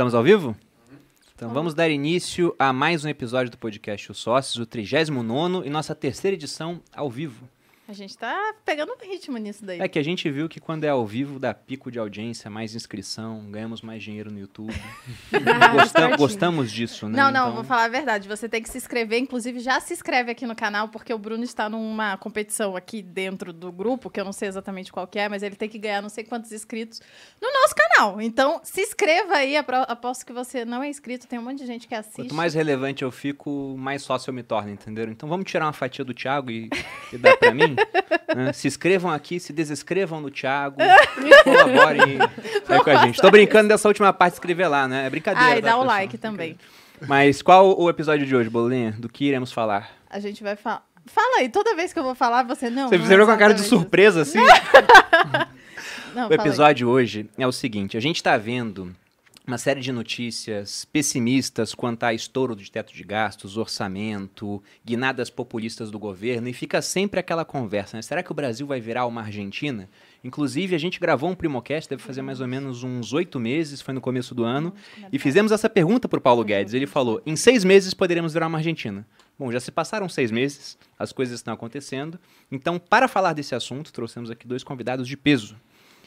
Estamos ao vivo? Então vamos dar início a mais um episódio do podcast Os Sócios, o 39 e nossa terceira edição ao vivo. A gente tá pegando ritmo nisso daí. É que a gente viu que quando é ao vivo dá pico de audiência, mais inscrição, ganhamos mais dinheiro no YouTube. Gostam, gostamos disso, né? Não, não, então... vou falar a verdade. Você tem que se inscrever, inclusive já se inscreve aqui no canal, porque o Bruno está numa competição aqui dentro do grupo, que eu não sei exatamente qual que é, mas ele tem que ganhar não sei quantos inscritos no nosso canal. Então, se inscreva aí, aposto que você não é inscrito, tem um monte de gente que assiste. Quanto mais relevante eu fico, mais sócio eu me torno, entenderam? Então vamos tirar uma fatia do Thiago e, e dar pra mim? Né? Se inscrevam aqui, se desescrevam no Thiago, colaborem aí com a gente. Tô brincando dessa última parte de escrever lá, né? É brincadeira. Ah, e dá o like também. Mas qual o episódio de hoje, Bolinha? Do que iremos falar? A gente vai falar. Fala aí, toda vez que eu vou falar, você não. Você virou com a cara de surpresa, assim? não, o episódio hoje é o seguinte: a gente tá vendo uma série de notícias pessimistas quanto a estouro de teto de gastos, orçamento, guinadas populistas do governo e fica sempre aquela conversa, né? Será que o Brasil vai virar uma Argentina? Inclusive, a gente gravou um Primocast, deve fazer mais ou menos uns oito meses, foi no começo do ano, e fizemos essa pergunta para o Paulo Guedes. Ele falou, em seis meses poderemos virar uma Argentina. Bom, já se passaram seis meses, as coisas estão acontecendo. Então, para falar desse assunto, trouxemos aqui dois convidados de peso.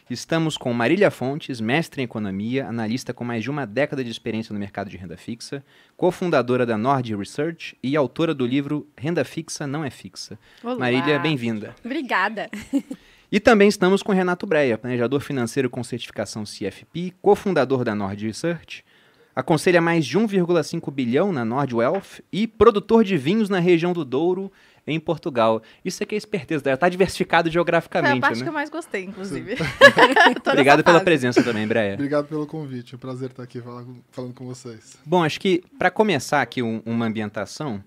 Estamos com Marília Fontes, mestre em economia, analista com mais de uma década de experiência no mercado de renda fixa, cofundadora da Nord Research e autora do livro Renda Fixa Não é Fixa. Olá. Marília, bem-vinda. Obrigada. E também estamos com Renato Breia, planejador financeiro com certificação CFP, cofundador da Nord Research, aconselha mais de 1,5 bilhão na Nord Wealth e produtor de vinhos na região do Douro em Portugal. Isso aqui é esperteza, está diversificado geograficamente. Foi a parte né? que eu mais gostei, inclusive. Obrigado pela presença também, Breia. Obrigado pelo convite, é um prazer estar aqui falando com vocês. Bom, acho que para começar aqui um, uma ambientação,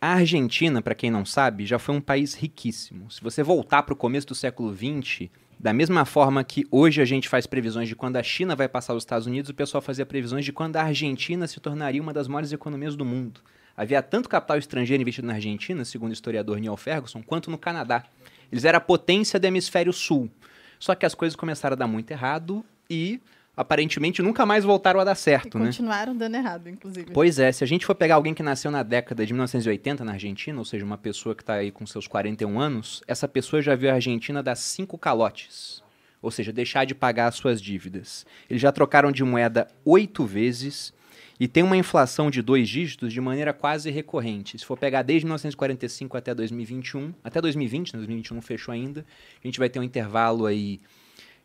a Argentina, para quem não sabe, já foi um país riquíssimo. Se você voltar para o começo do século XX, da mesma forma que hoje a gente faz previsões de quando a China vai passar os Estados Unidos, o pessoal fazia previsões de quando a Argentina se tornaria uma das maiores economias do mundo. Havia tanto capital estrangeiro investido na Argentina, segundo o historiador Neil Ferguson, quanto no Canadá. Eles eram a potência do hemisfério sul. Só que as coisas começaram a dar muito errado e aparentemente nunca mais voltaram a dar certo, e né? Continuaram dando errado, inclusive. Pois é, se a gente for pegar alguém que nasceu na década de 1980 na Argentina, ou seja, uma pessoa que está aí com seus 41 anos, essa pessoa já viu a Argentina dar cinco calotes. Ou seja, deixar de pagar as suas dívidas. Eles já trocaram de moeda oito vezes e tem uma inflação de dois dígitos de maneira quase recorrente. Se for pegar desde 1945 até 2021, até 2020, né, 2021 não fechou ainda, a gente vai ter um intervalo aí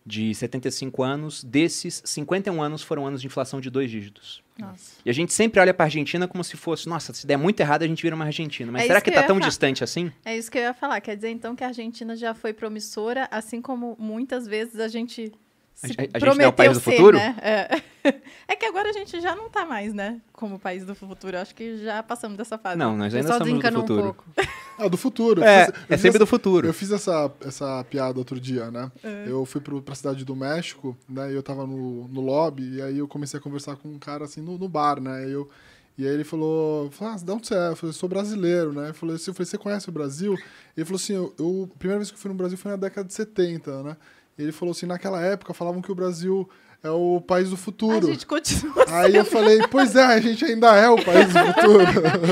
de 75 anos. Desses, 51 anos foram anos de inflação de dois dígitos. Nossa. E a gente sempre olha para a Argentina como se fosse, nossa, se der muito errado a gente vira uma Argentina. Mas é será que está tão distante assim? É isso que eu ia falar. Quer dizer então que a Argentina já foi promissora, assim como muitas vezes a gente a, a gente é o país do ser, futuro? Né? É. é. que agora a gente já não está mais, né? Como país do futuro. Acho que já passamos dessa fase. Não, nós ainda estamos do futuro. Um. Ah, do futuro. É, fiz, é sempre essa, do futuro. Eu fiz essa, essa piada outro dia, né? É. Eu fui para a cidade do México, né? E eu tava no, no lobby, e aí eu comecei a conversar com um cara, assim, no, no bar, né? E, eu, e aí ele falou, falou ah, de onde você é? Eu falei, sou brasileiro, né? Eu falei, eu falei, você conhece o Brasil? Ele falou assim, eu, eu, a primeira vez que eu fui no Brasil foi na década de 70, né? Ele falou assim, naquela época falavam que o Brasil é o país do futuro. A gente continua Aí eu falei, pois é, a gente ainda é o país do futuro.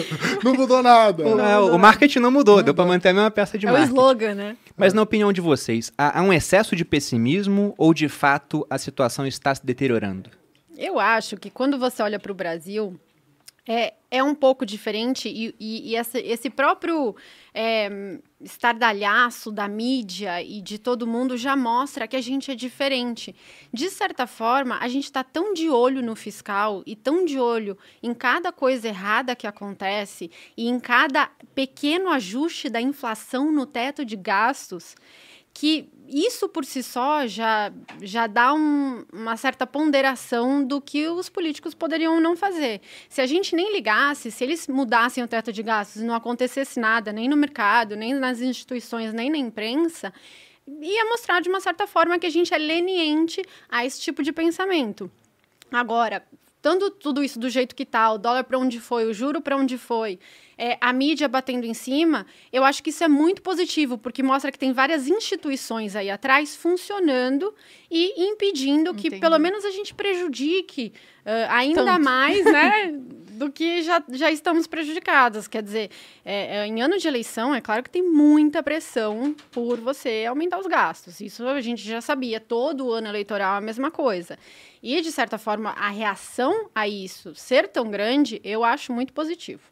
não mudou nada. Não, não, o marketing não mudou, não deu para manter a mesma peça de é marketing. É o slogan, né? Mas na opinião de vocês, há, há um excesso de pessimismo ou de fato a situação está se deteriorando? Eu acho que quando você olha para o Brasil, é, é um pouco diferente e, e, e essa, esse próprio é, estardalhaço da mídia e de todo mundo já mostra que a gente é diferente. De certa forma, a gente está tão de olho no fiscal e tão de olho em cada coisa errada que acontece e em cada pequeno ajuste da inflação no teto de gastos que isso por si só já, já dá um, uma certa ponderação do que os políticos poderiam não fazer. Se a gente nem ligasse, se eles mudassem o teto de gastos e não acontecesse nada, nem no mercado, nem nas instituições, nem na imprensa, ia mostrar de uma certa forma que a gente é leniente a esse tipo de pensamento. Agora, tanto tudo isso do jeito que está, o dólar para onde foi, o juro para onde foi, é, a mídia batendo em cima, eu acho que isso é muito positivo, porque mostra que tem várias instituições aí atrás funcionando e impedindo Entendi. que pelo menos a gente prejudique uh, ainda Tanto. mais, né? do que já, já estamos prejudicadas. Quer dizer, é, é, em ano de eleição, é claro que tem muita pressão por você aumentar os gastos. Isso a gente já sabia, todo ano eleitoral é a mesma coisa. E, de certa forma, a reação a isso ser tão grande, eu acho muito positivo.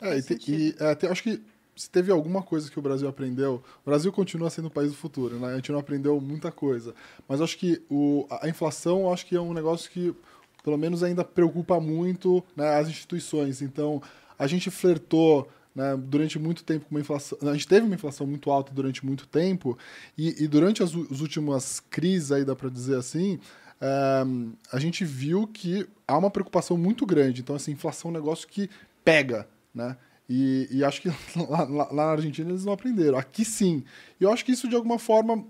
É, e, te, e é, acho que se teve alguma coisa que o Brasil aprendeu, o Brasil continua sendo o país do futuro, né? A gente não aprendeu muita coisa. Mas acho que o, a inflação, acho que é um negócio que pelo menos ainda preocupa muito né, as instituições. Então, a gente flertou né, durante muito tempo com uma inflação. A gente teve uma inflação muito alta durante muito tempo, e, e durante as, as, últimas crises, aí dá para dizer assim, é, a gente viu que há uma preocupação muito grande. Então, assim, inflação é um negócio que pega, né? E, e acho que lá, lá, na Argentina eles não aprenderam. Aqui sim. E eu acho que isso, de alguma forma,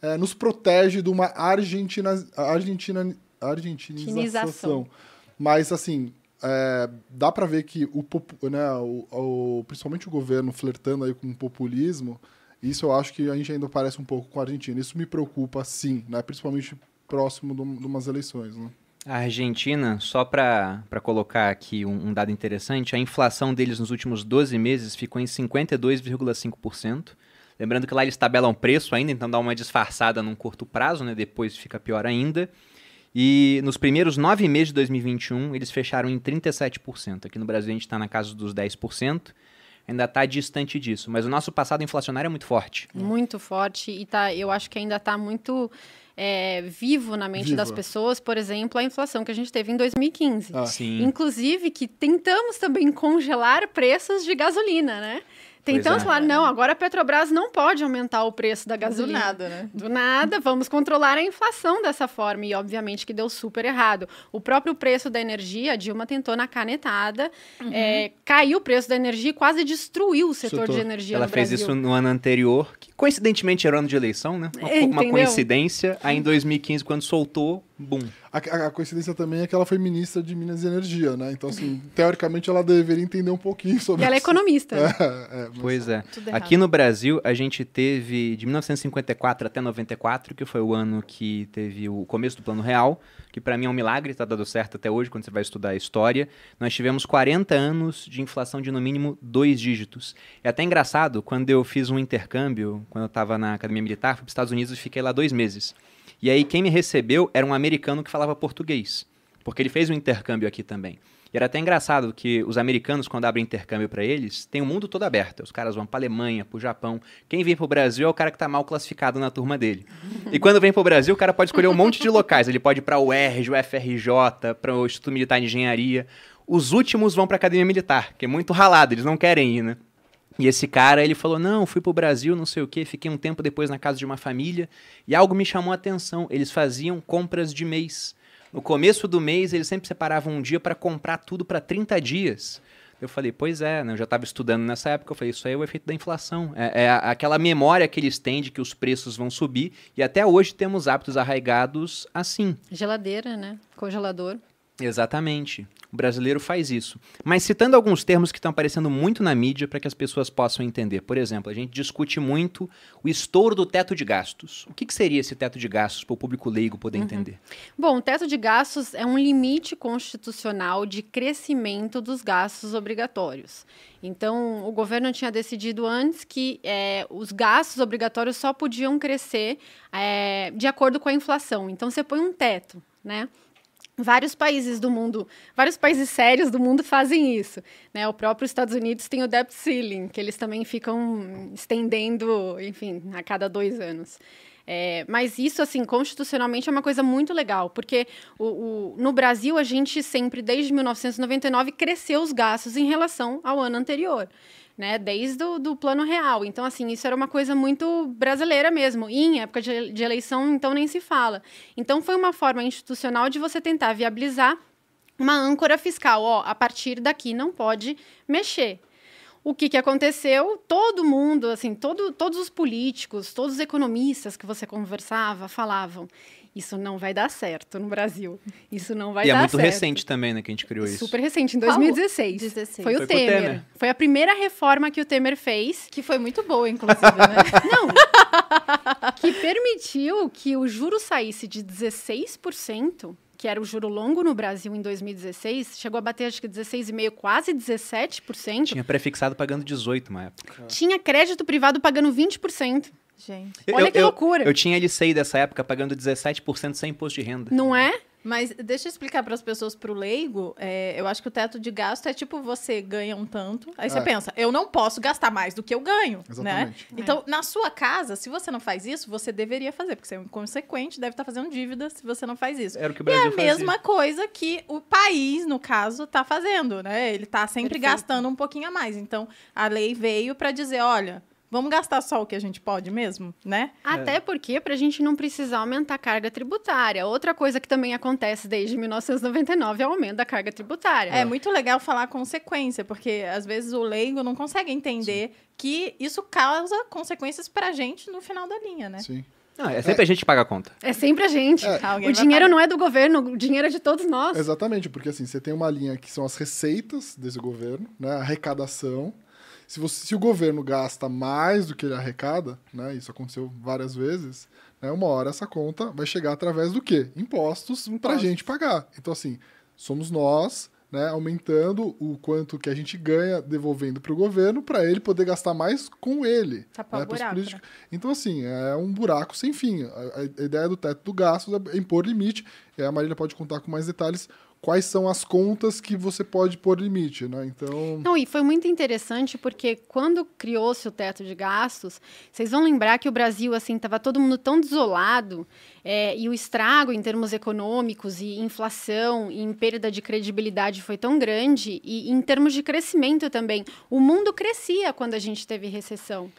é, nos protege de uma Argentina, Argentina argentinização. Mas, assim, é, dá para ver que o, né, o, o, principalmente o governo flertando aí com o populismo, isso eu acho que a gente ainda parece um pouco com a Argentina. Isso me preocupa, sim, né, principalmente próximo de, de umas eleições. Né? A Argentina, só para colocar aqui um, um, dado interessante, a inflação deles nos últimos 12 meses ficou em 52,5%. Lembrando que lá eles tabelam preço ainda, então dá uma disfarçada num curto prazo, né? depois fica pior ainda. E nos primeiros nove meses de 2021, eles fecharam em 37%. Aqui no Brasil a gente está na casa dos 10%. Ainda está distante disso. Mas o nosso passado inflacionário é muito forte. Muito forte. E tá, eu acho que ainda está muito é, vivo na mente Viva. das pessoas, por exemplo, a inflação que a gente teve em 2015. Ah. Sim. Inclusive que tentamos também congelar preços de gasolina, né? Tentamos é. falar, não, agora a Petrobras não pode aumentar o preço da gasolina. Do nada, né? Do nada, vamos controlar a inflação dessa forma. E, obviamente, que deu super errado. O próprio preço da energia, a Dilma tentou na canetada, uhum. é, caiu o preço da energia e quase destruiu o setor de energia Ela fez isso no ano anterior, que coincidentemente era ano de eleição, né? Uma, uma coincidência. Aí, em 2015, quando soltou, bum. A, a, coincidência também é que ela foi ministra de Minas e Energia, né? Então, assim, teoricamente ela deveria entender um pouquinho sobre E ela é economista. É, é, pois é. Aqui no Brasil, a gente teve de 1954 até 94, que foi o ano que teve o começo do Plano Real, que para mim é um milagre, tá dando certo até hoje, quando você vai estudar a história. Nós tivemos 40 anos de inflação de no mínimo dois dígitos. É até engraçado, quando eu fiz um intercâmbio, quando eu estava na Academia Militar, fui para os Estados Unidos e fiquei lá dois meses. E aí quem me recebeu era um americano que falava português, porque ele fez um intercâmbio aqui também. E era até engraçado que os americanos, quando abrem intercâmbio para eles, tem o mundo todo aberto. Os caras vão para Alemanha, para o Japão. Quem vem para o Brasil é o cara que está mal classificado na turma dele. E quando vem para o Brasil, o cara pode escolher um monte de locais. Ele pode ir para o UERJ, o FRJ, para o Instituto Militar de Engenharia. Os últimos vão para a Academia Militar, que é muito ralado, eles não querem ir, né? E esse cara, ele falou: Não, fui pro Brasil, não sei o quê, fiquei um tempo depois na casa de uma família e algo me chamou a atenção. Eles faziam compras de mês. No começo do mês, eles sempre separavam um dia para comprar tudo para 30 dias. Eu falei, pois é, né? eu já estava estudando nessa época, eu falei, isso aí é o efeito da inflação. É, é, aquela memória que eles têm de que os preços vão subir, e até hoje temos hábitos arraigados assim. Geladeira, né? Congelador. Exatamente. O brasileiro faz isso. Mas citando alguns termos que estão aparecendo muito na mídia para que as pessoas possam entender. Por exemplo, a gente discute muito o estouro do teto de gastos. O que, que seria esse teto de gastos para o público leigo poder uhum. entender? Bom, o teto de gastos é um limite constitucional de crescimento dos gastos obrigatórios. Então, o governo tinha decidido antes que é, os gastos obrigatórios só podiam crescer é, de acordo com a inflação. Então, você põe um teto, né? Vários países do mundo, vários países sérios do mundo fazem isso. Né? O próprio Estados Unidos tem o debt ceiling, que eles também ficam estendendo, enfim, a cada dois anos. É, mas isso, assim, constitucionalmente é uma coisa muito legal, porque o, o, no Brasil a gente sempre, desde 1999, cresceu os gastos em relação ao ano anterior né? Desde o do plano real. Então, assim, isso era uma coisa muito brasileira mesmo. E em época de, de eleição, então, nem se fala. Então, foi uma forma institucional de você tentar viabilizar uma âncora fiscal. Ó, a partir daqui não pode mexer. o que, que aconteceu? Todo mundo, assim, todo, todos os políticos, todos os economistas que você conversava falavam isso não vai dar certo no Brasil. Isso não vai e é dar certo. E é muito recente também, né, que a gente criou isso. Super recente, em 2016. 16. Foi, foi o Temer. Temer. Foi a primeira reforma que o Temer fez. Que foi muito boa, inclusive, né? não. que permitiu que o juro saísse de 16% que era o juro longo no Brasil em 2016, chegou a bater acho que 16,5%, quase 17%. Tinha prefixado pagando 18% na época. Tinha crédito privado pagando 20%. Gente. Olha eu, que loucura. Eu, eu tinha LCI dessa época pagando 17% sem imposto de renda. Não é? Mas deixa eu explicar para as pessoas, para o leigo, é, eu acho que o teto de gasto é tipo você ganha um tanto, aí você é. pensa, eu não posso gastar mais do que eu ganho, né? Exatamente. né? Então, é. na sua casa, se você não faz isso, você deveria fazer, porque você é inconsequente, deve estar fazendo dívida se você não faz isso. Era o que o Brasil e é a fazia. mesma coisa que o país, no caso, está fazendo, né? Ele está sempre Perfeito. gastando um pouquinho a mais. Então, a lei veio para dizer, olha, Vamos gastar só o que a gente pode mesmo, né? Até é. porque para a gente não precisar aumentar a carga tributária. Outra coisa que também acontece desde 1999 é o aumento da carga tributária. É, é muito legal falar consequência, porque às vezes o leigo não consegue entender Sim. que isso causa consequências para a gente no final da linha, né? Sim. Não, é sempre é. a gente que paga a conta. É sempre a gente. É. O dinheiro não é do governo, o dinheiro é de todos nós. Exatamente, porque assim, você tem uma linha que são as receitas desse governo, né? A arrecadação se, você, se o governo gasta mais do que ele arrecada, né, isso aconteceu várias vezes, né, uma hora essa conta vai chegar através do quê? Impostos, para a gente pagar. Então, assim, somos nós né, aumentando o quanto que a gente ganha devolvendo para o governo para ele poder gastar mais com ele. Tapar né, o buraco, né? Então, assim, é um buraco sem fim. A, a, ideia do teto do gasto é impor limite. E a Marília pode contar com mais detalhes quais são as contas que você pode pôr limite, né? Então... Não, e foi muito interessante porque quando criou-se o teto de gastos, vocês vão lembrar que o Brasil, assim, estava todo mundo tão desolado é, e o estrago em termos econômicos e inflação e em perda de credibilidade foi tão grande e em termos de crescimento também. O mundo crescia quando a gente teve recessão.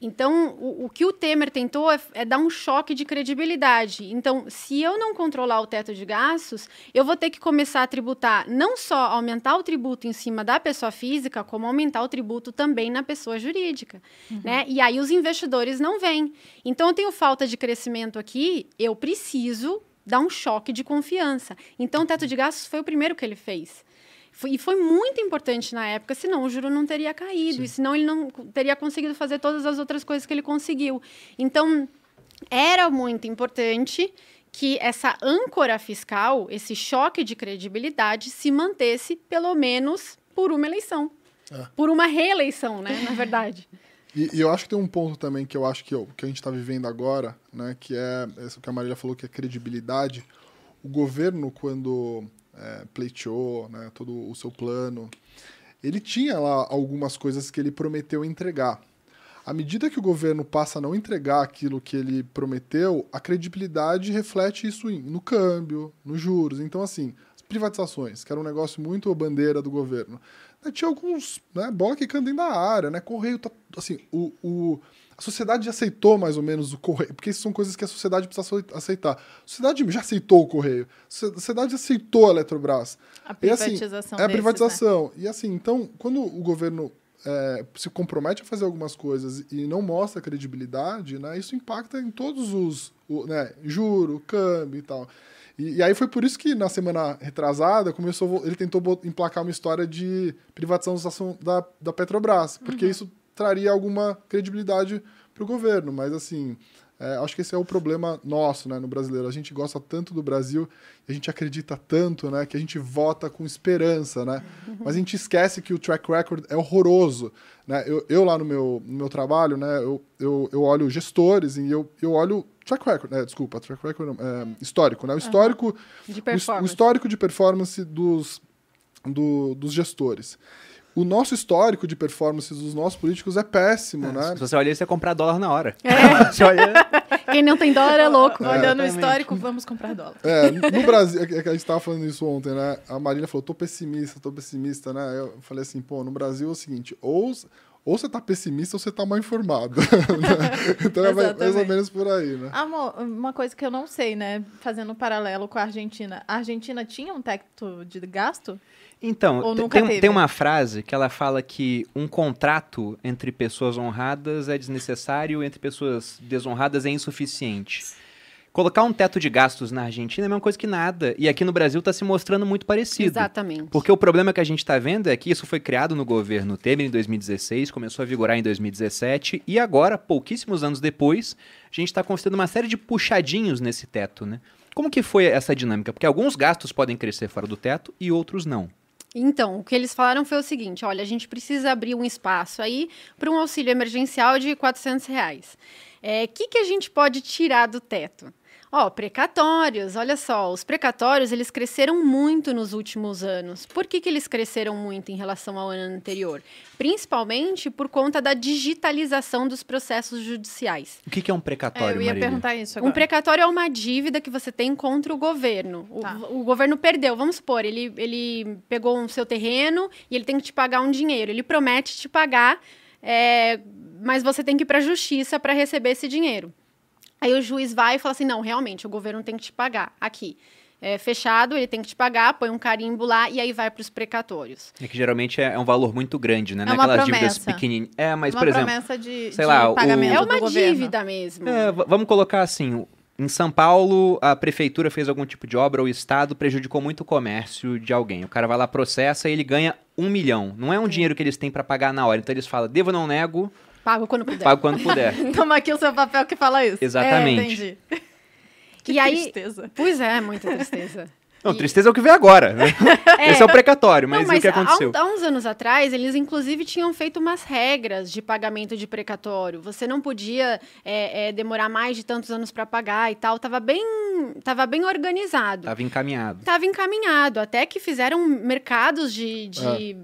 Então, o, o que o Temer tentou é, é dar um choque de credibilidade. Então, se eu não controlar o teto de gastos, eu vou ter que começar a tributar, não só aumentar o tributo em cima da pessoa física, como aumentar o tributo também na pessoa jurídica. Uhum. Né? E aí os investidores não vêm. Então, eu tenho falta de crescimento aqui, eu eu preciso dar um choque de confiança. Então, o teto de gastos foi o primeiro que ele fez. E foi muito importante na época, senão o juro não teria caído, Sim. e senão ele não teria conseguido fazer todas as outras coisas que ele conseguiu. Então, era muito importante que essa âncora fiscal, esse choque de credibilidade, se mantesse pelo menos por uma eleição. É. Por uma reeleição, né? Na verdade. E, e, eu acho que tem um ponto também que eu acho que, eu, que a gente está vivendo agora, né, que é isso que a Marília falou, que é credibilidade. O governo, quando é, pleiteou né, todo o seu plano, ele tinha lá algumas coisas que ele prometeu entregar. À medida que o governo passa a não entregar aquilo que ele prometeu, a credibilidade reflete isso no câmbio, nos juros. Então, assim, as privatizações, que era um negócio muito bandeira do governo, né, tinha alguns, né, bola que canta dentro da área, né, correio, tá, assim, o, o, a sociedade já aceitou mais ou menos o correio, porque isso são coisas que a sociedade precisa aceitar. A sociedade já aceitou o correio, a sociedade aceitou a Eletrobras. A privatização. E, assim, é a privatização. Desses, né? E assim, então, quando o governo é, se compromete a fazer algumas coisas e não mostra credibilidade, né, isso impacta em todos os, o, né, juro, câmbio e tal. E, e, aí foi por isso que na semana retrasada começou, ele tentou emplacar uma história de privatização da, da Petrobras, porque uhum. isso traria alguma credibilidade para o governo. Mas assim, é, acho que esse é o problema nosso, né, no brasileiro. A gente gosta tanto do Brasil, a gente acredita tanto, né, que a gente vota com esperança, né? Mas a gente esquece que o track record é horroroso, né? Eu, eu lá no meu, no meu trabalho, né, eu, eu, eu olho gestores e eu, eu olho track record, né, desculpa, track record é, histórico, né? O histórico, uhum. de performance. O, o, histórico de performance dos, do, dos gestores. O nosso histórico de performance dos nossos políticos é péssimo, é, né? Se você olha, você comprar dólar na hora. É. olha... Quem não tem dólar é louco. É, Olhando o histórico, vamos comprar dólar. É, no Brasil, é a gente estava falando isso ontem, né? A Marília falou, tô pessimista, tô pessimista, né? Eu falei assim, pô, no Brasil é o seguinte, ou ou você tá pessimista ou você tá mal informado. então é mais ou menos por aí, né? Amor, uma coisa que eu não sei, né? Fazendo um paralelo com a Argentina. A Argentina tinha um teto de gasto? Então, tem, tem, uma frase que ela fala que um contrato entre pessoas honradas é desnecessário, entre pessoas desonradas é insuficiente. Colocar um teto de gastos na Argentina é a mesma coisa que nada. E aqui no Brasil está se mostrando muito parecido. Exatamente. Porque o problema que a gente está vendo é que isso foi criado no governo Temer em 2016, começou a vigorar em 2017, e agora, pouquíssimos anos depois, a gente está considerando uma série de puxadinhos nesse teto, né? Como que foi essa dinâmica? Porque alguns gastos podem crescer fora do teto e outros não. Então, o que eles falaram foi o seguinte: olha, a gente precisa abrir um espaço aí para um auxílio emergencial de 400 reais. O é, que, que a gente pode tirar do teto? Ó, oh, precatórios, olha só, os precatórios eles cresceram muito nos últimos anos. Por que, que eles cresceram muito em relação ao ano anterior? Principalmente por conta da digitalização dos processos judiciais. O que, que é um precatório, é, Eu ia Marília? perguntar isso agora. Um precatório é uma dívida que você tem contra o governo. Tá. O, o, governo perdeu, vamos supor, ele, ele pegou o um seu terreno e ele tem que te pagar um dinheiro. Ele promete te pagar, é, mas você tem que ir para a justiça para receber esse dinheiro. Aí o juiz vai e fala assim: não, realmente, o governo tem que te pagar aqui. É fechado, ele tem que te pagar, põe um carimbo lá e aí vai para os precatórios. É que geralmente é um valor muito grande, né? É Não é aquelas dívidas pequenininhas. É, mas, uma por exemplo. promessa de, sei de lá, pagamento. O... É uma dívida governo. mesmo. É, vamos colocar assim: em São Paulo, a prefeitura fez algum tipo de obra, o Estado prejudicou muito o comércio de alguém. O cara vai lá, processa e ele ganha um milhão. Não é um dinheiro que eles têm para pagar na hora. Então eles falam, devo não nego, Pago quando puder. Pago quando puder. Toma aqui o seu papel que fala isso. Exatamente. É, entendi. Que e tristeza. Aí, pois é, muita tristeza. Não, e... tristeza é o que vem agora, né? É. Esse é o precatório, mas, Não, mas o que aconteceu? Há, há, uns anos atrás, eles inclusive tinham feito umas regras de pagamento de precatório. Você não podia é, é, demorar mais de tantos anos para pagar e tal. Tava bem, tava bem organizado. Tava encaminhado. Tava encaminhado. Até que fizeram mercados de... de é.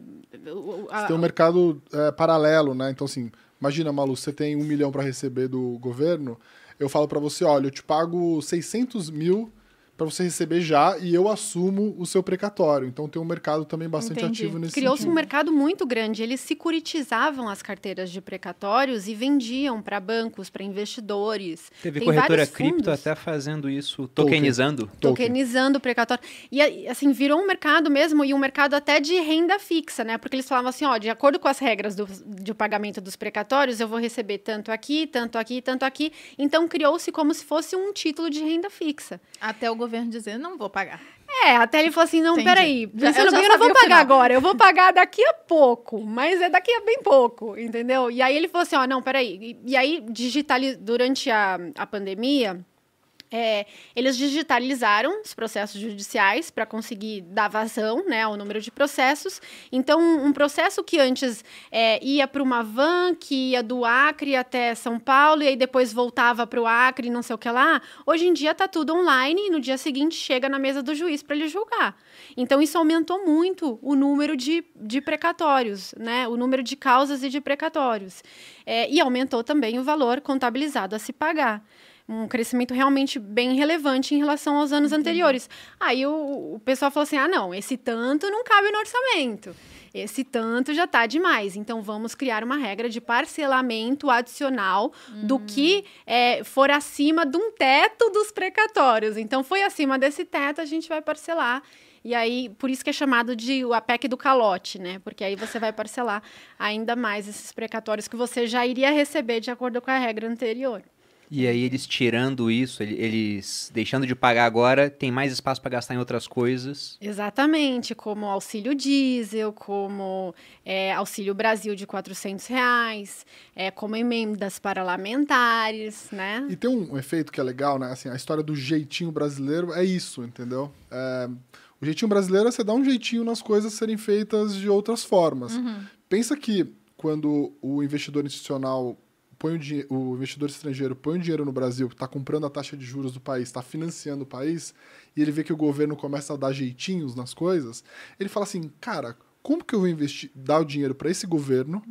Você tem um mercado é, paralelo, né? Então, assim, Imagina, Malu, você tem um milhão para receber do governo, eu falo para você, olha, eu te pago 600 mil para você receber já e eu assumo o seu precatório. Então tem um mercado também bastante Entendi. ativo nesse Criou-se um mercado muito grande. Eles securitizavam as carteiras de precatórios e vendiam para bancos, para investidores. Teve tem corretora cripto até fazendo isso, tokenizando. Token. Tokenizando o precatório. E assim, virou um mercado mesmo e um mercado até de renda fixa, né? Porque eles falavam assim, ó, de acordo com as regras do, de pagamento dos precatórios, eu vou receber tanto aqui, tanto aqui, tanto aqui. Então criou-se como se fosse um título de renda fixa. Até o governo dizer, não vou pagar. É, até ele falou assim, não, Entendi. peraí, eu não vou pagar agora, eu vou pagar daqui a pouco, mas é daqui a bem pouco, entendeu? E aí ele falou assim, ó, não, peraí, e, e aí digitaliz... durante a, a pandemia, é, eles digitalizaram os processos judiciais para conseguir dar vazão né, ao número de processos. Então, um processo que antes é, ia para uma van, que ia do Acre até São Paulo, e aí depois voltava para o Acre, não sei o que lá, hoje em dia está tudo online e no dia seguinte chega na mesa do juiz para ele julgar. Então, isso aumentou muito o número de, de precatórios, né, o número de causas e de precatórios. É, e aumentou também o valor contabilizado a se pagar um crescimento realmente bem relevante em relação aos anos anteriores. Aí o, o pessoal falou assim: ah, não, esse tanto não cabe no orçamento. Esse tanto já está demais. Então, vamos criar uma regra de parcelamento adicional hum. do que é, for acima de um teto dos precatórios. Então, foi acima desse teto, a gente vai parcelar. E aí, por isso que é chamado de o APEC do calote, né? Porque aí você vai parcelar ainda mais esses precatórios que você já iria receber de acordo com a regra anterior. E aí eles tirando isso, eles deixando de pagar agora, tem mais espaço para gastar em outras coisas. Exatamente, como auxílio diesel, como é, auxílio Brasil de 400 reais, é, como emendas parlamentares, né? E tem um efeito que é legal, né? Assim, a história do jeitinho brasileiro é isso, entendeu? É, o jeitinho brasileiro é você dar um jeitinho nas coisas serem feitas de outras formas. Uhum. Pensa que quando o investidor institucional põe o, o investidor estrangeiro põe o dinheiro no Brasil, está comprando a taxa de juros do país, está financiando o país, e ele vê que o governo começa a dar jeitinhos nas coisas, ele fala assim, cara, como que eu vou investir, dar o dinheiro para esse governo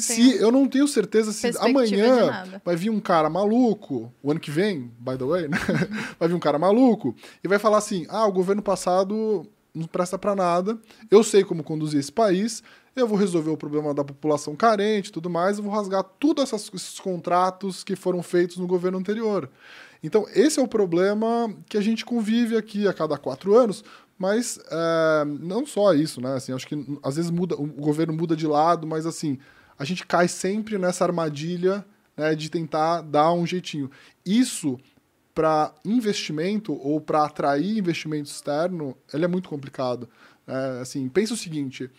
se eu não tenho certeza se amanhã vai vir um cara maluco, o ano que vem, by the way, né? vai vir um cara maluco e vai falar assim: ah, o governo passado não presta para nada, eu sei como conduzir esse país, eu vou resolver o problema da população carente e tudo mais, eu vou rasgar todos esses contratos que foram feitos no governo anterior. Então, esse é o problema que a gente convive aqui a cada quatro anos, mas é, não só isso, né? Assim, acho que às vezes muda, o governo muda de lado, mas assim, a gente cai sempre nessa armadilha né, de tentar dar um jeitinho. Isso para investimento ou para atrair investimento externo, ele é muito complicado. É, assim, pensa o seguinte: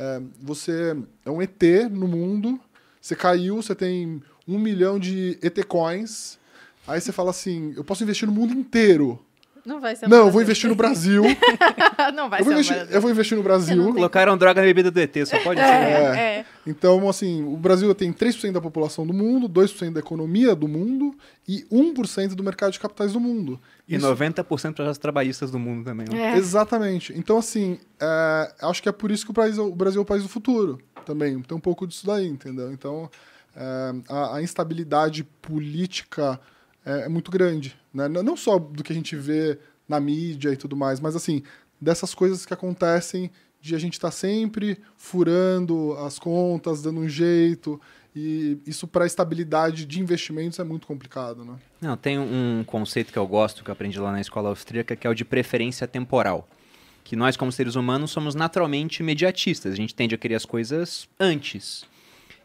é, você é um ET no mundo, você caiu, você tem um milhão de ET coins, aí você fala assim, eu posso investir no mundo inteiro. Não vai ser Não, eu vou investir no Brasil. não vai eu ser investir, Eu vou investir no Brasil. Colocaram droga na bebida do ET, só pode é, ser. É. é. Então, assim, o Brasil tem 3% da população do mundo, 2% da economia do mundo e 1% do mercado de capitais do mundo. E Isso... 90% das trabalhistas do mundo também. Né? É. Exatamente. Então, assim, é, acho que é por isso que o, país, o Brasil é o país do futuro também. Tem um pouco disso daí, entendeu? Então, é, a, a instabilidade política é, é muito grande. Né? Não só do que a gente vê na mídia e tudo mais, mas assim, dessas coisas que acontecem de a gente estar tá sempre furando as contas, dando um jeito. E isso para a estabilidade de investimentos é muito complicado, né? Não, tem um conceito que eu gosto, que eu aprendi lá na escola austríaca, que é o de preferência temporal. Que nós, como seres humanos, somos naturalmente imediatistas. A gente tende a querer as coisas antes.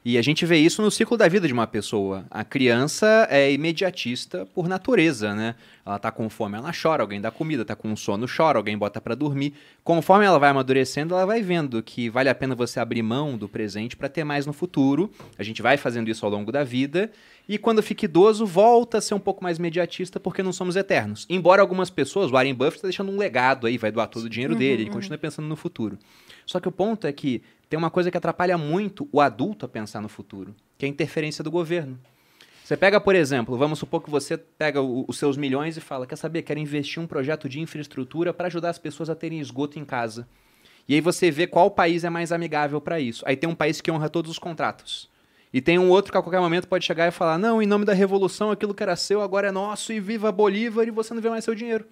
E a gente vê isso no ciclo da vida de uma pessoa. A criança é imediatista por natureza, né? Ela tá com fome, ela chora, alguém dá comida, tá com sono, chora, alguém bota para dormir. Conforme ela vai amadurecendo, ela vai vendo que vale a pena você abrir mão do presente para ter mais no futuro. A gente vai fazendo isso ao longo da vida. E quando fica idoso, volta a ser um pouco mais imediatista porque não somos eternos. Embora algumas pessoas, o Warren Buffett está deixando um legado aí, vai doar todo o dinheiro uhum, dele, ele uhum. continua pensando no futuro. Só que o ponto é que tem uma coisa que atrapalha muito o adulto a pensar no futuro, que é a interferência do governo. Você pega, por exemplo, vamos supor que você pega o, os seus milhões e fala: quer saber, quero investir um projeto de infraestrutura para ajudar as pessoas a terem esgoto em casa. E aí você vê qual país é mais amigável para isso. Aí tem um país que honra todos os contratos. E tem um outro que a qualquer momento pode chegar e falar: não, em nome da revolução, aquilo que era seu agora é nosso e viva Bolívar e você não vê mais seu dinheiro.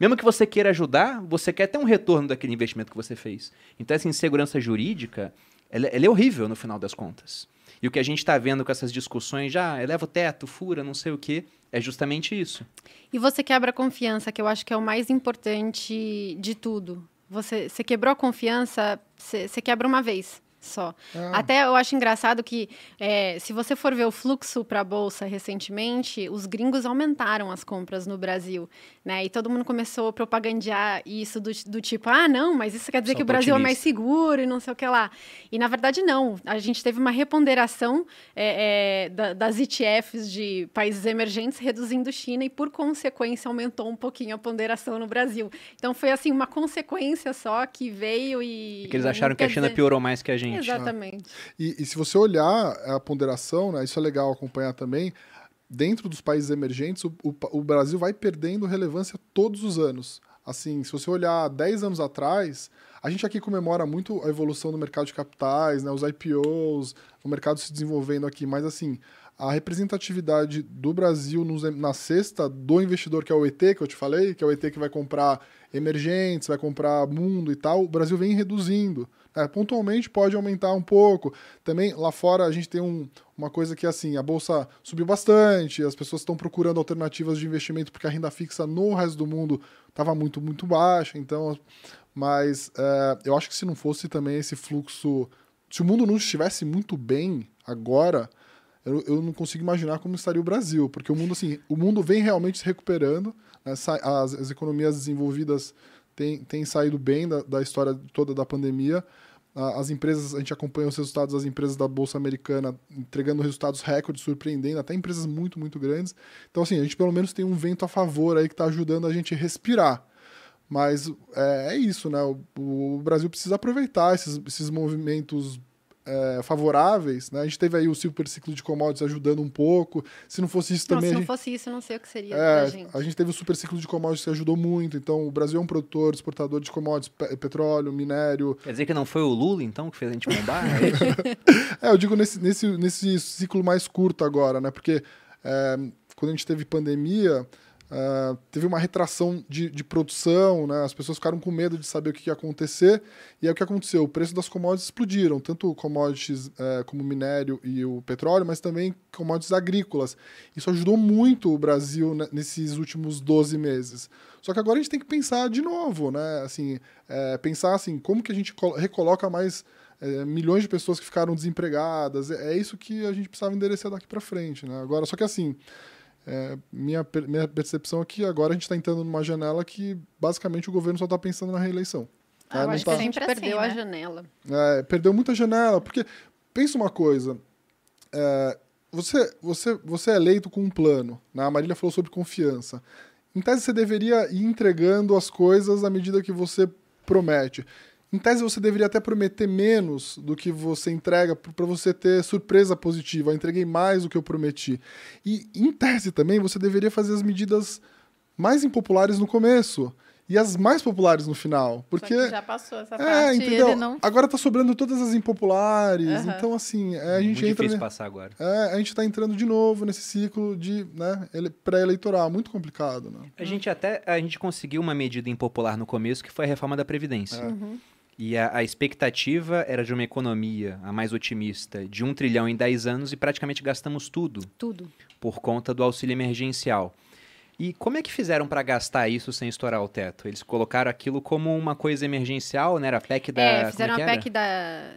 Mesmo que você queira ajudar, você quer ter um retorno daquele investimento que você fez. Então, essa insegurança jurídica, ela, ela é horrível no final das contas. E o que a gente está vendo com essas discussões, já ah, eleva o teto, fura, não sei o quê, é justamente isso. E você quebra a confiança, que eu acho que é o mais importante de tudo. Você, você quebrou a confiança, você, você quebra uma vez só. Ah. Até eu acho engraçado que, é, se você for ver o fluxo para a Bolsa recentemente, os gringos aumentaram as compras no Brasil. Né? E todo mundo começou a propagandear isso do, do tipo, ah, não, mas isso quer dizer Só que o Brasil otimista. é mais seguro e não sei o que lá. E, na verdade, não. A gente teve uma reponderação é, é, da, das ETFs de países emergentes reduzindo China e, por consequência, aumentou um pouquinho a ponderação no Brasil. Então, foi, assim, uma consequência só que veio e... Porque eles acharam que a China dizer... piorou mais que a gente gente. Exatamente. E, e, se você olhar a ponderação, né, isso é legal acompanhar também, dentro dos países emergentes, o, o, o Brasil vai perdendo relevância todos os anos. Assim, se você olhar 10 anos atrás, a gente aqui comemora muito a evolução do mercado de capitais, né, os IPOs, o mercado se desenvolvendo aqui, mas assim, a representatividade do Brasil nos, na cesta do investidor, que é o ET, que eu te falei, que é o ET que vai comprar emergentes, vai comprar mundo e tal, o Brasil vem reduzindo. É, pontualmente pode aumentar um pouco. Também lá fora a gente tem um, uma coisa que assim, a bolsa subiu bastante, as pessoas estão procurando alternativas de investimento porque a renda fixa no resto do mundo estava muito, muito baixa. Então, mas é, eu acho que se não fosse também esse fluxo, se o mundo não estivesse muito bem agora, eu, eu não consigo imaginar como estaria o Brasil, porque o mundo assim, o mundo vem realmente se recuperando, né, as, as economias desenvolvidas tem, tem saído bem da, da história toda da pandemia. As empresas, a gente acompanha os resultados das empresas da Bolsa Americana entregando resultados recordes, surpreendendo, até empresas muito, muito grandes. Então, assim, a gente pelo menos tem um vento a favor aí que está ajudando a gente a respirar. Mas é, é isso, né? O, o, Brasil precisa aproveitar esses, esses movimentos é, favoráveis, né? A gente teve aí o super ciclo de commodities ajudando um pouco. Se não fosse isso também. Não, se não gente... fosse isso, eu não sei o que seria é, gente. A gente teve o super ciclo de commodities que ajudou muito. Então, o Brasil é um produtor, exportador de commodities, petróleo, minério. Quer dizer que não foi o Lula, então, que fez a gente bombar? é, eu digo nesse, nesse, nesse ciclo mais curto agora, né? Porque é, quando a gente teve pandemia, Uh, teve uma retração de, de, produção, né? as pessoas ficaram com medo de saber o que ia acontecer, e é o que aconteceu: o preço das commodities explodiram, tanto commodities uh, como minério e o petróleo, mas também commodities agrícolas. Isso ajudou muito o Brasil né, nesses últimos 12 meses. Só que agora a gente tem que pensar de novo, né? Assim, é, pensar assim, como que a gente recoloca mais é, milhões de pessoas que ficaram desempregadas. É, é, isso que a gente precisava endereçar daqui para frente, né? Agora, só que assim, é, minha, minha percepção é que agora a gente está entrando numa janela que basicamente o governo só está pensando na reeleição. Ah, eu acho tá... que a gente perdeu assim, a né? janela. É, perdeu muita janela, porque pensa uma coisa. É, você, você, você é eleito com um plano. Né? A Marília falou sobre confiança. Em tese, você deveria ir entregando as coisas à medida que você promete. Em tese, você deveria até prometer menos do que você entrega para você ter surpresa positiva. Eu entreguei mais do que eu prometi. E, em tese, também, você deveria fazer as medidas mais impopulares no começo e as mais populares no final. Porque já passou essa é, parte. Entendeu? Não... Agora tá sobrando todas as impopulares. Uhum. Então, assim, é, a gente Muito entra. difícil passar agora. É, a gente tá entrando de novo nesse ciclo de né, pré-eleitoral. Muito complicado, né? A gente até a gente conseguiu uma medida impopular no começo, que foi a reforma da Previdência. É. Uhum. E a, a, expectativa era de uma economia, a mais otimista, de um trilhão em 10 anos e praticamente gastamos tudo. Tudo. Por conta do auxílio emergencial. E como é que fizeram para gastar isso sem estourar o teto? Eles colocaram aquilo como uma coisa emergencial, né? Era a PEC da. É, fizeram é a PEC da.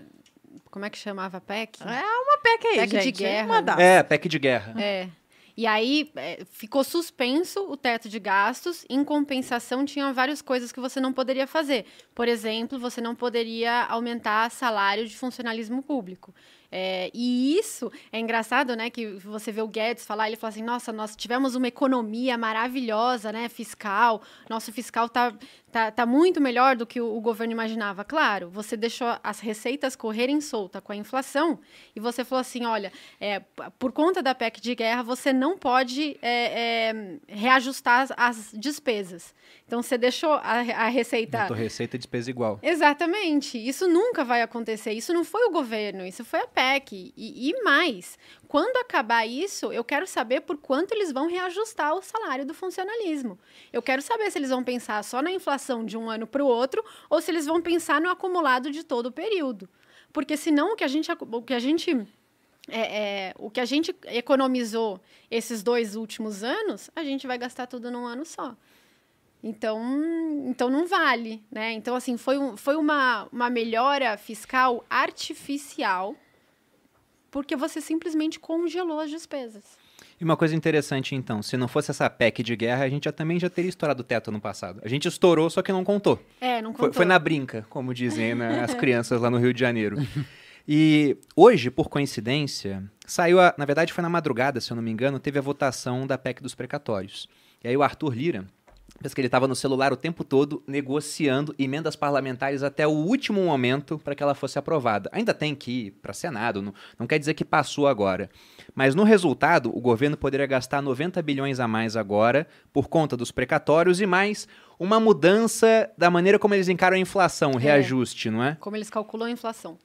Como é que chamava a PEC? É uma PEC aí, PEC gente. de guerra. É, PEC de guerra. É. E aí é, ficou suspenso o teto de gastos, em compensação tinha várias coisas que você não poderia fazer. Por exemplo, você não poderia aumentar salário de funcionalismo público. É, e isso é engraçado, né? Que você vê o Guedes falar, ele fala assim: nossa, nós tivemos uma economia maravilhosa, né? Fiscal, nosso fiscal tá, tá, tá muito melhor do que o, o governo imaginava. Claro, você deixou as receitas correrem solta com a inflação e você falou assim: olha, é, por conta da PEC de guerra, você não pode é, é reajustar as, as despesas. Então você deixou a, a receita. Botou receita e despesa igual. Exatamente. Isso nunca vai acontecer. Isso não foi o governo, isso foi a E, e mais, quando acabar isso, eu quero saber por quanto eles vão reajustar o salário do funcionalismo. Eu quero saber se eles vão pensar só na inflação de um ano para o outro ou se eles vão pensar no acumulado de todo o período. Porque senão o que a gente, o que a gente é, é, o que a gente economizou esses dois últimos anos, a gente vai gastar tudo num ano só. Então, então não vale, né? Então, assim, foi, um, foi uma, uma melhora fiscal artificial porque você simplesmente congelou as despesas. E uma coisa interessante, então, se não fosse essa PEC de guerra, a gente já, também já teria estourado o teto no passado. A gente estourou, só que não contou. É, não contou. Foi, foi na brinca, como dizem né, as crianças lá no Rio de Janeiro. E hoje, por coincidência, saiu, a, na verdade foi na madrugada, se eu não me engano, teve a votação da PEC dos precatórios. E aí o Arthur Lira, Parece que ele estava no celular o tempo todo negociando emendas parlamentares até o último momento para que ela fosse aprovada. Ainda tem que ir para Senado, não, não quer dizer que passou agora. Mas no resultado, o governo poderia gastar 90 bilhões a mais agora por conta dos precatórios e mais uma mudança da maneira como eles encaram a inflação, o é, reajuste, não é? Como eles calculam a inflação.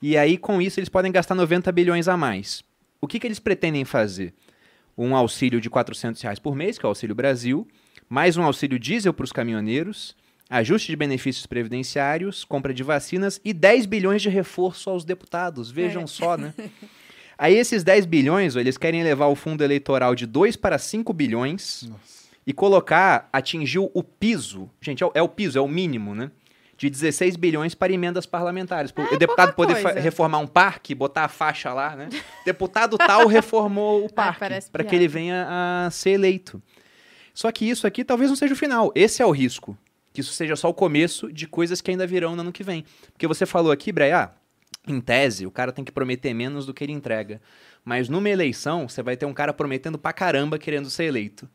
E aí, com isso, eles podem gastar 90 bilhões a mais. O que, que eles pretendem fazer? Um auxílio de 400 reais por mês, que é o Auxílio Brasil, mais um auxílio diesel para os caminhoneiros, ajuste de benefícios previdenciários, compra de vacinas e 10 bilhões de reforço aos deputados. Vejam é. só, né? Aí esses 10 bilhões, eles querem levar o fundo eleitoral de 2 para 5 bilhões Nossa. e colocar, atingiu o piso. Gente, é o, é o, piso, é o mínimo, né? De 16 bilhões para emendas parlamentares. É, o deputado poder reformar um parque, botar a faixa lá, né? Deputado tal reformou o parque para que ele venha a ser eleito. Só que isso aqui talvez não seja o final. Esse é o risco. Que isso seja só o começo de coisas que ainda virão no ano que vem. Porque você falou aqui, Breia, ah, em tese, o cara tem que prometer menos do que ele entrega. Mas numa eleição, você vai ter um cara prometendo pra caramba querendo ser eleito.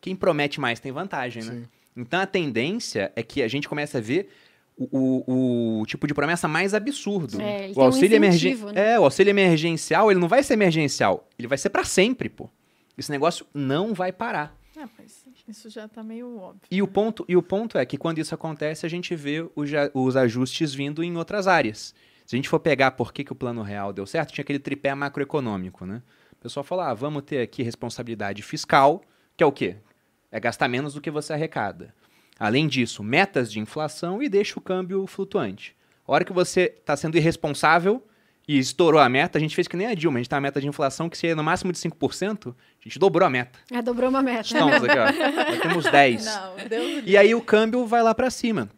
Quem promete mais tem vantagem, né? Sim. Então a tendência é que a gente comece a ver o, o, o, tipo de promessa mais absurdo. É, o auxílio um incentivo, né? É, o auxílio emergencial, ele não vai ser emergencial, ele vai ser para sempre, pô. Esse negócio não vai parar. É, mas isso já está meio óbvio. E, o ponto, e o ponto é que quando isso acontece, a gente vê os, os ajustes vindo em outras áreas. Se a gente for pegar por que, que o plano real deu certo, tinha aquele tripé macroeconômico, né? O pessoal fala, ah, vamos ter aqui responsabilidade fiscal, que é o quê? é gastar menos do que você arrecada. Além disso, metas de inflação e deixa o câmbio flutuante. A hora que você está sendo irresponsável e estourou a meta, a gente fez que nem a Dilma, a gente tem tá uma meta de inflação que seria no máximo de 5%, a gente dobrou a meta. É, dobrou uma meta. Estamos aqui, ó. Já temos 10. Não, Deus e aí o câmbio vai lá para cima.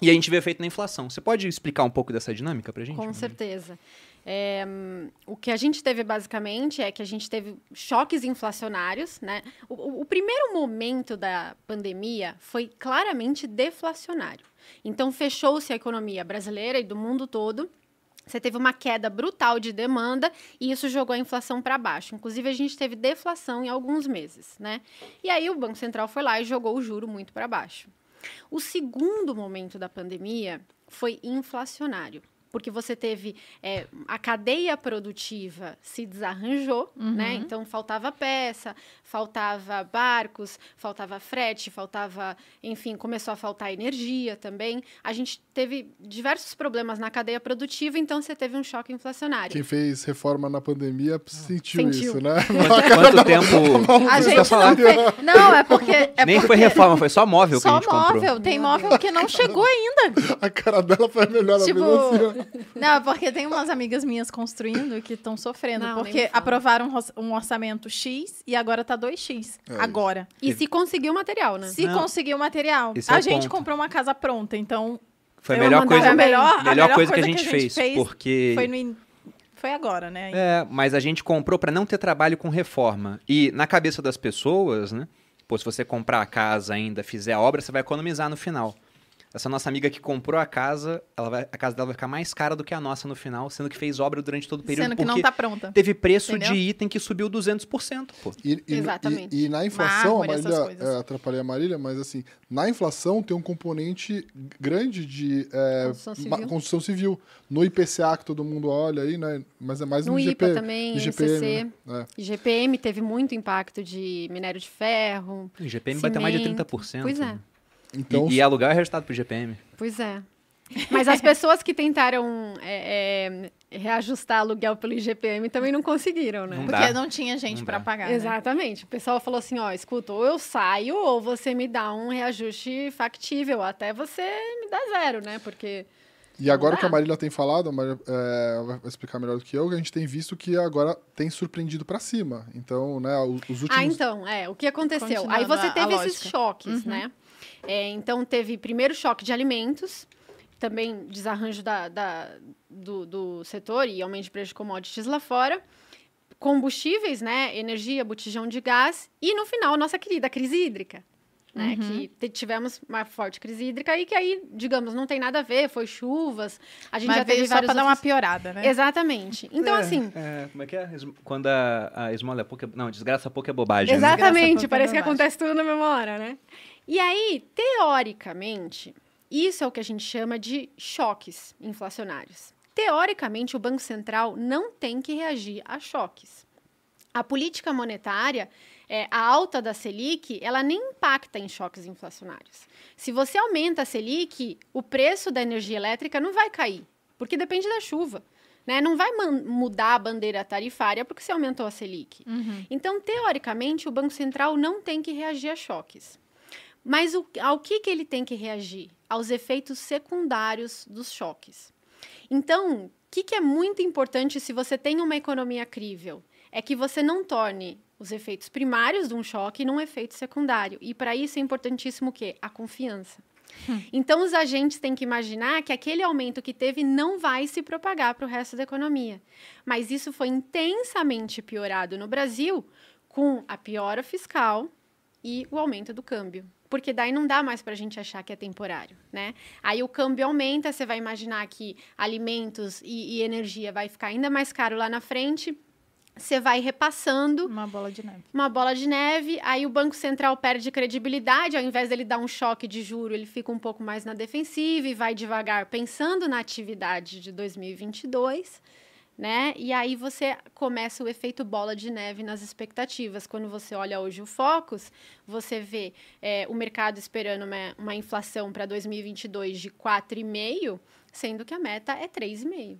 E a gente vê efeito na inflação. Você pode explicar um pouco dessa dinâmica para a gente? Com certeza. É, o que a gente teve basicamente é que a gente teve choques inflacionários, né? O, o, primeiro momento da pandemia foi claramente deflacionário. Então fechou-se a economia brasileira e do mundo todo. Você teve uma queda brutal de demanda e isso jogou a inflação para baixo. Inclusive, a gente teve deflação em alguns meses, né? E aí o Banco Central foi lá e jogou o juro muito para baixo. O segundo momento da pandemia foi inflacionário porque você teve é, a cadeia produtiva se desarranjou, né? uhum. né? Então faltava peça, faltava barcos, faltava frete, faltava, enfim, começou a faltar energia também. A gente teve diversos problemas na cadeia produtiva, então você teve um choque inflacionário. Quem fez reforma na pandemia sentiu, sentiu. isso, né? Quanto, quanto tempo? A gente não, fez... não, é porque é nem porque... foi reforma, foi só móvel só que a gente móvel. comprou. Tem móvel que não chegou ainda. A cara dela foi melhor tipo... assim, Não, porque tem umas amigas minhas construindo que estão sofrendo. Não, porque aprovaram um orçamento X e agora tá 2X. É agora. E se conseguiu o material, né? Se conseguiu o material. Esse é a é gente ponto. comprou uma casa pronta, então. Foi a melhor coisa, a melhor, a melhor coisa, coisa, que, a gente, que a gente fez, fez, porque. Foi, no, foi agora, né? É, mas a gente comprou para não ter trabalho com reforma. E na cabeça das pessoas, né? Pô, se você comprar a casa ainda, fizer a obra, você vai economizar no final. Essa nossa amiga que comprou a casa, ela vai, a casa dela vai ficar mais cara do que a nossa no final, sendo que fez obra durante todo o período. Sendo que não está pronta. Teve preço Entendeu? de item que subiu 200%. Pô. E, e, Exatamente. E, e, na inflação, Mármore, a Marília, é, atrapalhei a Marília, mas assim, na inflação tem um componente grande de é, construção, civil. construção, civil. No IPCA que todo mundo olha aí, né? Mas é mais no, no IPA também, IGPM, né? é. IGPM teve muito impacto de minério de ferro. O IGPM vai ter mais de 30%. Pois é. Então, e, e alugar é resultado pro GPM. Pois é. Mas as pessoas que tentaram é, é, reajustar aluguel pelo IGPM também não conseguiram, né? Não Porque não tinha gente para pagar. Né? Exatamente. Né? O pessoal falou assim: ó, escuta, ou eu saio ou você me dá um reajuste factível, até você me dá zero, né? Porque. E agora o que a Marília tem falado, a Marília, é, vai explicar melhor do que eu, a gente tem visto que agora tem surpreendido para cima. Então, né, os, os, últimos... Ah, então, é, o que aconteceu? Aí você teve esses choques, uhum. né? É, então, teve primeiro choque de alimentos, também desarranjo da, da do, do, setor e aumento de preço de commodities lá fora. Combustíveis, né? Energia, botijão de gás. E, no final, nossa querida crise hídrica. Né, uhum. Que tivemos uma forte crise hídrica e que aí, digamos, não tem nada a ver, foi chuvas. A gente Mas já teve só para outros... dar uma piorada, né? Exatamente. Então, é, assim. É, como é que é? Quando a, a esmola é pouca. Não, desgraça pouca é bobagem. Né? Exatamente, né? parece que acontece tudo na mesma hora, né? E aí, teoricamente, isso é o que a gente chama de choques inflacionários. Teoricamente, o Banco Central não tem que reagir a choques. A política monetária, é, a alta da Selic, ela nem impacta em choques inflacionários. Se você aumenta a Selic, o preço da energia elétrica não vai cair, porque depende da chuva. Né? Não vai mudar a bandeira tarifária porque você aumentou a Selic. Uhum. Então, teoricamente, o Banco Central não tem que reagir a choques. Mas o, ao que, que ele tem que reagir? Aos efeitos secundários dos choques. Então, o que, que é muito importante se você tem uma economia crível? É que você não torne os efeitos primários de um choque num efeito secundário. E para isso é importantíssimo o quê? A confiança. Hum. Então, os agentes têm que imaginar que aquele aumento que teve não vai se propagar para o resto da economia. Mas isso foi intensamente piorado no Brasil com a piora fiscal e o aumento do câmbio porque daí não dá mais para a gente achar que é temporário, né? Aí o câmbio aumenta, você vai imaginar que alimentos e, e energia vai ficar ainda mais caro lá na frente, você vai repassando. Uma bola de neve. Uma bola de neve. Aí o Banco Central perde credibilidade. Ao invés dele dar um choque de juro, ele fica um pouco mais na defensiva e vai devagar pensando na atividade de 2022 né? E aí você começa o efeito bola de neve nas expectativas. Quando você olha hoje o Focus, você vê é, o mercado esperando uma, uma inflação para 2022 de 4,5, sendo que a meta é 3,5.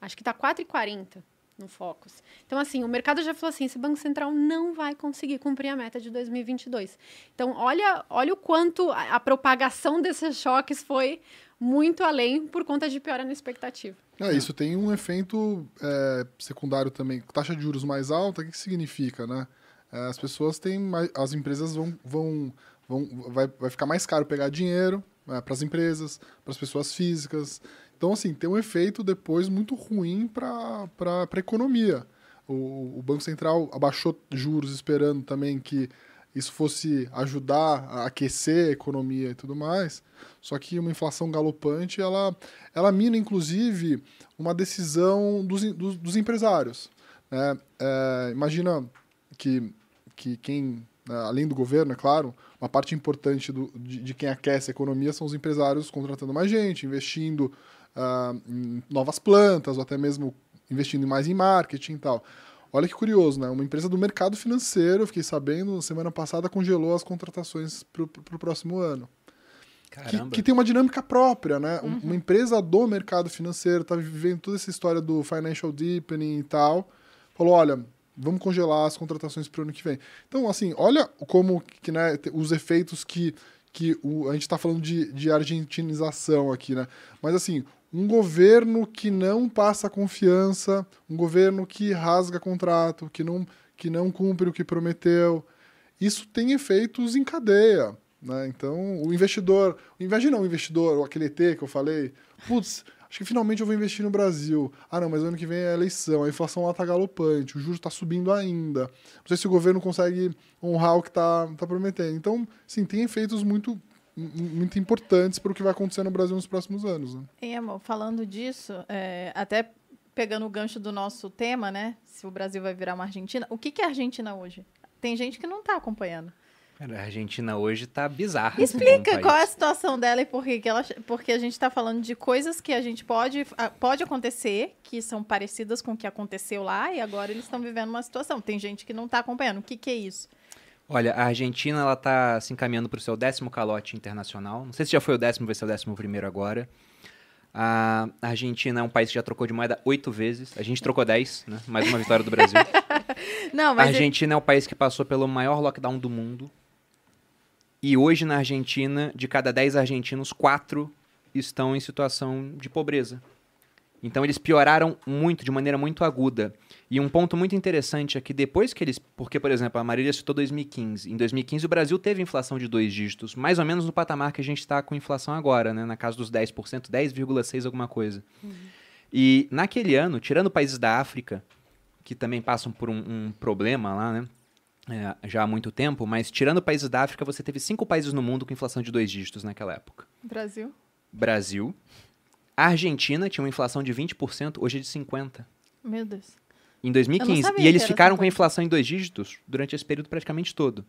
Acho que está 4,40. no Focus. Então, assim, o mercado já falou assim, esse Banco Central não vai conseguir cumprir a meta de 2022. Então, olha, olha o quanto a, a propagação desses choques foi muito além por conta de piora na expectativa. É, isso tem um efeito é, secundário também. Taxa de juros mais alta, o que, que significa, né? É, as pessoas têm mais, as empresas vão, vão, vão vai, vai ficar mais caro pegar dinheiro é, para as empresas, para as pessoas físicas. Então, assim, tem um efeito depois muito ruim para a economia. O, o Banco Central abaixou juros esperando também que isso fosse ajudar a aquecer a economia e tudo mais. Só que uma inflação galopante, ela, ela mina, inclusive, uma decisão dos, dos, dos empresários. Né? É, imagina que, que quem, né, além do governo, é claro, uma parte importante do, de, de, quem aquece a economia são os empresários contratando mais gente, investindo uh, em novas plantas, ou até mesmo investindo mais em marketing e tal. Olha que curioso, né? Uma empresa do mercado financeiro, fiquei sabendo, semana passada congelou as contratações para o próximo ano. Que, que, tem uma dinâmica própria, né? Uhum. Uma empresa do mercado financeiro está vivendo toda essa história do financial deepening e tal. Falou, olha, vamos congelar as contratações para o ano que vem. Então, assim, olha como que, né, os efeitos que, que o, a gente está falando de, de argentinização aqui, né? Mas, assim, um governo que não passa confiança, um governo que rasga contrato, que não, que não cumpre o que prometeu, isso tem efeitos em cadeia. Né? Então, o investidor, imagina um investidor, aquele ET que eu falei, putz, acho que finalmente eu vou investir no Brasil. Ah, não, mas ano que vem é eleição, a inflação lá está galopante, o juro está subindo ainda. Não sei se o governo consegue honrar o que está tá prometendo. Então, sim, tem efeitos muito muito importantes para o que vai acontecer no Brasil nos próximos anos. Né? E, amor, falando disso, é, até pegando o gancho do nosso tema, né? Se o Brasil vai virar uma Argentina, o que, que é a Argentina hoje? Tem gente que não está acompanhando. Cara, a Argentina hoje está bizarra. Explica qual é a situação dela e por que ela, porque a gente está falando de coisas que a gente pode, pode acontecer, que são parecidas com o que aconteceu lá, e agora eles estão vivendo uma situação. Tem gente que não está acompanhando. O que, que é isso? Olha, a Argentina ela está se encaminhando para o seu décimo calote internacional. Não sei se já foi o décimo, vai ser o décimo primeiro agora. A Argentina é um país que já trocou de moeda oito vezes. A gente trocou dez, né? Mais uma vitória do Brasil. Não, mas a Argentina é... é o país que passou pelo maior lockdown do mundo. E hoje na Argentina, de cada dez argentinos, quatro estão em situação de pobreza. Então eles pioraram muito, de maneira muito aguda. E um ponto muito interessante é que depois que eles. Porque, por exemplo, a Marília citou 2015. Em 2015 o Brasil teve inflação de dois dígitos, mais ou menos no patamar que a gente está com inflação agora, né? Na casa dos 10%, 10,6% alguma coisa. Uhum. E naquele ano, tirando países da África, que também passam por um, um problema lá, né? É, já há muito tempo, mas tirando países da África, você teve cinco países no mundo com inflação de dois dígitos naquela época. Brasil. Brasil, a Argentina tinha uma inflação de 20%, hoje é de 50%. Meu Deus. Em 2015. E eles ficaram com a inflação em dois dígitos durante esse período praticamente todo.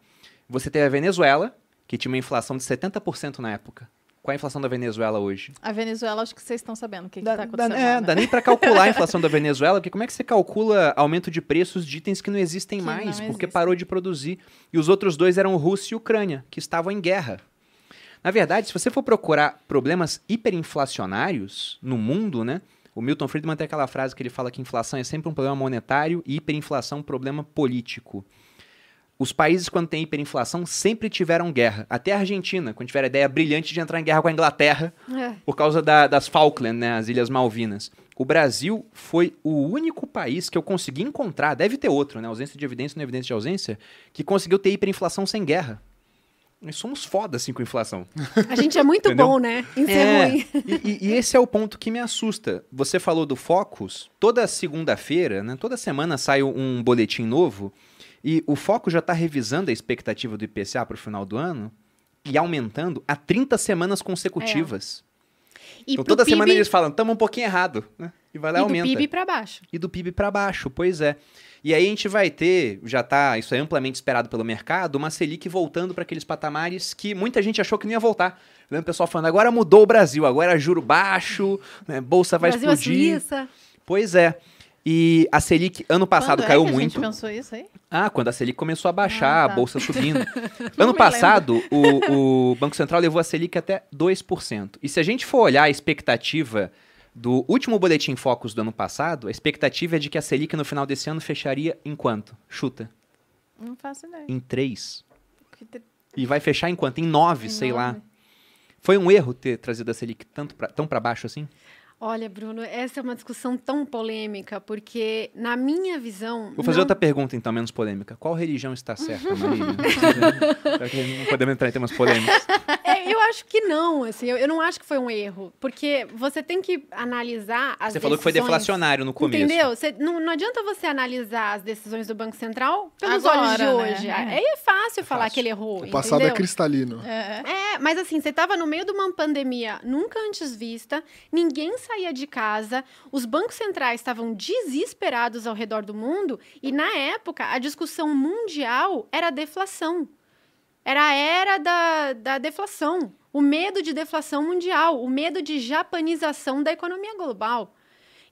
Você teve a Venezuela, que tinha uma inflação de 70% na época. Qual é a inflação da Venezuela hoje? A Venezuela, acho que vocês estão sabendo o que está acontecendo. Dá, é, lá, né? dá nem para calcular a inflação da Venezuela, porque como é que você calcula aumento de preços de itens que não existem que mais, não porque parou de produzir? E os outros dois eram Rússia e Ucrânia, que estavam em guerra. Na verdade, se você for procurar problemas hiperinflacionários no mundo, né? O Milton Friedman tem aquela frase que ele fala que inflação é sempre um problema monetário e hiperinflação um problema político. Os países, quando tem hiperinflação, sempre tiveram guerra. Até a Argentina, quando tiver a ideia brilhante de entrar em guerra com a Inglaterra, é. por causa da, das Falkland, né, as Ilhas Malvinas. O Brasil foi o único país que eu consegui encontrar, deve ter outro, né, ausência de evidência não é evidência de ausência, que conseguiu ter hiperinflação sem guerra. Nós somos foda assim com inflação. A gente é muito bom, né? Isso é, é ruim. E, e, esse é o ponto que me assusta. Você falou do Focus. Toda segunda-feira, né, toda semana sai um boletim novo. E o Focus já está revisando a expectativa do IPCA para o final do ano e aumentando há 30 semanas consecutivas. É. então toda PIB... semana eles falam, estamos um pouquinho errado. Né? E vai lá e aumenta. E do PIB para baixo. E do PIB para baixo, pois é. E aí a gente vai ter, já está, isso é amplamente esperado pelo mercado, uma Selic voltando para aqueles patamares que muita gente achou que não ia voltar. Lembra o pessoal falando, agora mudou o Brasil, agora é juro baixo, né, bolsa vai Brasil explodir. É Suíça. Pois é. E a Selic, ano passado, quando caiu é que muito. A gente pensou isso aí? Ah, quando a Selic começou a baixar, ah, tá. a bolsa subindo. ano passado, o, o, Banco Central levou a Selic até 2%. E se a gente for olhar a expectativa Do último boletim Focus do ano passado, a expectativa é de que a Selic no final desse ano fecharia em quanto? Chuta. Não faço ideia. Em 3. E vai fechar em quanto? Em 9, sei lá. Foi um erro ter trazido a Selic tanto pra, tão para baixo assim? Olha, Bruno, essa é uma discussão tão polêmica, porque, na minha visão. Vou fazer não... outra pergunta, então, menos polêmica. Qual religião está certa, Marília? não podemos entrar em temas polêmicos. É, eu acho que não, assim, eu, eu, não acho que foi um erro, porque você tem que analisar as Você falou que foi deflacionário no começo. Entendeu? Você, não, não adianta você analisar as decisões do Banco Central pelos Agora, olhos de né? hoje. É. Aí é fácil é falar fácil. que ele errou. O passado entendeu? é cristalino. É. é, mas assim, você estava no meio de uma pandemia nunca antes vista, ninguém saía de casa, os bancos centrais estavam desesperados ao redor do mundo e, na época, a discussão mundial era a deflação. Era a era da, da deflação. O medo de deflação mundial, o medo de japanização da economia global.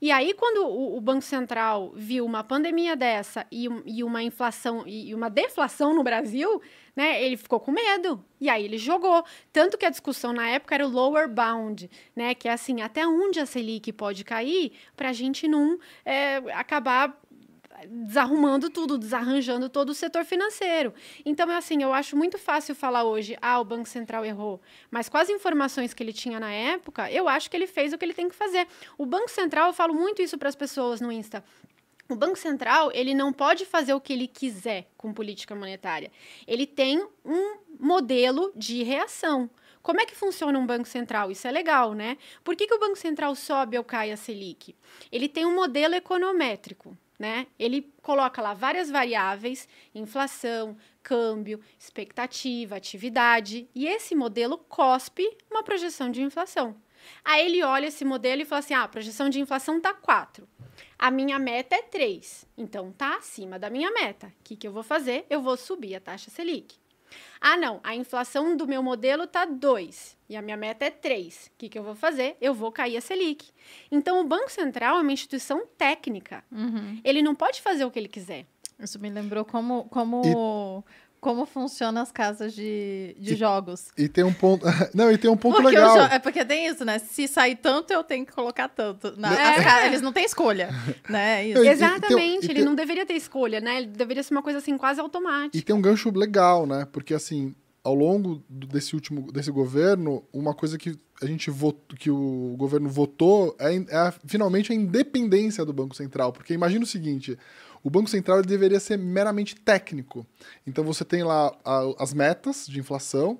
E aí, quando o, o, Banco Central viu uma pandemia dessa e, e uma inflação e uma deflação no Brasil, né, ele ficou com medo. E aí ele jogou. Tanto que a discussão na época era o lower bound, né? Que é assim, até onde a Selic pode cair para a gente não é, acabar desarrumando tudo, desarranjando todo o setor financeiro. Então, é assim, eu acho muito fácil falar hoje, ah, o Banco Central errou. Mas com as informações que ele tinha na época, eu acho que ele fez o que ele tem que fazer. O Banco Central, eu falo muito isso para as pessoas no Insta. O Banco Central, ele não pode fazer o que ele quiser com política monetária. Ele tem um modelo de reação. Como é que funciona um Banco Central? Isso é legal, né? Por que, que o Banco Central sobe ou cai a Selic? Ele tem um modelo econométrico né? Ele coloca lá várias variáveis, inflação, câmbio, expectativa, atividade, e esse modelo cospe uma projeção de inflação. Aí ele olha esse modelo e fala assim: ah, a projeção de inflação tá 4. A minha meta é 3. Então tá acima da minha meta. O que, que eu vou fazer? Eu vou subir a taxa Selic. Ah, não, a inflação do meu modelo tá 2 e a minha meta é 3. O que, que eu vou fazer? Eu vou cair a Selic. Então, o Banco Central é uma instituição técnica. Uhum. Ele não pode fazer o que ele quiser. Isso me lembrou como, como como funcionam as casas de, de e, jogos. E tem um ponto. Não, e tem um ponto porque legal. é porque tem isso, né? Se sair tanto, eu tenho que colocar tanto. Na, é. Eles não têm escolha. né? Isso. Exatamente, ele tem, não deveria ter escolha, né? Ele deveria ser uma coisa assim, quase automática. E tem um gancho legal, né? Porque assim, ao longo desse último desse governo, uma coisa que a gente votou, que o governo votou é, é finalmente a independência do Banco Central. Porque imagina o seguinte o Banco Central deveria ser meramente técnico. Então você tem lá a, as metas de inflação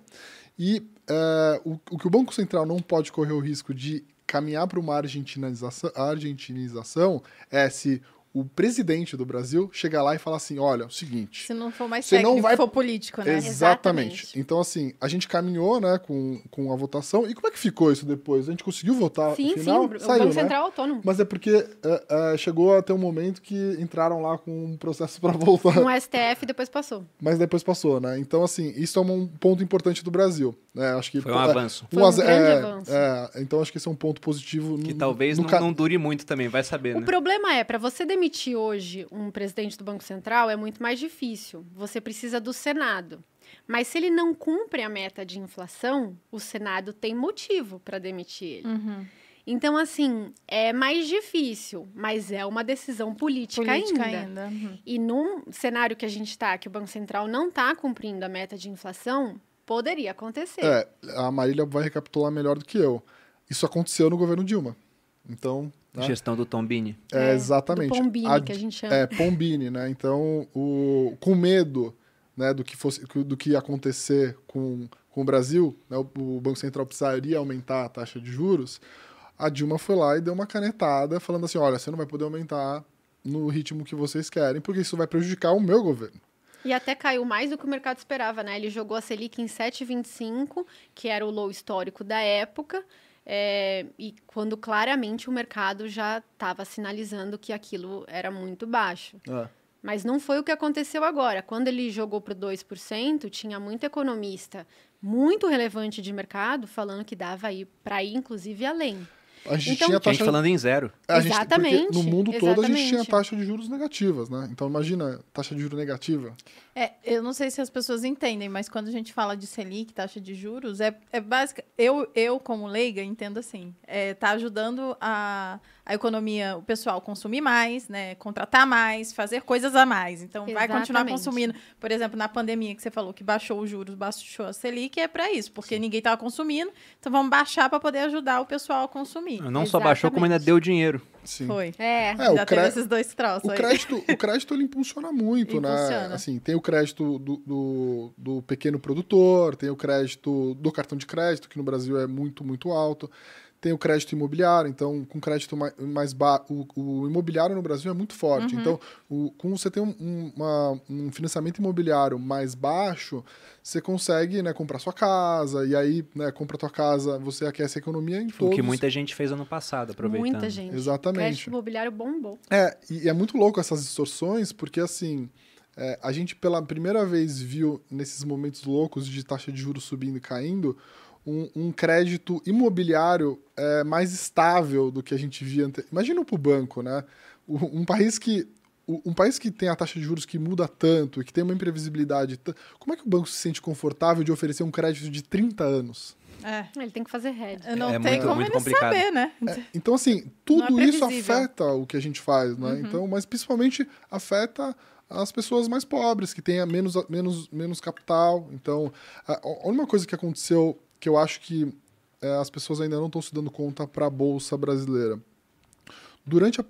e é, o, o que o Banco Central não pode correr o risco de caminhar para uma argentinização, argentinização é se o presidente do Brasil chega lá e fala assim: olha, é o seguinte. Se não for mais técnico, não vai... for político, né? Exatamente. Exatamente. Então, assim, a gente caminhou né, com, com a votação. E como é que ficou isso depois? A gente conseguiu votar? Sim, final? sim, Saiu, o Banco né? Central autônomo. Mas é porque é, é, chegou a ter um momento que entraram lá com um processo para voltar. No STF depois passou. Mas depois passou, né? Então, assim, isso é um ponto importante do Brasil. Né? Acho que, Foi um avanço. Foi um grande é, avanço. então, acho que esse é um ponto positivo. Que no, talvez no não, ca... não, dure muito também, vai saber, o né? O problema é, para você demitir hoje um presidente do Banco Central é muito mais difícil. Você precisa do Senado. Mas se ele não cumpre a meta de inflação, o Senado tem motivo para demitir ele. Uhum. Então, assim, é mais difícil, mas é uma decisão política, política ainda. ainda. Uhum. E num cenário que a gente está, que o Banco Central não está cumprindo a meta de inflação, poderia acontecer. É, a Marília vai recapitular melhor do que eu. Isso aconteceu no governo Dilma. Então, né? Gestão do Tombini. É, é exatamente. Do Pombini, a, que a gente chama. É, Pombini, né? Então, o, com medo né, do, que fosse, do que ia acontecer com, com o Brasil, né, o, o Banco Central precisaria aumentar a taxa de juros, a Dilma foi lá e deu uma canetada falando assim, olha, você não vai poder aumentar no ritmo que vocês querem, porque isso vai prejudicar o meu governo. E até caiu mais do que o mercado esperava, né? Ele jogou a Selic em 7,25, que era o low histórico da época, é, e quando claramente o mercado já estava sinalizando que aquilo era muito baixo. É. Mas não foi o que aconteceu agora. Quando ele jogou para 2%, tinha muito economista muito relevante de mercado falando que dava para ir, inclusive, além. A gente então, tinha taxa... A gente falando em zero. A gente, Exatamente. no mundo todo Exatamente. a gente tinha taxa de juros negativas, né? Então imagina, taxa de juros negativa. É, eu não sei se as pessoas entendem, mas quando a gente fala de Selic, taxa de juros, é, é básica. Eu, eu, como leiga, entendo assim. É, tá ajudando a, a economia, o pessoal consumir mais, né? Contratar mais, fazer coisas a mais. Então, Exatamente. vai continuar consumindo. Por exemplo, na pandemia que você falou que baixou os juros, baixou a Selic, é para isso, porque Sim. ninguém estava consumindo. Então, vamos baixar para poder ajudar o pessoal a consumir. Não Exatamente. só baixou, como ainda deu dinheiro. Sim. Foi. É, é já teve esses dois troços. O crédito, o crédito ele impulsiona muito, né? impulsiona. né? Assim, tem o crédito do, do, do, pequeno produtor, tem o crédito do cartão de crédito, que no Brasil é muito, muito alto. Tem o crédito imobiliário, então, com crédito mais, mais baixo. O, o, imobiliário no Brasil é muito forte. Uhum. Então, o, com você tem um, uma, um financiamento imobiliário mais baixo, você consegue né, comprar sua casa, e aí, né, compra tua casa, você aquece a economia em todos. O que muita gente fez ano passado, aproveitando. Muita gente. Exatamente. O crédito imobiliário bombou. É, e é muito louco essas distorções, porque assim, é, a gente pela primeira vez viu nesses momentos loucos de taxa de juros subindo e caindo, um, um crédito imobiliário é, mais estável do que a gente via. Ante... Imagina para o banco, né? Um país que um país que tem a taxa de juros que muda tanto e que tem uma imprevisibilidade, como é que o banco se sente confortável de oferecer um crédito de 30 anos? É. Ele tem que fazer hedge. Não é tem muito, como muito ele complicado. saber, né? É, então, assim, tudo é isso afeta o que a gente faz, né? Uhum. Então, mas principalmente afeta as pessoas mais pobres, que têm menos, menos, menos capital. Então, a, a única coisa que aconteceu que eu acho que é, as pessoas ainda não estão se dando conta para a Bolsa brasileira. Durante a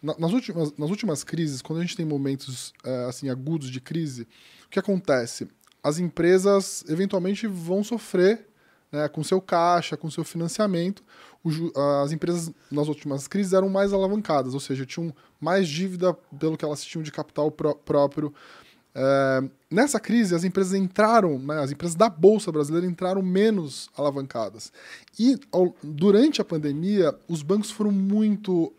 nas últimas, nas últimas crises, quando a gente tem momentos é, assim agudos de crise, o que acontece? As empresas eventualmente vão sofrer né, com seu caixa, com seu financiamento. O, as empresas nas últimas crises eram mais alavancadas, ou seja, tinham mais dívida pelo que elas tinham de capital pró próprio. É, nessa crise, as empresas entraram, né, as empresas da Bolsa Brasileira entraram menos alavancadas. E ao, durante a pandemia, os bancos foram muito.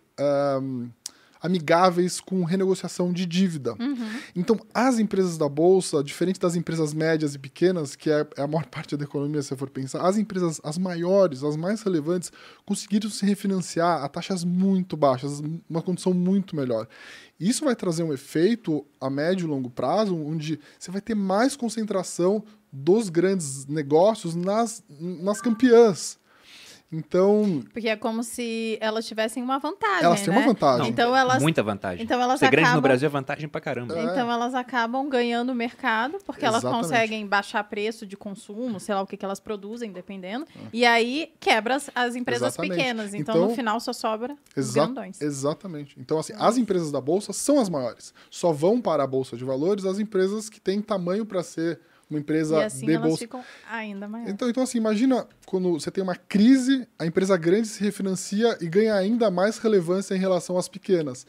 Amigáveis com renegociação de dívida. Uhum. Então, as empresas da Bolsa, diferente das empresas médias e pequenas, que é, é a maior parte da economia, se você for pensar, as empresas, as maiores, as mais relevantes, conseguiram se refinanciar a taxas muito baixas, uma condição muito melhor. Isso vai trazer um efeito a médio e longo prazo, onde você vai ter mais concentração dos grandes negócios nas, nas campeãs. Então. Porque é como se elas tivessem uma vantagem. Elas têm né? uma vantagem. Não, então elas, muita vantagem. Então elas Ser acabam, grande no Brasil é vantagem pra caramba. É. Então elas acabam ganhando o mercado, porque Exatamente. elas conseguem baixar preço de consumo, sei lá o que, que elas produzem, dependendo. É. E aí quebra as, as empresas Exatamente. pequenas. Então, então, no final só sobra os grandões. Exatamente. Então, assim, as empresas da Bolsa são as maiores. Só vão para a Bolsa de Valores as empresas que têm tamanho para ser uma empresa e assim de elas bolsa. ficam ainda maiores. Então, então, assim, imagina quando você tem uma crise, a empresa grande se refinancia e ganha ainda mais relevância em relação às pequenas.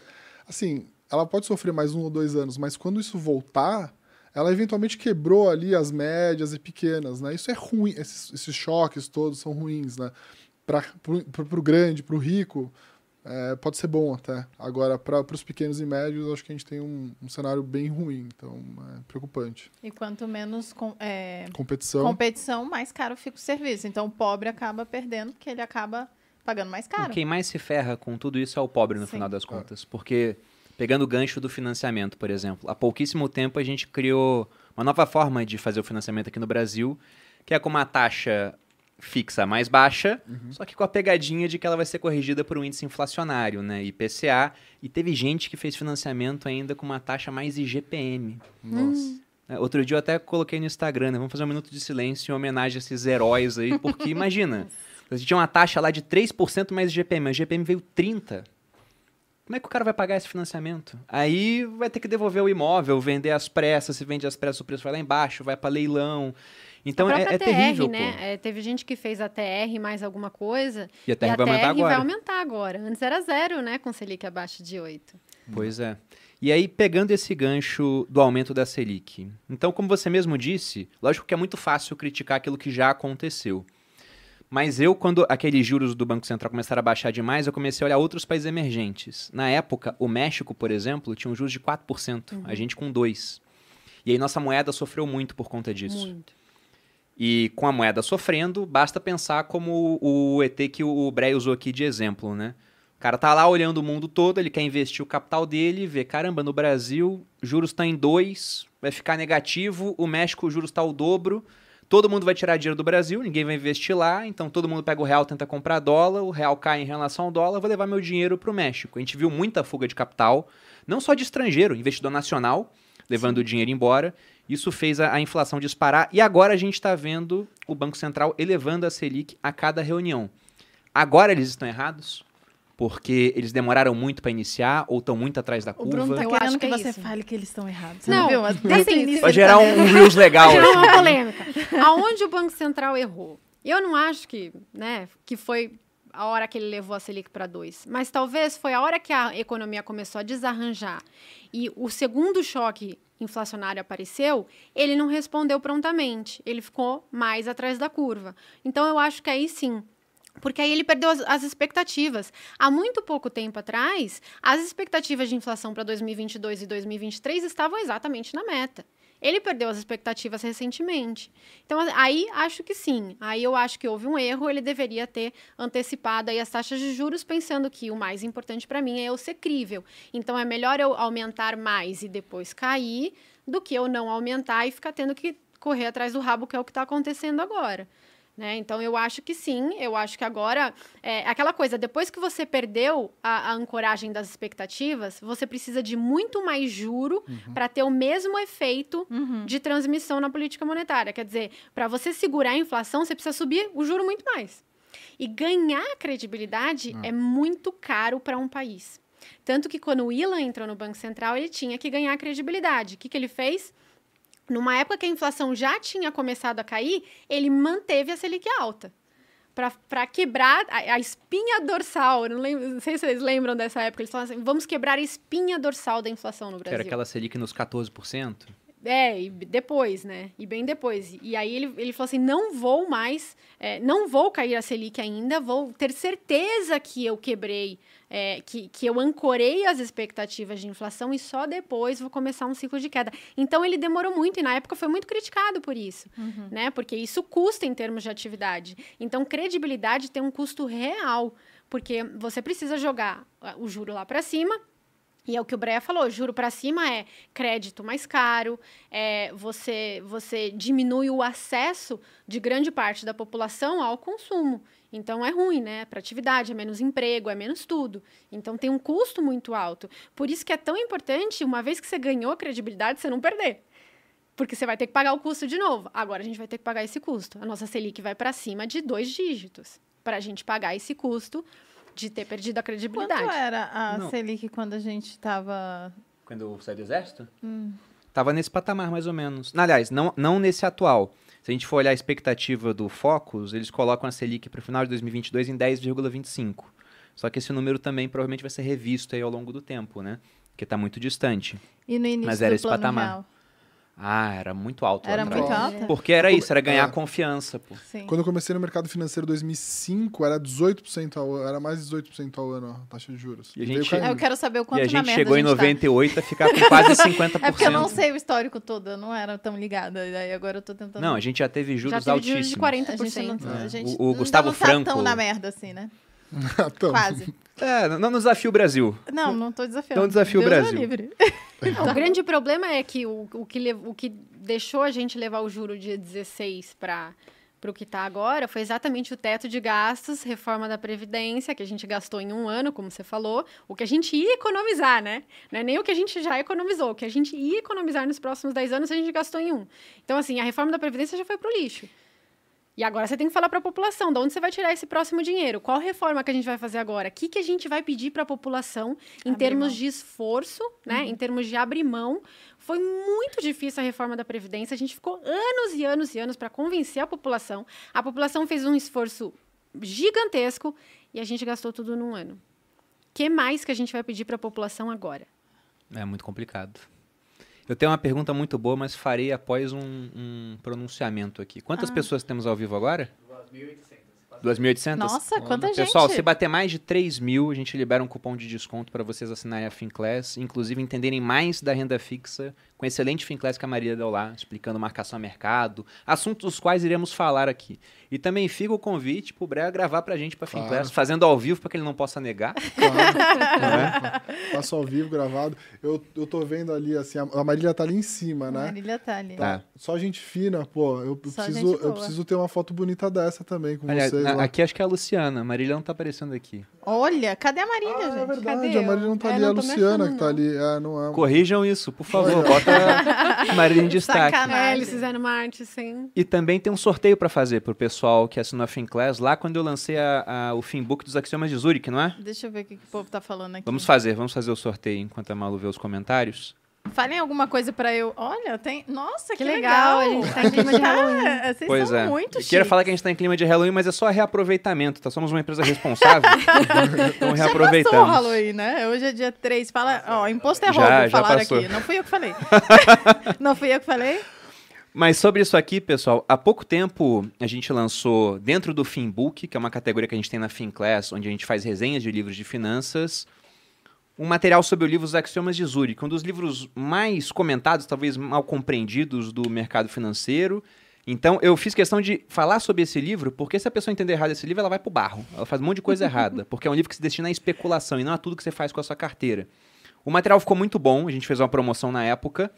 Assim, ela pode sofrer mais um ou dois anos, mas quando isso voltar, ela eventualmente quebrou ali as médias e pequenas, né? Isso é ruim, esses, esses choques todos são ruins, né? Para o grande, para o rico, é, pode ser bom até. Agora, para os pequenos e médios, acho que a gente tem um, um cenário bem ruim, então é preocupante. E quanto menos com, é, competição. competição, mais caro fica o serviço. Então, o pobre acaba perdendo, porque ele acaba pagando mais caro. Quem mais se ferra com tudo isso é o pobre, no Sim. final das contas. Porque, pegando o gancho do financiamento, por exemplo, há pouquíssimo tempo a gente criou uma nova forma de fazer o financiamento aqui no Brasil, que é com uma taxa fixa mais baixa, uhum. só que com a pegadinha de que ela vai ser corrigida por um índice inflacionário, né? IPCA. E teve gente que fez financiamento ainda com uma taxa mais IGPM. Nossa. É, outro dia eu até coloquei no Instagram, né? Vamos fazer um minuto de silêncio em homenagem a esses heróis aí, porque imagina, a gente tinha uma taxa lá de 3% mais IGPM, mas IGPM veio 30%. Como é que o cara vai pagar esse financiamento? Aí vai ter que devolver o imóvel, vender as pressas, se vende as pressas, o preço vai lá embaixo, vai para leilão. Então é, é TR, terrível. Né? É, teve gente que fez a TR mais alguma coisa. E a TR, e a vai, aumentar agora. vai aumentar agora. Antes era zero, né? Com Selic abaixo de 8. Pois é. E aí, pegando esse gancho do aumento da Selic. Então, como você mesmo disse, lógico que é muito fácil criticar aquilo que já aconteceu. Mas eu, quando aqueles juros do Banco Central começaram a baixar demais, eu comecei a olhar outros países emergentes. Na época, o México, por exemplo, tinha um juros de 4%, uhum. a gente com 2%. E aí nossa moeda sofreu muito por conta disso. Muito. E com a moeda sofrendo, basta pensar como o ET que o Bré usou aqui de exemplo, né? O cara tá lá olhando o mundo todo, ele quer investir o capital dele, vê, caramba, no Brasil, juros tá em dois, vai ficar negativo, o México, o juros está o dobro, todo mundo vai tirar dinheiro do Brasil, ninguém vai investir lá, então todo mundo pega o real, tenta comprar dólar, o real cai em relação ao dólar, vou levar meu dinheiro para o México. A gente viu muita fuga de capital, não só de estrangeiro, investidor nacional, levando o dinheiro embora, isso fez a, a inflação disparar e agora a gente está vendo o Banco Central elevando a Selic a cada reunião. Agora eles estão errados? Porque eles demoraram muito para iniciar ou estão muito atrás da curva? O Bruno tá querendo que, que é você isso. fale que eles estão errados. Não, não assim, vai gerar um, um Reels legal. Gerar uma polêmica. Aonde o Banco Central errou? Eu não acho que, né, que foi a hora que ele levou a Selic para 2, mas talvez foi a hora que a economia começou a desarranjar e o segundo choque inflacionário apareceu, ele não respondeu prontamente, ele ficou mais atrás da curva. Então eu acho que aí sim, porque aí ele perdeu as, as, expectativas. Há muito pouco tempo atrás, as expectativas de inflação para 2022 e 2023 estavam exatamente na meta. Ele perdeu as expectativas recentemente. Então, aí acho que sim. Aí eu acho que houve um erro. Ele deveria ter antecipado aí as taxas de juros, pensando que o mais importante para mim é eu ser crível. Então, é melhor eu aumentar mais e depois cair do que eu não aumentar e ficar tendo que correr atrás do rabo, que é o que está acontecendo agora. Né? Então, eu acho que sim, eu acho que agora, é, aquela coisa, depois que você perdeu a, a ancoragem das expectativas, você precisa de muito mais juro uhum. para ter o mesmo efeito uhum. de transmissão na política monetária. Quer dizer, para você segurar a inflação, você precisa subir o juro muito mais. E ganhar credibilidade uhum. é muito caro para um país. Tanto que quando o Ilan entrou no Banco Central, ele tinha que ganhar credibilidade. O que, que ele fez? Numa época que a inflação já tinha começado a cair, ele manteve a Selic alta. Para quebrar a, a, espinha dorsal. Não, lembro, não sei se vocês lembram dessa época. Eles falaram assim: vamos quebrar a espinha dorsal da inflação no Brasil. Era aquela Selic nos 14%? É, e depois, né? E bem depois. E aí ele, ele falou assim: não vou mais, é, não vou cair a Selic ainda, vou ter certeza que eu quebrei, é, que, que eu ancorei as expectativas de inflação e só depois vou começar um ciclo de queda. Então ele demorou muito e na época foi muito criticado por isso, uhum. né? Porque isso custa em termos de atividade. Então, credibilidade tem um custo real, porque você precisa jogar o juro lá para cima e é o que o Breia falou, juro para cima é crédito mais caro, é, você, você diminui o acesso de grande parte da população ao consumo. Então é ruim, né? Para atividade, é menos emprego, é menos tudo. Então tem um custo muito alto. Por isso que é tão importante, uma vez que você ganhou credibilidade, você não perder. Porque você vai ter que pagar o custo de novo. Agora a gente vai ter que pagar esse custo. A nossa Selic vai para cima de dois dígitos para a gente pagar esse custo de ter perdido a credibilidade. Quanto era a Não. Selic quando a gente estava... Quando saiu do exército? Hum. Tava nesse patamar, mais ou menos. Aliás, não, não nesse atual. Se a gente for olhar a expectativa do Focus, eles colocam a Selic para o final de 2022 em 10,25. Só que esse número também provavelmente vai ser revisto aí ao longo do tempo, né? Porque está muito distante. E no início Mas era do esse patamar. Real? Ah, era muito alto. Era muito alto? Porque era isso, era ganhar é. confiança. Pô. Sim. Quando eu comecei no mercado financeiro em 2005, era 18% ao ano, era mais de 18% ao ano a taxa de juros. E a gente, eu quero saber o quanto e a gente chegou a gente em 98 tá. a ficar com quase 50%. é porque eu não sei o histórico todo, eu não era tão ligada. Aí agora eu tô tentando. Não, a gente já teve juros já teve altíssimos. Juros de 40%. A gente não, é. a gente o, o Gustavo não tá Franco. tão na merda assim, né? Quase. É, não, não desafia o Brasil. Não, não tô desafiando. Não desafia o Brasil. livre. Não, o grande problema é que o, o, que o que deixou a gente levar o juro de 16 para para o que está agora foi exatamente o teto de gastos, reforma da Previdência, que a gente gastou em um ano, como você falou, o que a gente ia economizar, né? Não é nem o que a gente já economizou, o que a gente ia economizar nos próximos 10 anos a gente gastou em um. Então, assim, a reforma da Previdência já foi para o lixo. E agora você tem que falar para a população, de onde você vai tirar esse próximo dinheiro? Qual reforma que a gente vai fazer agora? O que, que a gente vai pedir para a população em abrir termos mão. de esforço, né? Uhum. Em termos de abrir mão. Foi muito difícil a reforma da Previdência. A gente ficou anos e anos e anos para convencer a população. A população fez um esforço gigantesco e a gente gastou tudo num ano. O que mais que a gente vai pedir para a população agora? É muito complicado. Eu tenho uma pergunta muito boa, mas farei após um, um pronunciamento aqui. Quantas ah. pessoas temos ao vivo agora? 1.800. 2.800? Nossa, quanta gente. Pessoal, se bater mais de 3 mil, a gente libera um cupom de desconto para vocês assinarem a FinClass, inclusive entenderem mais da renda fixa com excelente FinClass que a Maria deu lá, explicando marcação a mercado, assuntos dos quais iremos falar aqui. E também fica o convite pro Bré gravar pra gente pra claro. FinClass, fazendo ao vivo para que ele não possa negar. Claro. é? Faço ao vivo, gravado. Eu, eu tô vendo ali, assim, a Marília tá ali em cima, né? A Marília tá ali. Tá. Só gente fina, pô. Eu preciso, eu preciso ter uma foto bonita dessa também com Aliás, vocês. Na, aqui acho que é a Luciana. A Marília não tá aparecendo aqui. Olha, cadê a Marília, ah, é gente? É verdade, cadê a Marília não tá é, ali. É a Luciana que tá ali. É, não é. Corrijam isso, por favor. Bota a Marília em destaque. É, eles fizeram uma arte, sim. E também tem um sorteio pra fazer pro pessoal que assinou a FinClass lá quando eu lancei a, a, o Finbook dos Axiomas de Zurich, não é? Deixa eu ver o que, que o povo tá falando aqui. Vamos fazer, vamos fazer o sorteio enquanto a Malu vê os comentários. Falem alguma coisa pra eu. Olha, tem. Nossa, que, que legal. legal. A gente tá em clima de Halloween. Ah, vocês pois são é. muito chiques. Queria falar que a gente tá em clima de Halloween, mas é só reaproveitamento, tá? Somos uma empresa responsável. então reaproveitamos. Já passou o Halloween, né? Hoje é dia 3. Fala. Ó, imposto é roubo, já, já falaram passou. aqui. Não fui eu que falei. Não fui eu que falei? Mas sobre isso aqui, pessoal, há pouco tempo a gente lançou dentro do Finbook, que é uma categoria que a gente tem na FinClass, onde a gente faz resenhas de livros de finanças, um material sobre o livro Os Axiomas de Zurich, um dos livros mais comentados, talvez mal compreendidos do mercado financeiro. Então, eu fiz questão de falar sobre esse livro, porque se a pessoa entender errado esse livro, ela vai pro barro. Ela faz um monte de coisa errada, porque é um livro que se destina à especulação e não a tudo que você faz com a sua carteira. O material ficou muito bom, a gente fez uma promoção na época,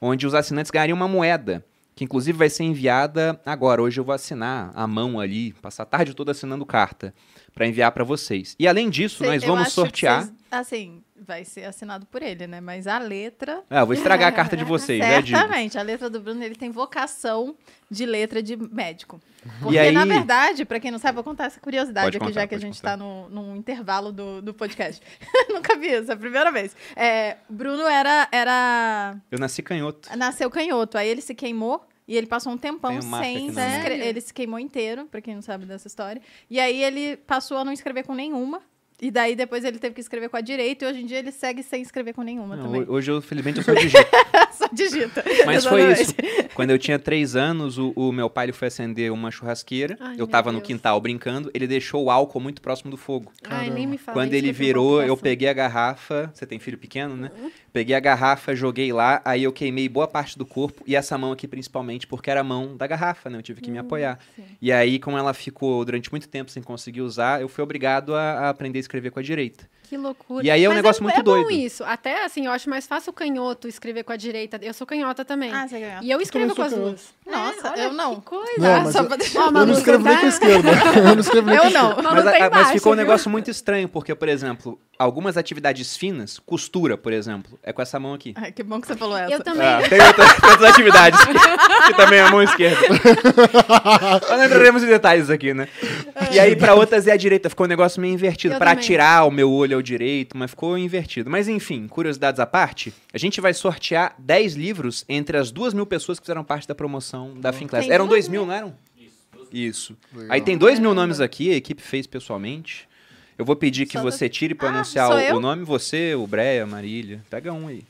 onde os assinantes ganhariam uma moeda que inclusive vai ser enviada agora. Hoje eu vou assinar a mão ali, passar a tarde toda assinando carta para enviar para vocês. E além disso, Cê, nós vamos sortear. Vocês, assim, vai ser assinado por ele, né? Mas a letra. Ah, eu vou estragar a carta de vocês, né, Certamente. A letra do Bruno ele tem vocação de letra de médico. Porque, aí... na verdade, para quem não sabe, vou contar essa curiosidade aqui, já que a gente está no, num intervalo do, do podcast. Nunca vi isso, é a primeira vez. É, Bruno era, era. Eu nasci canhoto. Nasceu canhoto. Aí ele se queimou e ele passou um tempão sem. Né? Ele se queimou inteiro, pra quem não sabe dessa história. E aí ele passou a não escrever com nenhuma. E daí depois ele teve que escrever com a direita e hoje em dia ele segue sem escrever com nenhuma não, também. Hoje, eu, felizmente, eu só digito. só digita. Mas foi isso. Quando eu tinha três anos, o, o meu pai ele foi acender uma churrasqueira. Ai, eu tava no quintal brincando, ele deixou o álcool muito próximo do fogo. Ai, nem me fala Quando ele virou, eu peguei a garrafa. Você tem filho pequeno, né? Peguei a garrafa, joguei lá, aí eu queimei boa parte do corpo e essa mão aqui principalmente, porque era a mão da garrafa, né? Eu tive que me hum, apoiar. Sim. E aí, como ela ficou durante muito tempo sem conseguir usar, eu fui obrigado a, a aprender a escrever com a direita. Que loucura. E aí é um Mas negócio é, muito é doido. Bom isso. Até assim, eu acho mais fácil o canhoto escrever com a direita. Eu sou canhota também. Ah, você é canhota. E eu escrevo com as duas. Nossa, é, eu não. Que coisa. Não, mas Só pra deixar eu, eu não escrevo nem com a esquerda. Eu não escrevo nem Eu não. Mas, não a, mas ficou um negócio muito estranho, porque, por exemplo, algumas atividades finas, costura, por exemplo, é com essa mão aqui. Ai, que bom que você falou essa. Eu também. Ah, tem outras, outras atividades que também é a mão esquerda. Mas não entraremos em detalhes aqui, né? E aí, para outras é a direita. Ficou um negócio meio invertido. Para tirar o meu olho ao direito, mas ficou invertido. Mas enfim, curiosidades à parte, a gente vai sortear 10 livros entre as duas mil pessoas que fizeram parte da promoção da FinClass. Eram 2 mil, não eram? Isso. Legal. Aí tem dois mil nomes aqui, a equipe fez pessoalmente. Eu vou pedir que Só você tire para ah, anunciar o, o, nome, você, o Breia, Marília. Pega um aí.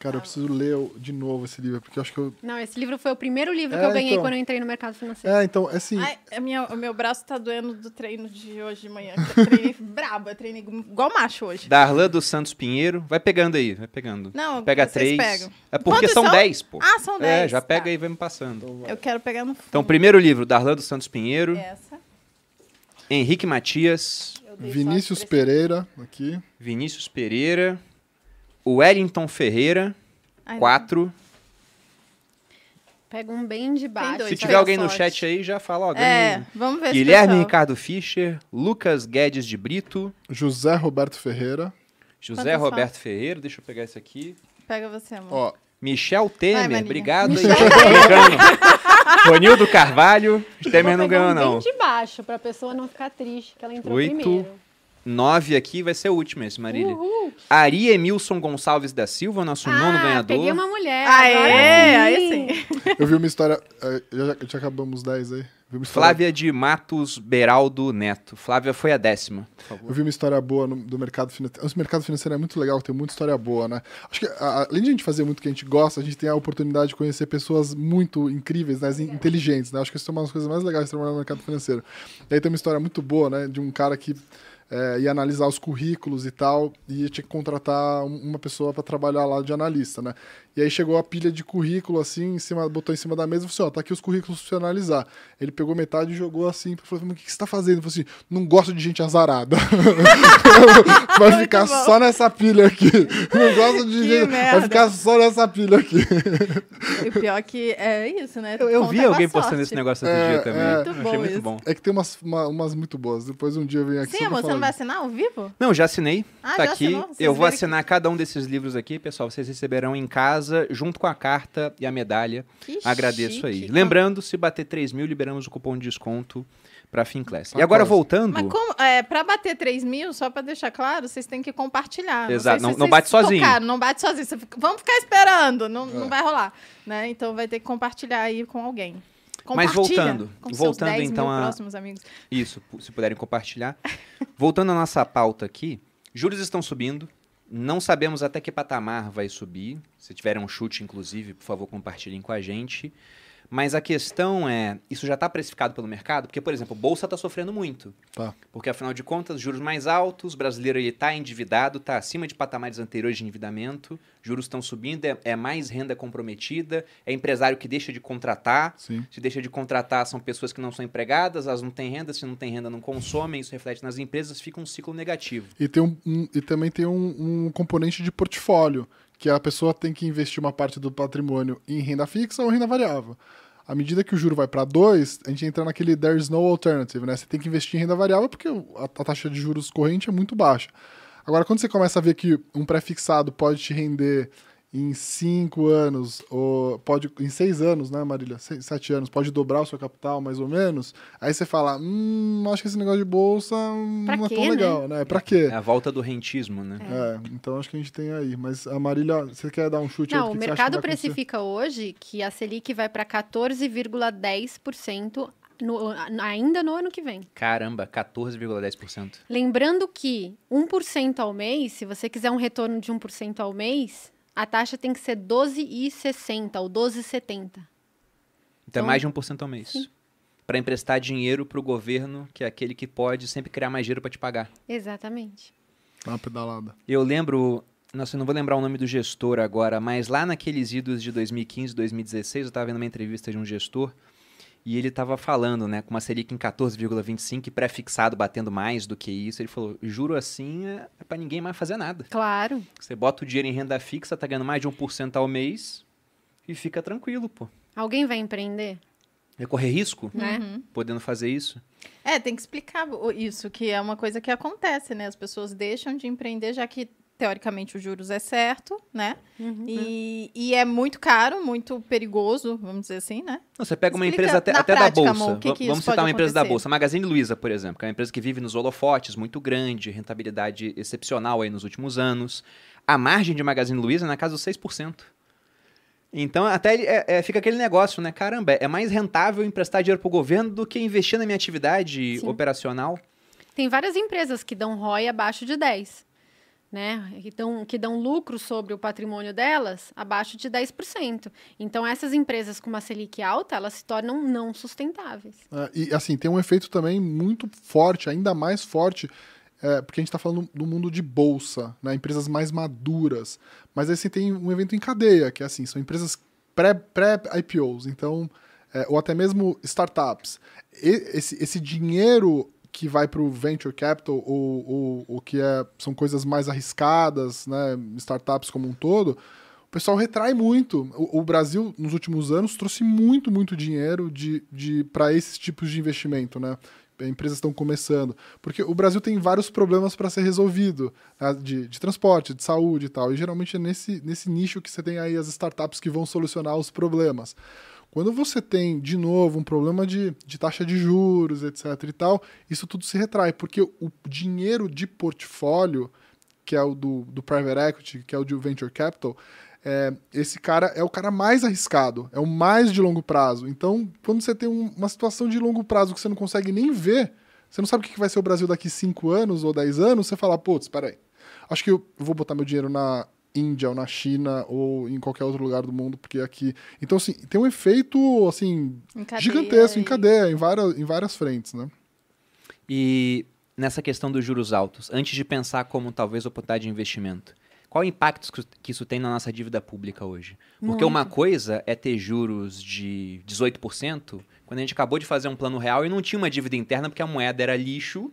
Cara, eu preciso ler de novo esse livro, porque eu acho que eu. Não, esse livro foi o primeiro livro é, que eu ganhei então... quando eu entrei no mercado financeiro. É, então, é assim. Ai, a minha, o meu braço tá doendo do treino de hoje de manhã. eu treinei brabo, eu treinei igual macho hoje. Darlan dos Santos Pinheiro. Vai pegando aí, vai pegando. Não, pega três. Pegam. É porque Quantos são dez, pô. Ah, são dez. É, já pega tá. aí e vai me passando. Eu quero pegar no fundo. Então, primeiro livro, Darlan dos Santos Pinheiro. Essa. Henrique Matias. Vinícius Pereira, aqui. Vinícius Pereira. Wellington Ferreira. Quatro. Pega um bem de baixo. Dois, se tiver alguém no chat aí, já fala. Ó, é, vamos ver Guilherme Ricardo Fischer, Lucas Guedes de Brito. José Roberto Ferreira. José Quantos Roberto? Ferreira, deixa eu pegar esse aqui. Pega você, amor. Ó, Michel Temer, Vai, obrigado Michel. aí. Ronildo Carvalho, Temer não ganhou, um não. bem de baixo, pra pessoa não ficar triste, que ela entrou Oito. primeiro. 9 aqui vai ser o último esse, Marília. Uhul. Ari Emilson Gonçalves da Silva, nosso ah, nono ganhador. peguei uma mulher. Aê. Eu vi uma história. É, já, já acabamos 10 aí. Flávia de Matos Beraldo Neto. Flávia foi a décima. Eu vi uma história boa no, do mercado financeiro. O mercado financeiro é muito legal, tem muita história boa, né? Acho que a, além de a gente fazer muito o que a gente gosta, a gente tem a oportunidade de conhecer pessoas muito incríveis, né? inteligentes, né? Acho que isso é uma das coisas mais legais de trabalhar no mercado financeiro. E aí tem uma história muito boa, né? De um cara que é, ia analisar os currículos e tal, e tinha que contratar uma pessoa para trabalhar lá de analista, né? E aí chegou a pilha de currículo assim, em cima, botou em cima da mesa e falou assim: ó, tá aqui os currículos pra você analisar. Ele pegou metade e jogou assim, falou: mas o que, que você tá fazendo? Ele falou assim: não gosto de gente azarada. vai ficar só nessa pilha aqui. Não gosto de que gente. Merda. Vai ficar só nessa pilha aqui. E pior que é isso, né? Eu, eu vi alguém postando esse negócio outro é, dia também. É, muito bom muito bom. É que tem umas, uma, umas muito boas. Depois um dia eu venho aqui. Sim, amor, você não vai assinar ao vivo? Não, já assinei. Ah, tá já aqui. Eu vou assinar que... cada um desses livros aqui, pessoal. Vocês receberão em casa, junto com a carta e a medalha. Que Agradeço chique. aí. Lembrando, se bater 3 mil, liberamos o cupom de desconto para Finclass. E agora voltando. Mas como, é, para bater 3 mil, só para deixar claro, vocês têm que compartilhar. Exato, não, não, não bate sozinho. Tocaram, não bate sozinho. Fica, vamos ficar esperando, não, é. não vai rolar. Né? Então vai ter que compartilhar aí com alguém. Mas voltando, voltando então a próximos amigos. Isso, se puderem compartilhar. voltando à nossa pauta aqui, juros estão subindo, não sabemos até que patamar vai subir. Se tiverem um chute, inclusive, por favor, compartilhem com a gente. Mas a questão é, isso já está precificado pelo mercado? Porque, por exemplo, a Bolsa está sofrendo muito. Tá. Porque, afinal de contas, juros mais altos, o brasileiro está endividado, está acima de patamares anteriores de endividamento, juros estão subindo, é, é, mais renda comprometida, é empresário que deixa de contratar. Sim. Se deixa de contratar, são pessoas que não são empregadas, elas não têm renda, se não têm renda, não consomem, isso reflete nas empresas, fica um ciclo negativo. E, tem um, um e também tem um, um componente de portfólio, que a pessoa tem que investir uma parte do patrimônio em renda fixa ou renda variável à medida que o juro vai para 2, a gente entra naquele there's no alternative, né? Você tem que investir em renda variável porque a, a taxa de juros corrente é muito baixa. Agora, quando você começa a ver que um pré-fixado pode te render em cinco anos, ou pode em seis anos, né, Marília? Seis, sete anos, pode dobrar o seu capital, mais ou menos. Aí você fala, hum, acho que esse negócio de bolsa pra não quê, é tão né? legal, né? Pra quê? É a volta do rentismo, né? É. é. então acho que a gente tem aí. Mas a Marília, você quer dar um chute não, aí? O mercado precifica hoje que a Selic vai para 14,10% no, ainda no ano que vem. Caramba, 14,10%. Lembrando que 1% ao mês, se você quiser um retorno de 1% ao mês, a taxa tem que ser 12,60 ou 12,70. Então, então é mais de 1% ao mês. Para emprestar dinheiro para o governo, que é aquele que pode sempre criar mais dinheiro para te pagar. Exatamente. Uma pedalada. Eu lembro, nossa, eu não vou lembrar o nome do gestor agora, mas lá naqueles idos de 2015, 2016, eu estava vendo uma entrevista de um gestor e ele estava falando, né, com uma Selic em 14,25 e pré-fixado batendo mais do que isso. Ele falou: juro assim é, é para ninguém mais fazer nada. Claro. Você bota o dinheiro em renda fixa, tá ganhando mais de 1% ao mês e fica tranquilo, pô. Alguém vai empreender? Vai correr risco? Né? Uhum. Podendo fazer isso? É, tem que explicar isso, que é uma coisa que acontece, né? As pessoas deixam de empreender já que teoricamente os juros é certo, né? Uhum. E, e, é muito caro, muito perigoso, vamos dizer assim, né? Não, você pega uma empresa até, até prática, da Bolsa. Amor, que vamos citar uma empresa da Bolsa. Magazine Luiza, por exemplo, que é uma empresa que vive nos holofotes, muito grande, rentabilidade excepcional aí nos últimos anos. A margem de Magazine Luiza é na casa dos 6%. Então, até é, é, fica aquele negócio, né? Caramba, é mais rentável emprestar dinheiro para o governo do que investir na minha atividade Sim. operacional. Tem várias empresas que dão ROI abaixo de 10 né, que dão, que dão lucro sobre o patrimônio delas abaixo de 10%. Então, essas empresas com uma Selic alta, elas se tornam não sustentáveis. É, e, assim, tem um efeito também muito forte, ainda mais forte, é, porque a gente está falando do mundo de bolsa, né, empresas mais maduras. Mas aí você tem um evento em cadeia, que é assim, são empresas pré-IPOs, pré então, é, ou até mesmo startups. E, esse, esse dinheiro que vai para o venture capital ou, ou, que é, são coisas mais arriscadas, né, startups como um todo, o pessoal retrai muito. O, o Brasil, nos últimos anos, trouxe muito, muito dinheiro de, de, para esses tipos de investimento, né? Empresas estão começando. Porque o Brasil tem vários problemas para ser resolvido, né? de, de transporte, de saúde e tal. E geralmente é nesse, nesse nicho que você tem aí as startups que vão solucionar os problemas. Quando você tem, de novo, um problema de, de taxa de juros, etc. e tal, isso tudo se retrai, porque o dinheiro de portfólio, que é o do, do private equity, que é o de venture capital, é, esse cara é o cara mais arriscado, é o mais de longo prazo. Então, quando você tem um, uma situação de longo prazo que você não consegue nem ver, você não sabe o que vai ser o Brasil daqui 5 anos ou 10 anos, você fala, putz, peraí, acho que eu vou botar meu dinheiro na Índia ou na China ou em qualquer outro lugar do mundo, porque aqui... Então, assim, tem um efeito, assim, em gigantesco, e... em cadeia, em várias, em várias frentes, né? E nessa questão dos juros altos, antes de pensar como talvez oportunidade de investimento, qual o impacto que isso tem na nossa dívida pública hoje? Porque Muito. uma coisa é ter juros de 18%, quando a gente acabou de fazer um plano real e não tinha uma dívida interna porque a moeda era lixo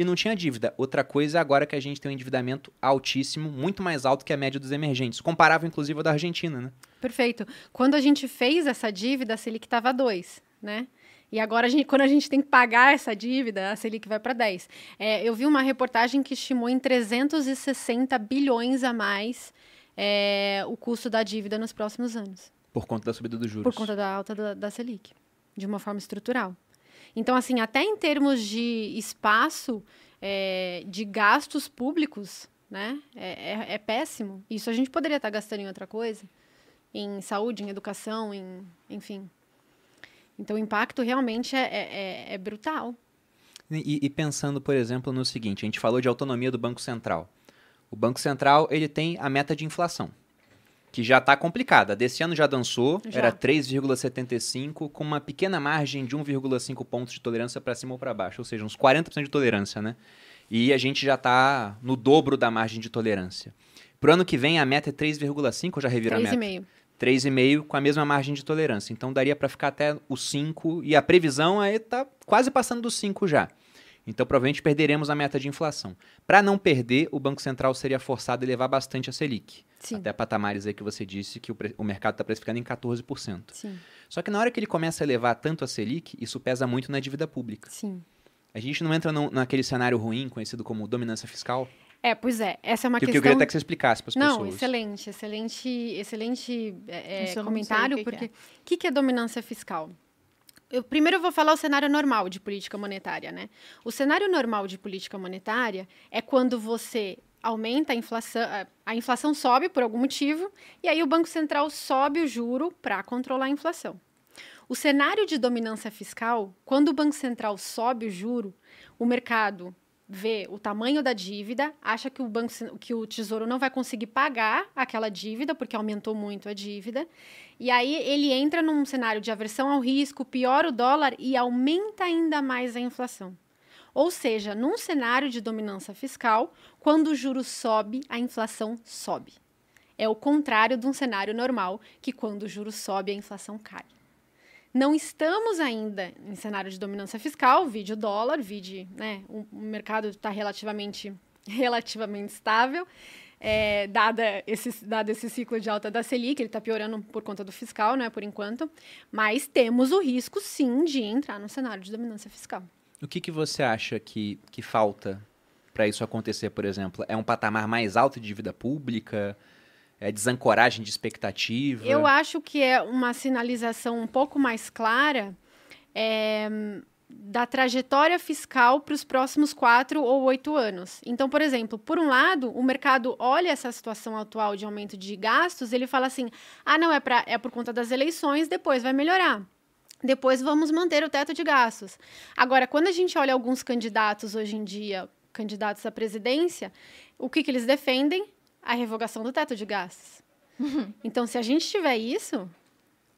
e não tinha dívida. Outra coisa é agora que a gente tem um endividamento altíssimo, muito mais alto que a média dos emergentes, comparável inclusive ao da Argentina, né? Perfeito. Quando a gente fez essa dívida, a Selic estava 2, né? E agora, a gente, quando a gente tem que pagar essa dívida, a Selic vai para 10. É, eu vi uma reportagem que estimou em 360 bilhões a mais é, o custo da dívida nos próximos anos. Por conta da subida dos juros. Por conta da alta da, da Selic, de uma forma estrutural. Então, assim, até em termos de espaço é, de gastos públicos, né, é, é, é, péssimo. Isso a gente poderia estar gastando em outra coisa, em saúde, em educação, em, enfim. Então, o impacto realmente é, é, é, é brutal. E, e, pensando, por exemplo, no seguinte, a gente falou de autonomia do Banco Central. O Banco Central ele tem a meta de inflação, que já está complicada. Desse ano já dançou, já. era 3,75, com uma pequena margem de 1,5 pontos de tolerância para cima ou para baixo, ou seja, uns 40% de tolerância, né? E a gente já está no dobro da margem de tolerância. Para o ano que vem, a meta é 3,5, ou já revira a meta? 3,5. 3,5 com a mesma margem de tolerância. Então daria para ficar até o 5 e a previsão aí está quase passando do 5 já. Então provavelmente perderemos a meta de inflação. Para não perder, o Banco Central seria forçado a elevar bastante a Selic. Sim. Até patamares aí que você disse que o, o mercado está precificando em 14%. Sim. Só que na hora que ele começa a elevar tanto a Selic, isso pesa muito na dívida pública. Sim. A gente não entra no, naquele cenário ruim conhecido como dominância fiscal? É, pois é. Essa é uma que, questão... Que eu queria até que você explicasse para as pessoas. Não, excelente, excelente, excelente é, comentário, que porque o que, que é dominância fiscal? Eu, primeiro eu vou falar o cenário normal de política monetária, né? O cenário normal de política monetária é quando você aumenta a inflação, a inflação sobe por algum motivo, e aí o Banco Central sobe o juro para controlar a inflação. O cenário de dominância fiscal, quando o Banco Central sobe o juro, o mercado vê o tamanho da dívida, acha que o banco que o tesouro não vai conseguir pagar aquela dívida porque aumentou muito a dívida. E aí ele entra num cenário de aversão ao risco, piora o dólar e aumenta ainda mais a inflação. Ou seja, num cenário de dominância fiscal, quando o juro sobe, a inflação sobe. É o contrário de um cenário normal, que quando o juro sobe, a inflação cai. Não estamos ainda em cenário de dominância fiscal, vide o dólar, vide, né, o, mercado está relativamente, relativamente estável, é, dada esse, dado esse ciclo de alta da Selic, ele está piorando por conta do fiscal, né, por enquanto, mas temos o risco, sim, de entrar no cenário de dominância fiscal. O que, que você acha que, que falta para isso acontecer, por exemplo? É um patamar mais alto de dívida pública? É, desancoragem de expectativa? Eu acho que é uma sinalização um pouco mais clara é, da trajetória fiscal para os próximos quatro ou oito anos. Então, por exemplo, por um lado, o mercado olha essa situação atual de aumento de gastos, ele fala assim: ah, não, é, pra, é por conta das eleições, depois vai melhorar. Depois vamos manter o teto de gastos. Agora, quando a gente olha alguns candidatos hoje em dia, candidatos à presidência, o que, que eles defendem? A revogação do teto de gastos. então, se a gente tiver isso,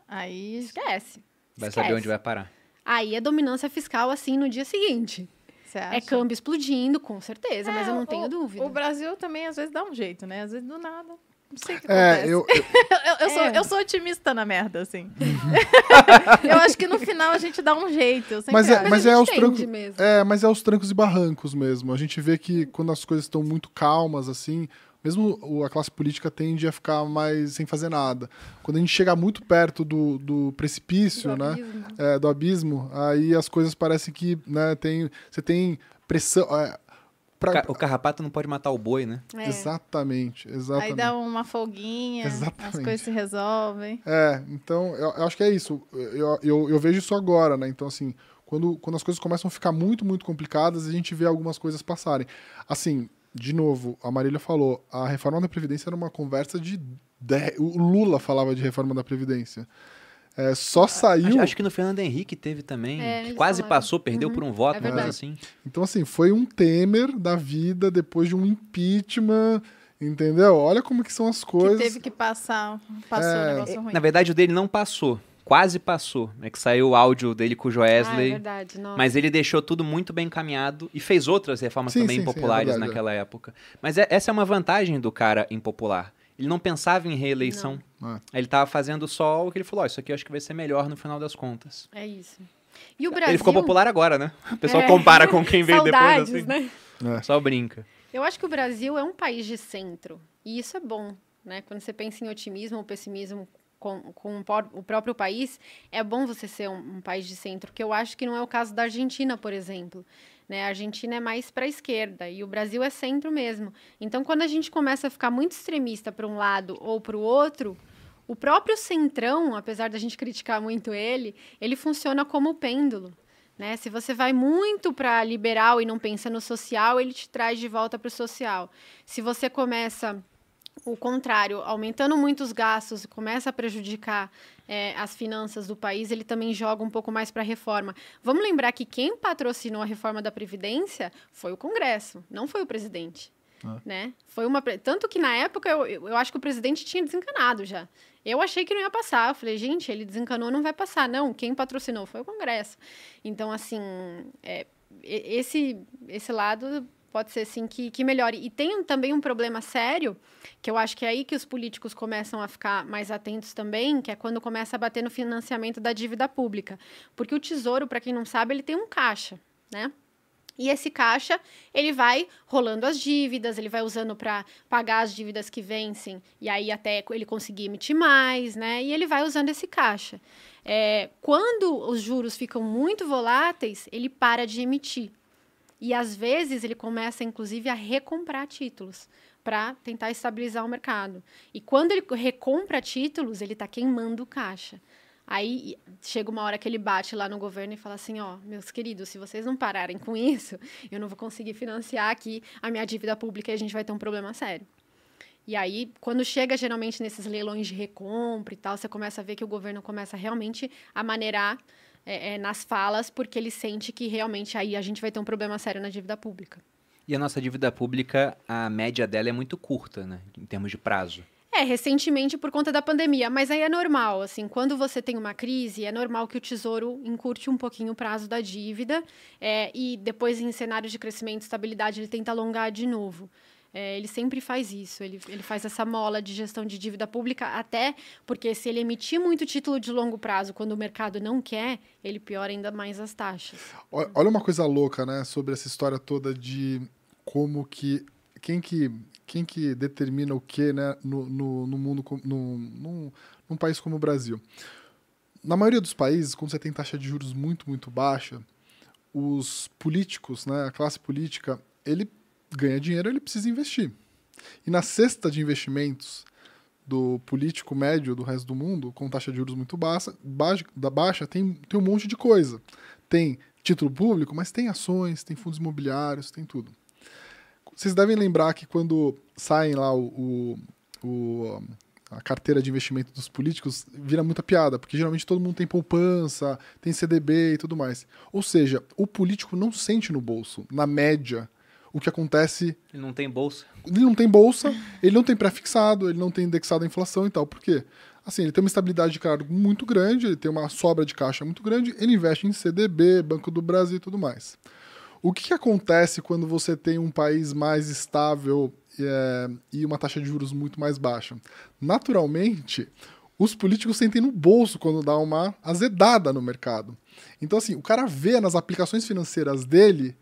aí esquece. Vai esquece. saber onde vai parar. Aí é dominância fiscal, assim, no dia seguinte. É câmbio explodindo, com certeza, é, mas eu não tenho o, dúvida. O Brasil também, às vezes, dá um jeito, né? Às vezes, do nada. Não sei o que é, acontece. Eu, eu, eu, sou, é. eu sou otimista na merda, assim. eu acho que no final a gente dá um jeito. Mas é, mas é aos trancos. Mesmo. É, mas é aos trancos e barrancos mesmo. A gente vê que quando as coisas estão muito calmas, assim, mesmo a classe política tende a ficar mais sem fazer nada. Quando a gente chega muito perto do, do precipício, do né, abismo. É, do abismo, aí as coisas parecem que, né, tem, você tem pressão... É, pra... O carrapato não pode matar o boi, né? É. Exatamente, exatamente. Aí dá uma folguinha, exatamente. as coisas se resolvem. É, então, eu, eu acho que é isso. Eu, eu, eu vejo isso agora, né? Então, assim, quando, quando as coisas começam a ficar muito, muito complicadas, a gente vê algumas coisas passarem. Assim, de novo, a Marília falou, a reforma da Previdência era uma conversa de. de... O Lula falava de reforma da Previdência. É, só saiu. Acho, acho, que no Fernando Henrique teve também. É, quase falaram. passou, perdeu uhum. por um voto, é mas assim. Então, assim, foi um Temer da vida depois de um impeachment. Entendeu? Olha como que são as coisas. Que teve que passar. Passou é... um negócio ruim. Na verdade, o dele não passou. Quase passou. É que saiu o áudio dele com o Joesley. Ah, é verdade, nossa. Mas ele deixou tudo muito bem encaminhado e fez outras reformas sim, também sim, impopulares sim, é naquela época. Mas é, essa é uma vantagem do cara impopular. Ele não pensava em reeleição. É. Ele estava fazendo só o que ele falou: oh, isso aqui eu acho que vai ser melhor no final das contas. É isso. E o Brasil... Ele ficou popular agora, né? O pessoal é. compara com quem veio depois. Assim. Né? É. Só brinca. Eu acho que o Brasil é um país de centro. E isso é bom. Né? Quando você pensa em otimismo ou pessimismo com, com o próprio país, é bom você ser um, um, país de centro, que eu acho que não é o caso da Argentina, por exemplo. Né? A Argentina é mais para a esquerda e o Brasil é centro mesmo. Então, quando a gente começa a ficar muito extremista para um lado ou para o outro, o próprio centrão, apesar da gente criticar muito ele, ele funciona como pêndulo. Né? Se você vai muito para liberal e não pensa no social, ele te traz de volta para o social. Se você começa o contrário, aumentando muito os gastos, começa a prejudicar é, as finanças do país, ele também joga um pouco mais para a reforma. Vamos lembrar que quem patrocinou a reforma da Previdência foi o Congresso, não foi o presidente. Ah. Né? Foi uma tanto que na época eu, eu acho que o presidente tinha desencanado já. Eu achei que não ia passar. Eu falei, gente, ele desencanou, não vai passar. Não, quem patrocinou foi o Congresso. Então, assim, é, esse esse lado pode ser sim que, que melhore. E tem também um problema sério, que eu acho que é aí que os políticos começam a ficar mais atentos também, que é quando começa a bater no financiamento da dívida pública. Porque o Tesouro, para quem não sabe, ele tem um caixa, né? E esse caixa, ele vai rolando as dívidas, ele vai usando para pagar as dívidas que vencem, e aí até ele conseguir emitir mais, né? E ele vai usando esse caixa. É, quando os juros ficam muito voláteis, ele para de emitir. E às vezes ele começa, inclusive, a recomprar títulos para tentar estabilizar o mercado. E quando ele recompra títulos, ele está queimando caixa. Aí chega uma hora que ele bate lá no governo e fala assim: ó, meus queridos, se vocês não pararem com isso, eu não vou conseguir financiar aqui a minha dívida pública e a gente vai ter um problema sério. E aí, quando chega geralmente nesses leilões de recompra e tal, você começa a ver que o governo começa realmente a maneirar é, é, nas falas, porque ele sente que realmente aí a gente vai ter um problema sério na dívida pública. E a nossa dívida pública, a média dela é muito curta, né, em termos de prazo. É, recentemente por conta da pandemia, mas aí é normal, assim, quando você tem uma crise, é normal que o Tesouro encurte um pouquinho o prazo da dívida é, e depois em cenários de crescimento e estabilidade ele tenta alongar de novo. É, ele sempre faz isso, ele, ele faz essa mola de gestão de dívida pública, até porque se ele emitir muito título de longo prazo quando o mercado não quer, ele piora ainda mais as taxas. Olha uma coisa louca, né, sobre essa história toda de como que. Quem que, quem que determina o que né, no, no, no mundo, no, num, num país como o Brasil? Na maioria dos países, quando você tem taxa de juros muito, muito baixa, os políticos, né, a classe política, ele ganha dinheiro, ele precisa investir. E na cesta de investimentos do político médio do resto do mundo, com taxa de juros muito baixa, da baixa tem, tem um monte de coisa. Tem título público, mas tem ações, tem fundos imobiliários, tem tudo. Vocês devem lembrar que quando saem lá o, o, o a carteira de investimento dos políticos vira muita piada, porque geralmente todo mundo tem poupança, tem CDB e tudo mais. Ou seja, o político não sente no bolso, na média, o que acontece. Ele não tem bolsa. Ele não tem bolsa, ele não tem pré-fixado, ele não tem indexado a inflação e tal. Por quê? Assim, ele tem uma estabilidade de cargo muito grande, ele tem uma sobra de caixa muito grande, ele investe em CDB, Banco do Brasil e tudo mais. O que, que acontece quando você tem um país mais estável é, e uma taxa de juros muito mais baixa? Naturalmente, os políticos sentem no bolso quando dá uma azedada no mercado. Então, assim, o cara vê nas aplicações financeiras dele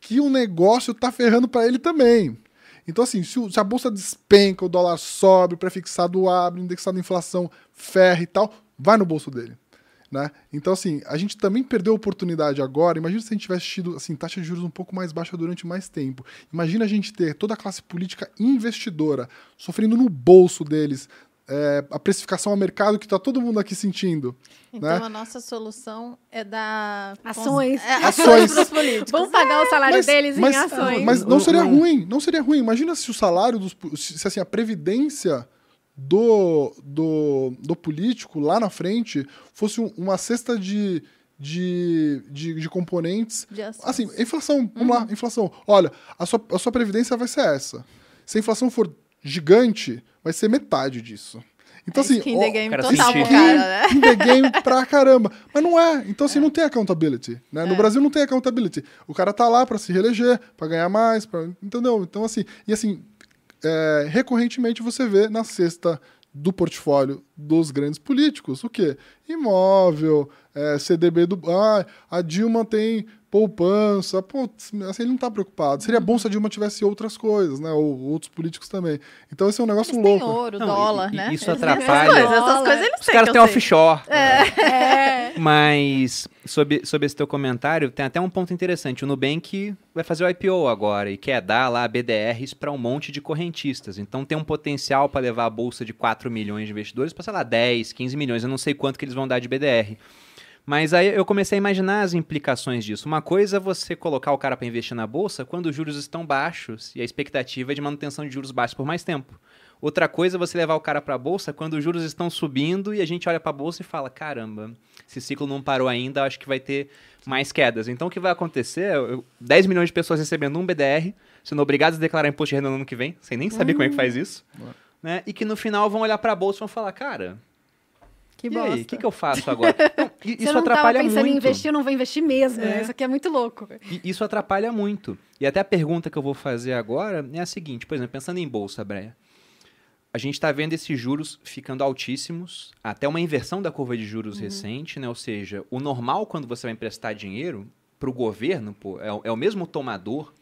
que o negócio tá ferrando para ele também. Então, assim, se, a bolsa despenca, o dólar sobe, o prefixado abre, o indexado de inflação ferra e tal, vai no bolso dele. Né? Então, assim, a gente também perdeu a oportunidade agora. Imagina se a gente tivesse tido assim, taxa de juros um pouco mais baixa durante mais tempo. Imagina a gente ter toda a classe política investidora sofrendo no bolso deles é, a precificação a mercado que está todo mundo aqui sentindo. Então né? a nossa solução é dar ações, é, ações para os políticos. Vamos pagar o salário mas, deles mas, em ações. Mas não seria ruim, não seria ruim. Imagina se o salário dos se assim a previdência do, do, do político lá na frente fosse uma cesta de de, de, de componentes. De assim, inflação, vamos uhum. lá, inflação. Olha, a sua, a sua previdência vai ser essa. Se a inflação for gigante, vai ser metade disso. Então, é assim, skin the game total skin, cara, né? Skin the game pra caramba. Mas não é. Então, assim, é. não tem accountability. Né? No é. Brasil não tem accountability. O cara tá lá para se reeleger, para ganhar mais, pra... entendeu? Então, assim, e assim, é, recorrentemente você vê na cesta do portfólio dos grandes políticos. O quê? Imóvel, é, CDB do. Ah, a Dilma tem poupança. Pô, assim, ele não está preocupado. Seria bom se a Dilma tivesse outras coisas, né? Ou outros políticos também. Então esse é um negócio eles louco. Têm ouro, não, dólar, e, né? Isso eles atrapalha. Essas coisas, essas coisas eles Os caras têm offshore. É. é. Mas sobre, sobre esse teu comentário, tem até um ponto interessante. O Nubank vai fazer o IPO agora e quer dar lá BDRs para um monte de correntistas. Então tem um potencial para levar a bolsa de 4 milhões de investidores para, sei lá, 10, 15 milhões. Eu não sei quanto que eles vão dar de BDR. Mas aí eu comecei a imaginar as implicações disso. Uma coisa é você colocar o cara para investir na bolsa quando os juros estão baixos e a expectativa é de manutenção de juros baixos por mais tempo. Outra coisa é você levar o cara para a bolsa quando os juros estão subindo e a gente olha para a bolsa e fala: caramba, esse ciclo não parou ainda, acho que vai ter mais quedas. Então o que vai acontecer? Eu, 10 milhões de pessoas recebendo um BDR, sendo obrigados a declarar imposto de renda no ano que vem, sem nem saber uhum. como é que faz isso. Uhum. Né? E que no final vão olhar para a bolsa e vão falar: cara, que e bosta. aí, o que, que eu faço agora? Não, isso Você não atrapalha pensando muito. em investir, eu não vou investir mesmo. É. Né? Isso aqui é muito louco. E isso atrapalha muito. E até a pergunta que eu vou fazer agora é a seguinte, por exemplo, pensando em bolsa, Breia. A gente está vendo esses juros ficando altíssimos, até uma inversão da curva de juros uhum. recente, né? Ou seja, o normal quando você vai emprestar dinheiro para o governo, pô, é, é o mesmo tomador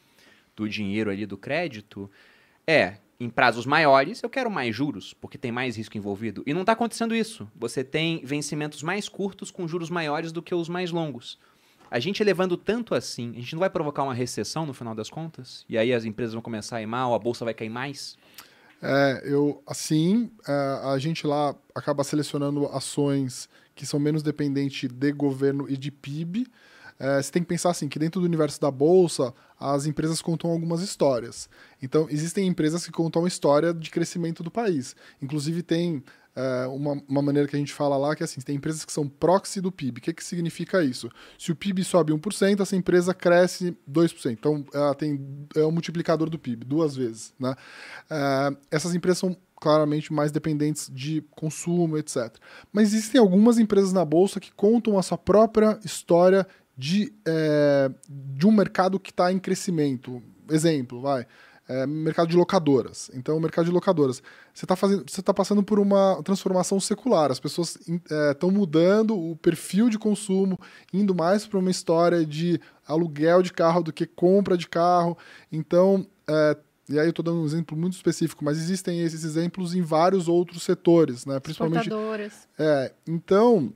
do dinheiro ali do crédito, é em prazos maiores, eu quero mais juros, porque tem mais risco envolvido. E não está acontecendo isso. Você tem vencimentos mais curtos com juros maiores do que os mais longos. A gente elevando tanto assim, a gente não vai provocar uma recessão no final das contas? E aí as empresas vão começar a ir mal, a bolsa vai cair mais? É, eu, assim, é, a gente lá acaba selecionando ações que são menos dependentes de governo e de PIB, é, você tem que pensar assim, que dentro do universo da bolsa, as empresas contam algumas histórias. Então, existem empresas que contam a história de crescimento do país. Inclusive, tem é, uma, uma, maneira que a gente fala lá que é assim, tem empresas que são proxy do PIB. O que, que significa isso? Se o PIB sobe 1%, essa empresa cresce 2%. Então, ela tem é o multiplicador do PIB, duas vezes. Né? É, essas empresas são claramente mais dependentes de consumo, etc. Mas existem algumas empresas na bolsa que contam a sua própria história de, é, de um mercado que está em crescimento. Exemplo, vai. É, mercado de locadoras. Então, o mercado de locadoras. Você está tá passando por uma transformação secular. As pessoas estão é, mudando o perfil de consumo, indo mais para uma história de aluguel de carro do que compra de carro. Então, é, e aí eu estou dando um exemplo muito específico, mas existem esses exemplos em vários outros setores, né? Principalmente. É, então,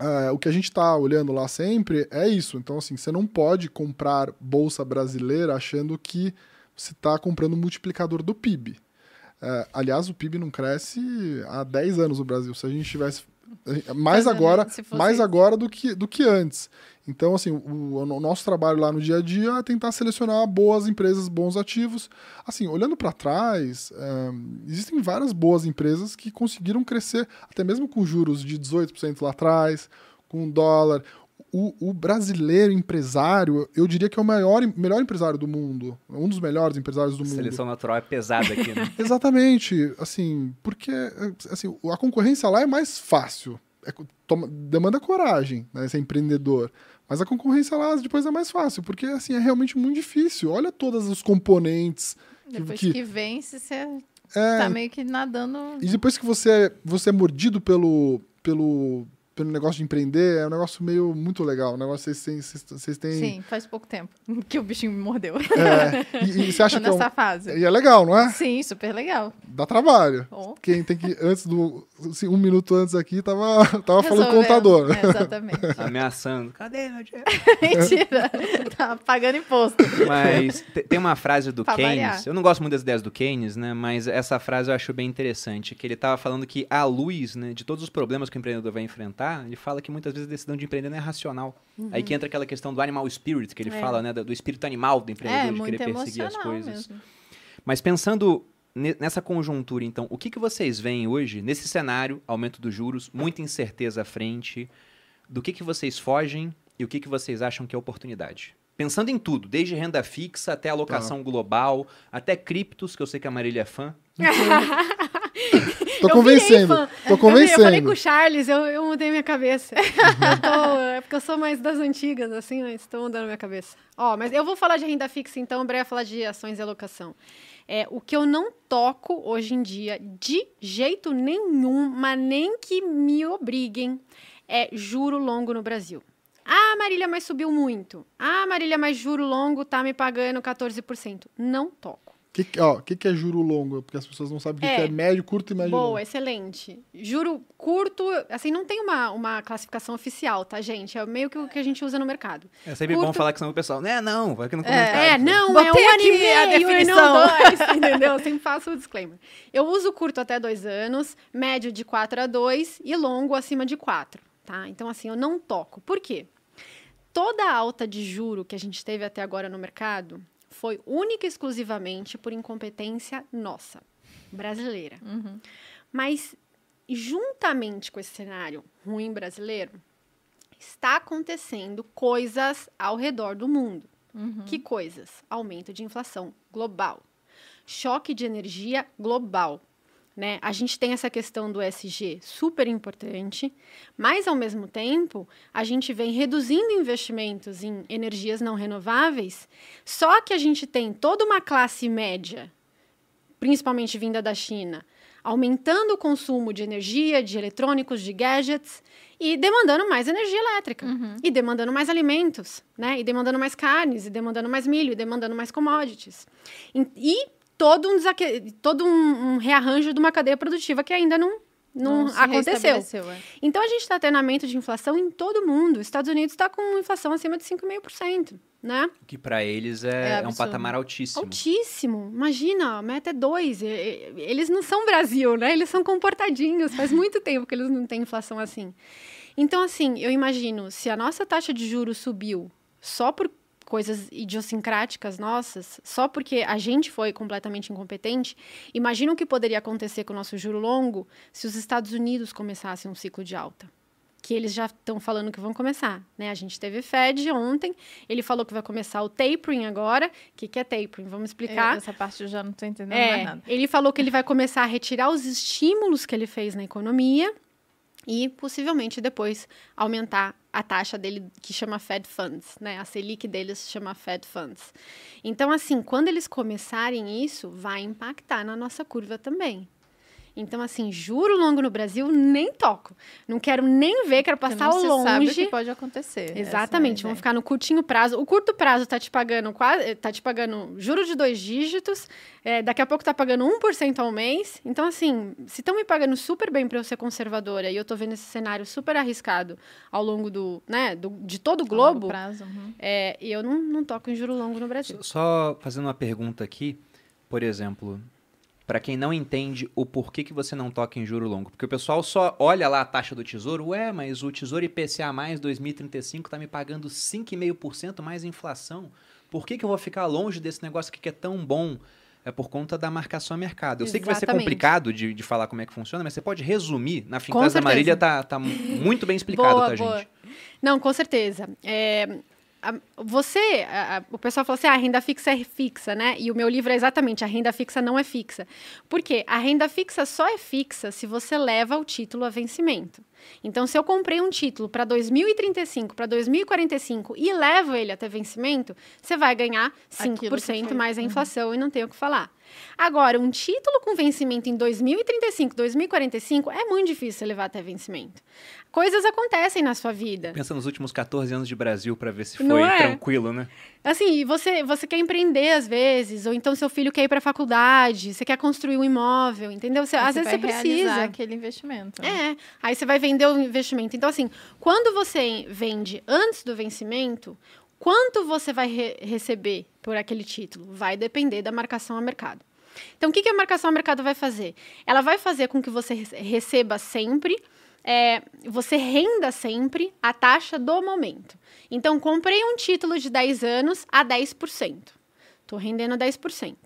Uh, o que a gente está olhando lá sempre é isso. Então, assim, você não pode comprar bolsa brasileira achando que você está comprando o multiplicador do PIB. Uh, aliás, o PIB não cresce há 10 anos no Brasil. Se a gente tivesse mais agora, mais isso. agora do que, do que antes. Então, assim, o, o, nosso trabalho lá no dia a dia é tentar selecionar boas empresas, bons ativos. Assim, olhando para trás, é, existem várias boas empresas que conseguiram crescer, até mesmo com juros de 18% lá atrás, com dólar. O, o, brasileiro empresário, eu diria que é o maior, melhor empresário do mundo. Um dos melhores empresários do a mundo. Seleção natural é pesada aqui, né? Exatamente. Assim, porque assim, a concorrência lá é mais fácil. É, toma, demanda coragem, né? Ser empreendedor. Mas a concorrência lá depois é mais fácil, porque assim, é realmente muito difícil. Olha todos os componentes. Depois que, que vence, você é, tá meio que nadando. E depois que você, você é mordido pelo, pelo pelo negócio de empreender, é um negócio meio muito legal. Um negócio vocês têm, vocês têm... Sim, faz pouco tempo que o bichinho me mordeu. É, e, e você acha Tô que é, um, nessa fase. e é legal, não é? Sim, super legal. Dá trabalho. Oh. Quem tem que, antes do, assim, um minuto antes aqui, tava, tava falando com o contador. É, exatamente. Ameaçando. Cadê meu dinheiro? Mentira. Tá pagando imposto. Mas te- tem uma frase do Pra Keynes, variar. eu não gosto muito das ideias do Keynes, né? Mas essa frase eu acho bem interessante, que ele estava falando que à luz, né, de todos os problemas que o empreendedor vai enfrentar, ele fala que muitas vezes a decisão de empreender não é racional. Aí que entra aquela questão do animal spirit, que ele Uhum. É. fala, né, do do espírito animal do empreendedor, É, de querer perseguir as coisas. mesmo. Mas pensando ne- nessa conjuntura, então, o que, que vocês veem hoje nesse cenário, aumento dos juros, muita incerteza à frente, do que, que vocês fogem e o que, que vocês acham que é oportunidade? Pensando em tudo, desde renda fixa até alocação global, até criptos, que eu sei que a Marília é fã. Tô Eu convencendo. Tô Eu, falei com convencendo. o Charles, eu, eu mudei minha cabeça. Eu tô- é porque eu sou mais das antigas, assim, mas estou mudando minha cabeça. Ó, mas eu vou falar de renda fixa, então, vai falar de ações e alocação. É, o que eu não toco hoje em dia, de jeito nenhum, mas nem que me obriguem, é juro longo no Brasil. Ah, Marília, mas subiu muito. Ah, Marília, mas juro longo tá me pagando 14%. Não toco. O que, que- que, que é juro longo? Porque as pessoas não sabem o que, É. que é médio, curto e médio longo. Boa, excelente. Juro curto, assim, não tem uma, uma classificação oficial, tá, gente? É meio que o que a gente usa no mercado. É sempre Curto- bom falar que senão o pessoal, né, não, vai aqui no É, comentário. É, não, Botei é um ano e a meio e definição. não dois, entendeu? Sempre faço o disclaimer. Eu uso curto até dois anos, médio de 4 a 2 e longo acima de 4, tá? Então, assim, eu não toco. Por quê? Toda a alta de juro que a gente teve até agora no mercado foi única e exclusivamente por incompetência nossa, brasileira. Mas, juntamente com esse cenário ruim brasileiro, está acontecendo coisas ao redor do mundo. Que coisas? Aumento de inflação global, choque de energia global. Né? A gente tem essa questão do SG super importante, mas ao mesmo tempo a gente vem reduzindo investimentos em energias não renováveis, só que a gente tem toda uma classe média, principalmente vinda da China, aumentando o consumo de energia, de eletrônicos, de gadgets e demandando mais energia elétrica e demandando mais alimentos, né? E demandando mais carnes, e demandando mais milho, e demandando mais commodities. E, e todo um, desaque- todo um, um rearranjo de uma cadeia produtiva que ainda não, não, se aconteceu. é. Então a gente está tendo aumento de inflação em todo mundo. Os Estados Unidos está com inflação acima de 5,5%, né? Que pra eles é, É é um patamar altíssimo. Altíssimo. Imagina, a meta é 2. Eles não são Brasil, né? Eles são comportadinhos. Faz muito tempo que eles não têm inflação assim. Então, assim, eu imagino, se a nossa taxa de juros subiu só por coisas idiosincráticas nossas, só porque a gente foi completamente incompetente, imagina o que poderia acontecer com o nosso juro longo se os Estados Unidos começassem um ciclo de alta. Que eles já estão falando que vão começar, né? A gente teve Fed ontem, ele falou que vai começar o tapering agora. O que, que é tapering? Vamos explicar. Eu- Essa parte eu já não tô entendendo mais É, nada. ele falou que ele vai começar a retirar os estímulos que ele fez na economia e possivelmente depois aumentar a taxa dele que chama Fed Funds, né? A Selic deles chama Fed Funds. Então, assim, quando eles começarem isso, vai impactar na nossa curva também. Então, assim, juro longo no Brasil, nem toco. Não quero nem ver, quero passar não se longe. sabe o que pode acontecer. Exatamente, é a vão ficar no curtinho prazo. O curto prazo tá te pagando quase, tá te pagando juro de dois dígitos, é, daqui a pouco tá pagando 1% ao mês. Então, assim, se estão me pagando super bem para eu ser conservadora e eu tô vendo esse cenário super arriscado ao longo do, né, do, de todo o. A longo globo, prazo, uhum. é, eu não, não toco em juro longo no Brasil. Só- Só fazendo uma pergunta aqui, por exemplo, para quem não entende o porquê que você não toca em juro longo, porque o pessoal só olha lá a taxa do Tesouro, ué, mas o Tesouro IPCA mais 2035 tá me pagando 5,5% mais inflação. Por que, que eu vou ficar longe desse negócio que é tão bom? É por conta da marcação a mercado. Eu sei que vai ser Exatamente. complicado de, de falar como é que funciona, mas você pode resumir. Na da certeza. Marília tá, tá muito bem explicado, Boa, tá, boa. gente? Não, com certeza. É, você, a- o pessoal fala assim, ah, a renda fixa é fixa, né? E o meu livro é exatamente, a renda fixa não é fixa. Por quê? A renda fixa só é fixa se você leva o título a vencimento. Então, se eu comprei um título para 2035, para 2045 e levo ele até vencimento, você vai ganhar 5% mais a uhum. inflação uhum. e não tem o que falar. Agora, um título com vencimento em 2035, 2045 é muito difícil levar até vencimento. Coisas acontecem na sua vida. Pensa nos últimos 14 anos de Brasil para ver se foi é? tranquilo, né? Assim, você, você quer empreender às vezes, ou então seu filho quer ir para a faculdade, você quer construir um imóvel, entendeu? Você, às vezes você precisa aquele investimento. Né? É, aí você vai vender o investimento. Então assim, quando você vende antes do vencimento, quanto você vai re receber por aquele título? Vai depender da marcação a mercado. Então, o que, que a marcação a mercado vai fazer? Ela vai fazer com que você receba sempre, é, você renda sempre a taxa do momento. Então, comprei um título de 10 anos a 10%. Estou rendendo 10%.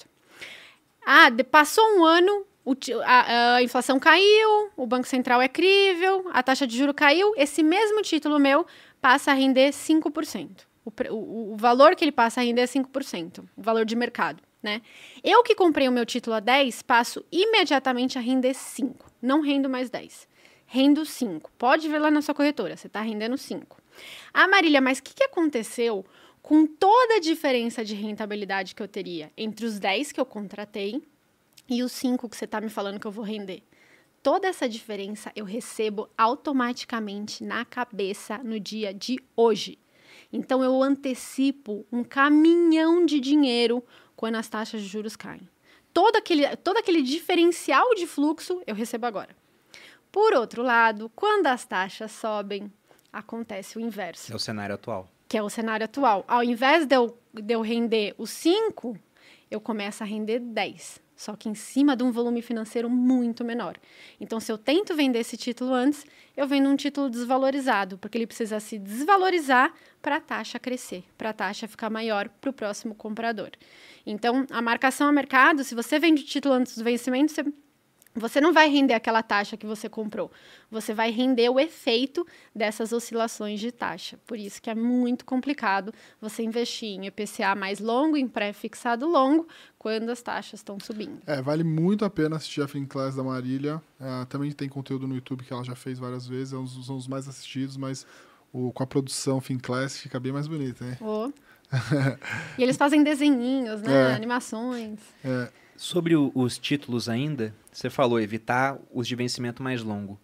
Ah, passou um ano, o, a, a, inflação caiu, o Banco Central é crível, a taxa de juro caiu, esse mesmo título meu passa a render 5%. O, o, o valor que ele passa a render é 5%, o valor de mercado. Né? Eu que comprei o meu título a 10, passo imediatamente a render 5. Não rendo mais 10. Rendo 5. Pode ver lá na sua corretora, você está rendendo 5. Ah, Marília, mas o que, que aconteceu com toda a diferença de rentabilidade que eu teria entre os 10 que eu contratei e os 5 que você está me falando que eu vou render? Toda essa diferença eu recebo automaticamente na cabeça no dia de hoje. Então eu antecipo um caminhão de dinheiro quando as taxas de juros caem. Todo aquele, todo aquele diferencial de fluxo eu recebo agora. Por outro lado, quando as taxas sobem, acontece o inverso. É o cenário atual. Que é o cenário atual. Ao invés de eu, de eu render os 5, eu começo a render 10 só que em cima de um volume financeiro muito menor. Então, se eu tento vender esse título antes, eu vendo um título desvalorizado, porque ele precisa se desvalorizar para a taxa crescer, para a taxa ficar maior para o próximo comprador. Então, a marcação a mercado, se você vende o título antes do vencimento, você você não vai render aquela taxa que você comprou. Você vai render o efeito dessas oscilações de taxa. Por isso que é muito complicado você investir em IPCA mais longo, em pré-fixado longo, quando as taxas estão subindo. É, vale muito a pena assistir a Finclass da Marília. É, também tem conteúdo no YouTube que ela já fez várias vezes, é um dos, um dos mais assistidos, mas o, com a produção Finclass fica bem mais bonita, hein? Oh. e eles fazem desenhinhos, né? É. Animações. É. Sobre o, os títulos ainda, você falou evitar os de vencimento mais longo.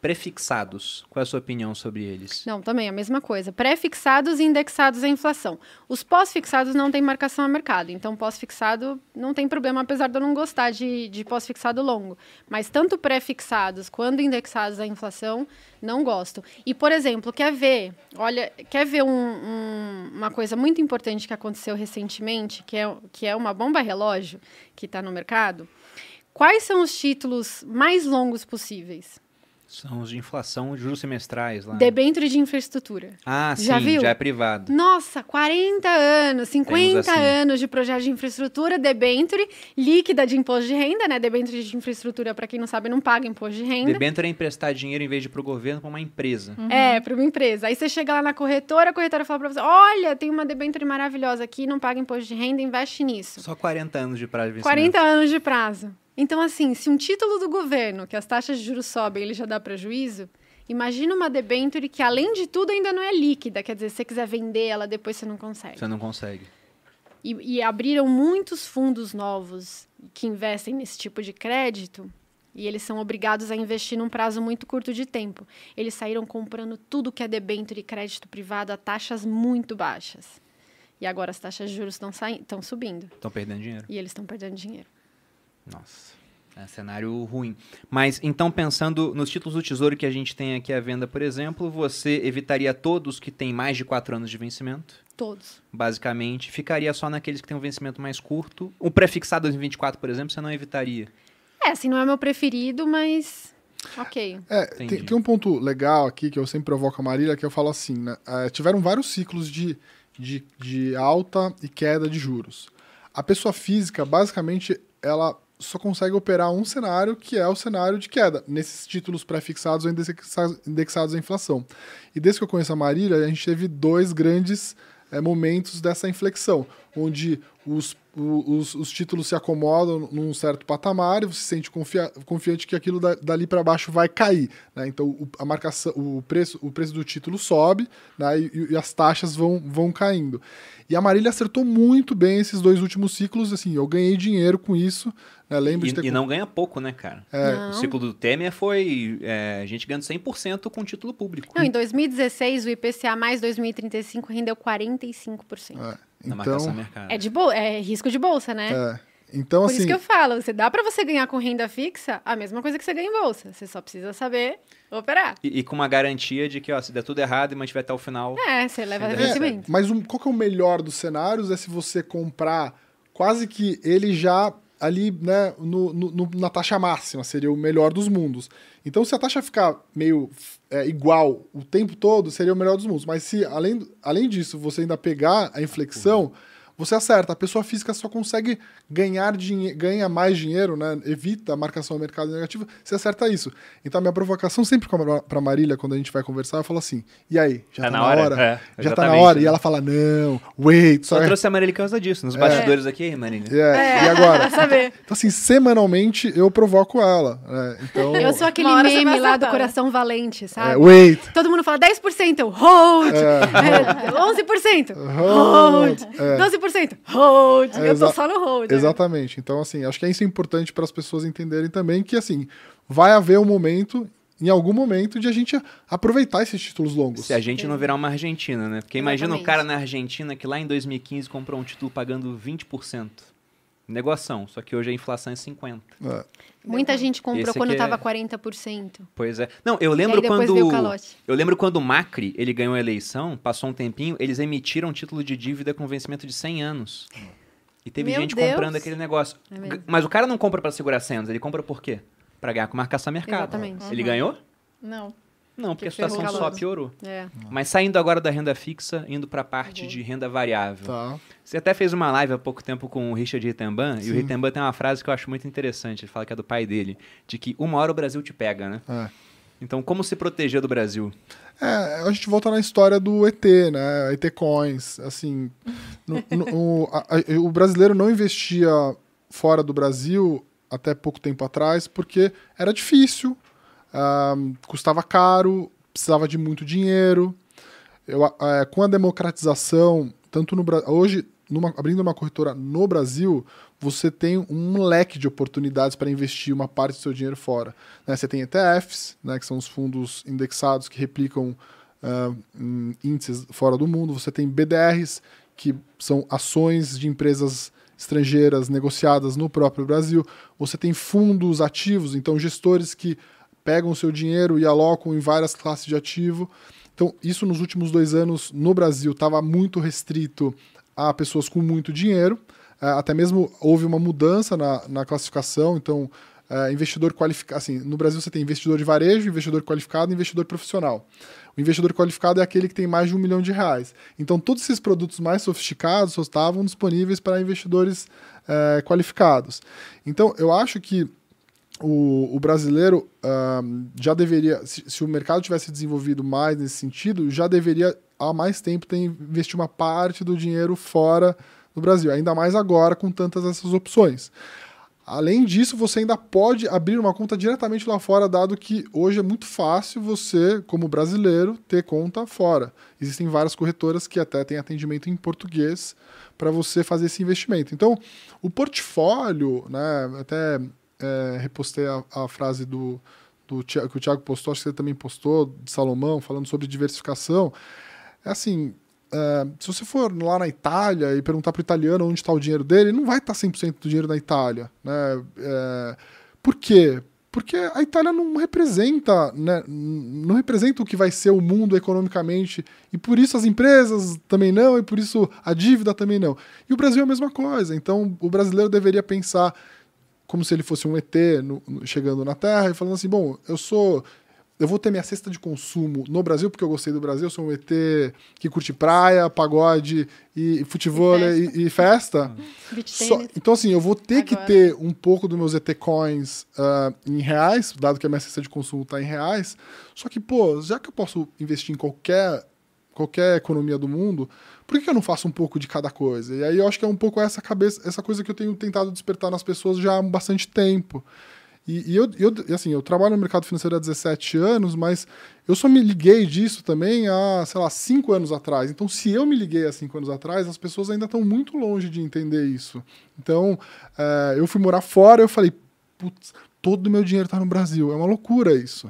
Prefixados, qual é a sua opinião sobre eles? Não, também a mesma coisa. Pré-fixados e indexados à inflação. Os pós-fixados não têm marcação a mercado, então pós-fixado não tem problema, apesar de eu não gostar de, de pós-fixado longo. Mas tanto pré-fixados quanto indexados à inflação, não gosto. E, por exemplo, quer ver, olha, quer ver um, um, uma coisa muito importante que aconteceu recentemente, que é, que é uma bomba relógio que está no mercado? Quais são os títulos mais longos possíveis? São os de inflação, juros semestrais lá. Debênture de infraestrutura. Ah, já sim, viu? já é privado. Nossa, 40 anos, 50 assim. anos de projeto de infraestrutura, debênture líquida de imposto de renda, né? Debênture de infraestrutura, para quem não sabe, não paga imposto de renda. Debênture é emprestar dinheiro em vez de para o governo para uma empresa. Uhum. É, para uma empresa. Aí você chega lá na corretora, a corretora fala para você: olha, tem uma debênture maravilhosa aqui, não paga imposto de renda, investe nisso. Só 40 anos de prazo de 40 anos de prazo. Então, assim, se um título do governo, que as taxas de juros sobem, ele já dá prejuízo, imagina uma debenture que, além de tudo, ainda não é líquida. Quer dizer, se você quiser vender ela, depois você não consegue. Você não consegue. E, e abriram muitos fundos novos que investem nesse tipo de crédito e eles são obrigados a investir num prazo muito curto de tempo. Eles saíram comprando tudo que é debênture e crédito privado a taxas muito baixas. E agora as taxas de juros estão subindo. Estão perdendo dinheiro. E eles estão perdendo dinheiro. Nossa. É cenário ruim. Mas então, pensando nos títulos do Tesouro que a gente tem aqui à venda, por exemplo, você evitaria todos que têm mais de 4 anos de vencimento? Todos. Basicamente, ficaria só naqueles que têm um vencimento mais curto. O prefixado 2024, por exemplo, você não evitaria? É, assim, não é meu preferido, mas. Ok. É, tem, tem, um ponto legal aqui que eu sempre provoco a Marília, que eu falo assim, né? É, tiveram vários ciclos de, de, de alta e queda de juros. A pessoa física, basicamente, ela só consegue operar um cenário, que é o cenário de queda, nesses títulos pré-fixados ou indexados à inflação. E desde que eu conheço a Marília, a gente teve dois grandes é, momentos dessa inflexão, onde os, os, os, títulos se acomodam num certo patamar e você se sente confia confiante que aquilo da, dali para baixo vai cair. Né? Então o, a marcação, o, preço, o preço do título sobe né? e, e, as taxas vão, vão caindo. E a Marília acertou muito bem esses dois últimos ciclos. Assim, eu ganhei dinheiro com isso. Né? Lembro e, de ter... e não ganha pouco, né, cara? É. O ciclo do Temer foi é, a gente ganhando 100% com título público. Não, em 2016, o IPCA mais 2035 rendeu 45%. É. Então, é de bol é risco de bolsa, né? É. Então, Por assim, isso que eu falo, você dá para você ganhar com renda fixa a mesma coisa que você ganha em bolsa. Você só precisa saber operar. E, e com uma garantia de que, ó, se der tudo errado e mantiver até o final. É, você leva é, vencimento. Mas um, qual que é o melhor dos cenários? É se você comprar quase que ele já ali, né, no, no, na taxa máxima, seria o melhor dos mundos. Então, se a taxa ficar meio é, igual o tempo todo, seria o melhor dos mundos. Mas se, além, além disso, você ainda pegar a inflexão, você acerta. A pessoa física só consegue ganhar dinheiro, ganha mais dinheiro, né? Evita a marcação ao mercado negativo, você acerta isso. Então a minha provocação sempre para Marília, quando a gente vai conversar, eu falo assim: e aí? Já tá, tá na hora? hora? É, já tá na hora? Né? E ela fala: não, wait. Só, só trouxe a Marília por causa disso, nos é. bastidores aqui, Marília. É. é. E agora? saber. Então, assim, semanalmente eu provoco ela. Né? Então... Eu sou aquele meme lá do coração valente, sabe? É, wait. Todo mundo fala 10%, eu hold. É. 11%, hold. É. 12%. Hold. É, eu tô só no hold. Né? Exatamente. Então, assim, acho que é isso importante para as pessoas entenderem também que, assim, vai haver um momento em algum momento de a gente aproveitar esses títulos longos. Se a gente não virar uma Argentina, né? Porque Exatamente. imagina o cara na Argentina que lá em 2015 comprou um título pagando 20%. Negoção, só que hoje a inflação é 50%. É. Muita gente comprou Esse quando estava é... 40%. Pois é. Não, eu lembro quando eu lembro quando o Macri, ele ganhou a eleição, passou um tempinho, eles emitiram um título de dívida com vencimento de 100 anos. E teve Meu gente Deus. comprando aquele negócio. É Mas o cara não compra para segurar 100 anos, ele compra por quê? Para ganhar com marcação mercado. Exatamente. Ele uhum. ganhou? Não. Não, porque a situação só piorou. É. Mas saindo agora da renda fixa, indo para a parte uhum. de renda variável. Tá. Você até fez uma live há pouco tempo com o Richard Rittenban, e o Rittenban tem uma frase que eu acho muito interessante, ele fala que é do pai dele, de que uma hora o Brasil te pega, né? É. Então, como se proteger do Brasil? É, a gente volta na história do ET, né? ET Coins. Assim, no, no, a, o brasileiro não investia fora do Brasil até pouco tempo atrás porque era difícil, custava caro, precisava de muito dinheiro. Eu, é, com a democratização, tanto no hoje, numa, abrindo uma corretora no Brasil, você tem um leque de oportunidades para investir uma parte do seu dinheiro fora. Né? Você tem ETFs, né, que são os fundos indexados que replicam uh, índices fora do mundo. Você tem BDRs, que são ações de empresas estrangeiras negociadas no próprio Brasil. Você tem fundos ativos, então gestores que pegam o seu dinheiro e alocam em várias classes de ativo. Então, isso nos últimos dois anos no Brasil estava muito restrito a pessoas com muito dinheiro. É, até mesmo houve uma mudança na, na classificação. Então, é, investidor qualificado. Assim, no Brasil você tem investidor de varejo, investidor qualificado e investidor profissional. O investidor qualificado é aquele que tem mais de um milhão de reais. Então, todos esses produtos mais sofisticados só estavam disponíveis para investidores é, qualificados. Então, eu acho que o, o brasileiro uh, já deveria, se, se, o mercado tivesse desenvolvido mais nesse sentido, já deveria há mais tempo ter investido uma parte do dinheiro fora do Brasil, ainda mais agora com tantas essas opções. Além disso, você ainda pode abrir uma conta diretamente lá fora, dado que hoje é muito fácil você, como brasileiro, ter conta fora. Existem várias corretoras que até têm atendimento em português para você fazer esse investimento. Então, o portfólio, né, até é, repostei a, a, frase do, do que o Thiago postou, acho que você também postou, de Salomão, falando sobre diversificação. É assim, é, se você for lá na Itália e perguntar para o italiano onde está o dinheiro dele, não vai estar tá 100% do dinheiro na Itália. Né? É, por quê? Porque a Itália não representa, né, não representa o que vai ser o mundo economicamente, e por isso as empresas também não, e por isso a dívida também não. E o Brasil é a mesma coisa. Então, o brasileiro deveria pensar como se ele fosse um ET no, no, chegando na Terra e falando assim: bom, eu sou. Eu vou ter minha cesta de consumo no Brasil, porque eu gostei do Brasil, eu sou um ET que curte praia, pagode e futebol e, e festa. E, Só, então, assim, eu vou ter Agora. que ter um pouco dos meus ET coins uh, em reais, dado que a minha cesta de consumo está em reais. Só que, pô, já que eu posso investir em qualquer qualquer economia do mundo, por que, eu não faço um pouco de cada coisa? E aí eu acho que é um pouco essa cabeça, essa coisa que eu tenho tentado despertar nas pessoas já há bastante tempo. E, e eu, eu, assim, eu trabalho no mercado financeiro há 17 anos, mas eu só me liguei disso também há, sei lá, 5 anos atrás. Então, se eu me liguei há 5 anos atrás, as pessoas ainda estão muito longe de entender isso. Então, é, eu fui morar fora, eu falei, putz, todo o meu dinheiro está no Brasil. É uma loucura isso.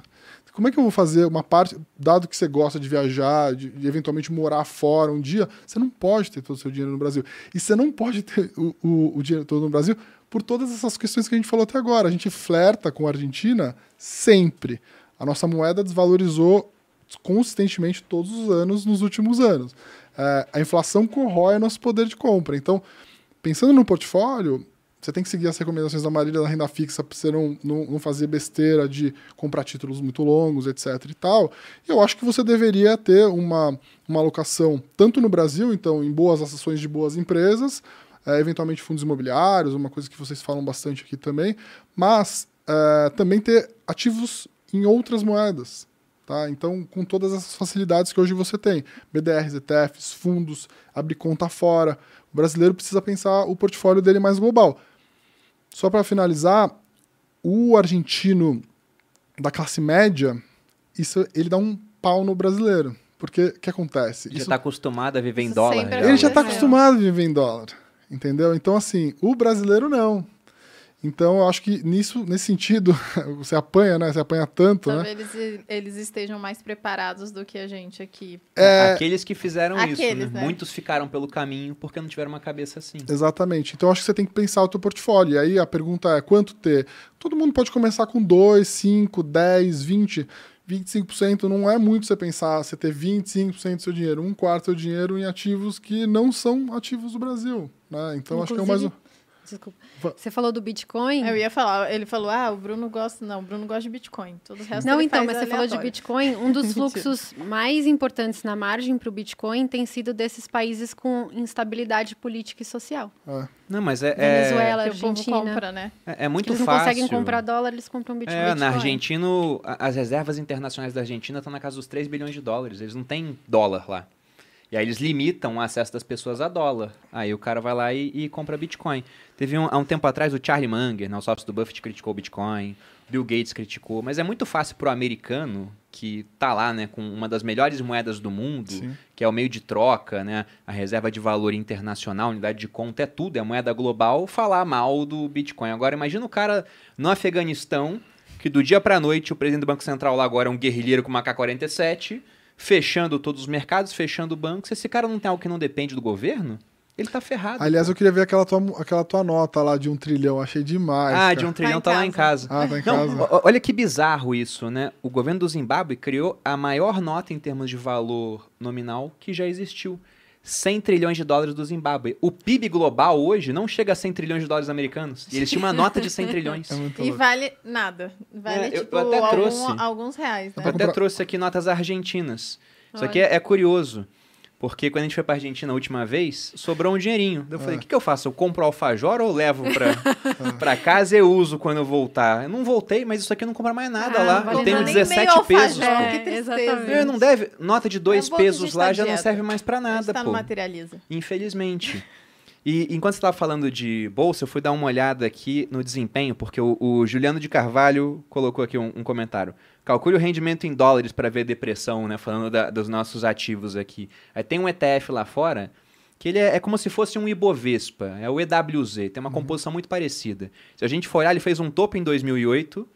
Como é que eu vou fazer uma parte, dado que você gosta de viajar, de, de, eventualmente morar fora um dia, você não pode ter todo o seu dinheiro no Brasil. E você não pode ter o, o, o dinheiro todo no Brasil por todas essas questões que a gente falou até agora. A gente flerta com a Argentina sempre. A nossa moeda desvalorizou consistentemente todos os anos nos últimos anos. É, a inflação corrói nosso poder de compra. Então, pensando no portfólio, você tem que seguir as recomendações da Marília da renda fixa para você não, não, não, fazer besteira de comprar títulos muito longos, etc. e tal. Eu acho que você deveria ter uma, uma alocação tanto no Brasil, então em boas ações de boas empresas, é, eventualmente fundos imobiliários, uma coisa que vocês falam bastante aqui também, mas é, também ter ativos em outras moedas. Tá? Então, com todas essas facilidades que hoje você tem, BDRs, ETFs, fundos, abrir conta fora, o brasileiro precisa pensar o portfólio dele mais global. Só para finalizar, o argentino da classe média, isso ele dá um pau no brasileiro. Porque o que acontece? Ele já está acostumado a viver em dólar. Já. Ele já está acostumado a viver em dólar. Entendeu? Então, assim, o brasileiro não. Então, eu acho que nisso, nesse sentido, você apanha, né? Você apanha tanto, Talvez né? Eles, eles estejam mais preparados do que a gente aqui. É... Aqueles que fizeram Aqueles, isso, né? né? Muitos ficaram pelo caminho porque não tiveram uma cabeça assim. Exatamente. Então, acho que você tem que pensar o teu portfólio. E aí, a pergunta é, quanto ter? Todo mundo pode começar com 2, 5, 10, 20... 25% não é muito você pensar, você ter 25% do seu dinheiro, um quarto do seu dinheiro em ativos que não são ativos do Brasil. Né? Então, Inclusive, acho que é o mais Desculpa. Você falou do Bitcoin? Eu ia falar, ele falou, ah, o Bruno gosta. Não, o Bruno gosta de Bitcoin. Todo o resto Não, então, mas você falou de Bitcoin. Um dos fluxos mais importantes na margem para o Bitcoin tem sido desses países com instabilidade política e social. É. Não, mas é. é Venezuela, é... Argentina. Compra, né? É, é muito eles fácil. Eles não conseguem comprar dólar, eles compram Bitcoin. É, na Argentina, as reservas internacionais da Argentina estão na casa dos 3 bilhões de dólares. Eles não têm dólar lá. E aí eles limitam o acesso das pessoas a dólar. Aí o cara vai lá e, e compra Bitcoin. Teve um, há um tempo atrás o Charlie Munger, né, o sócio do Buffett, criticou o Bitcoin. Bill Gates criticou. Mas é muito fácil para o americano, que tá lá né, com uma das melhores moedas do mundo, Sim. que é o meio de troca, né, a reserva de valor internacional, unidade de conta, é tudo, é moeda global, falar mal do Bitcoin. Agora imagina o cara no Afeganistão, que do dia para noite o presidente do Banco Central lá agora é um guerrilheiro com uma K-47 fechando todos os mercados, fechando bancos. Esse cara não tem algo que não depende do governo? Ele tá ferrado. Aliás, pô. eu queria ver aquela tua, aquela tua nota lá de um trilhão. Achei demais. Ah, cara. de um trilhão tá, tá lá em casa. Ah, tá em não, casa. Olha que bizarro isso, né? O governo do Zimbábue criou a maior nota em termos de valor nominal que já existiu. 100 trilhões de dólares do Zimbábue. O PIB global hoje não chega a 100 trilhões de dólares americanos. E eles tinham uma nota de 100 trilhões. É e vale nada. Vale, é, tipo, eu, eu até trouxe, algum, alguns reais, né? Eu até trouxe aqui notas argentinas. Isso aqui é, é curioso. Porque quando a gente foi pra Argentina a última vez, sobrou um dinheirinho. Eu falei, o é. que, que eu faço? Eu compro alfajor ou levo pra, pra casa e uso quando eu voltar? Eu não voltei, mas isso aqui não compra mais nada ah, lá. Vale eu tenho 17 pesos. É, que tristeza. Eu não deve. Nota de dois é pesos lá já não serve mais pra nada, tá pô. materializa. Infelizmente. E enquanto você estava falando de bolsa, eu fui dar uma olhada aqui no desempenho, porque o, o Juliano de Carvalho colocou aqui um, um comentário. Calcule o rendimento em dólares para ver depressão, né? Falando da, dos nossos ativos aqui. Aí tem um ETF lá fora que ele é, é, como se fosse um Ibovespa, é o EWZ, tem uma uhum. composição muito parecida. Se a gente for olhar, ele fez um topo em 2008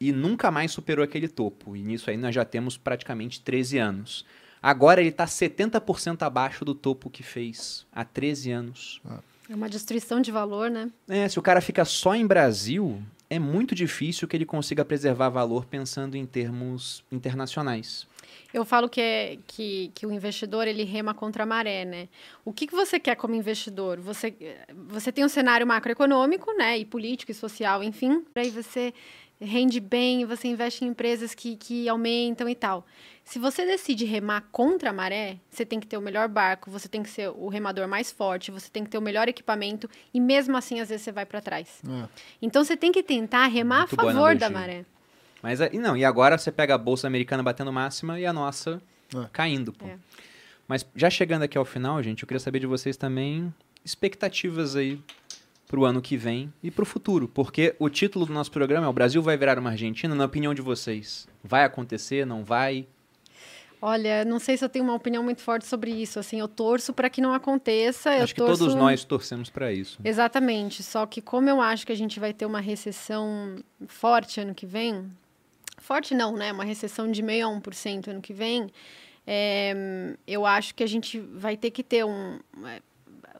e nunca mais superou aquele topo. E nisso aí nós já temos praticamente 13 anos. Agora ele está 70% abaixo do topo que fez há 13 anos. É uma destruição de valor, né? É, se o cara fica só em Brasil, é muito difícil que ele consiga preservar valor pensando em termos internacionais. Eu falo que, é, que, que o investidor ele rema contra a maré, né? O que, que você quer como investidor? Você, você tem um cenário macroeconômico, né? E político e social, enfim. Aí você rende bem, você investe em empresas que, que aumentam e tal. Se você decide remar contra a maré, você tem que ter o melhor barco, você tem que ser o remador mais forte, você tem que ter o melhor equipamento e mesmo assim às vezes você vai para trás. É. Então você tem que tentar remar Muito a favor da maré. Mas e não, e agora você pega a bolsa americana batendo máxima e a nossa é. caindo, pô. É. Mas já chegando aqui ao final, gente, eu queria saber de vocês também expectativas aí para o ano que vem e para o futuro, porque o título do nosso programa é O Brasil vai virar uma Argentina, na opinião de vocês. Vai acontecer, não vai? Olha, não sei se eu tenho uma opinião muito forte sobre isso. Assim, eu torço para que não aconteça. Acho que torço... todos nós torcemos para isso. Exatamente. Só que como eu acho que a gente vai ter uma recessão forte ano que vem, forte não, né? Uma recessão de meio a 1% ano que vem, é, eu acho que a gente vai ter que ter um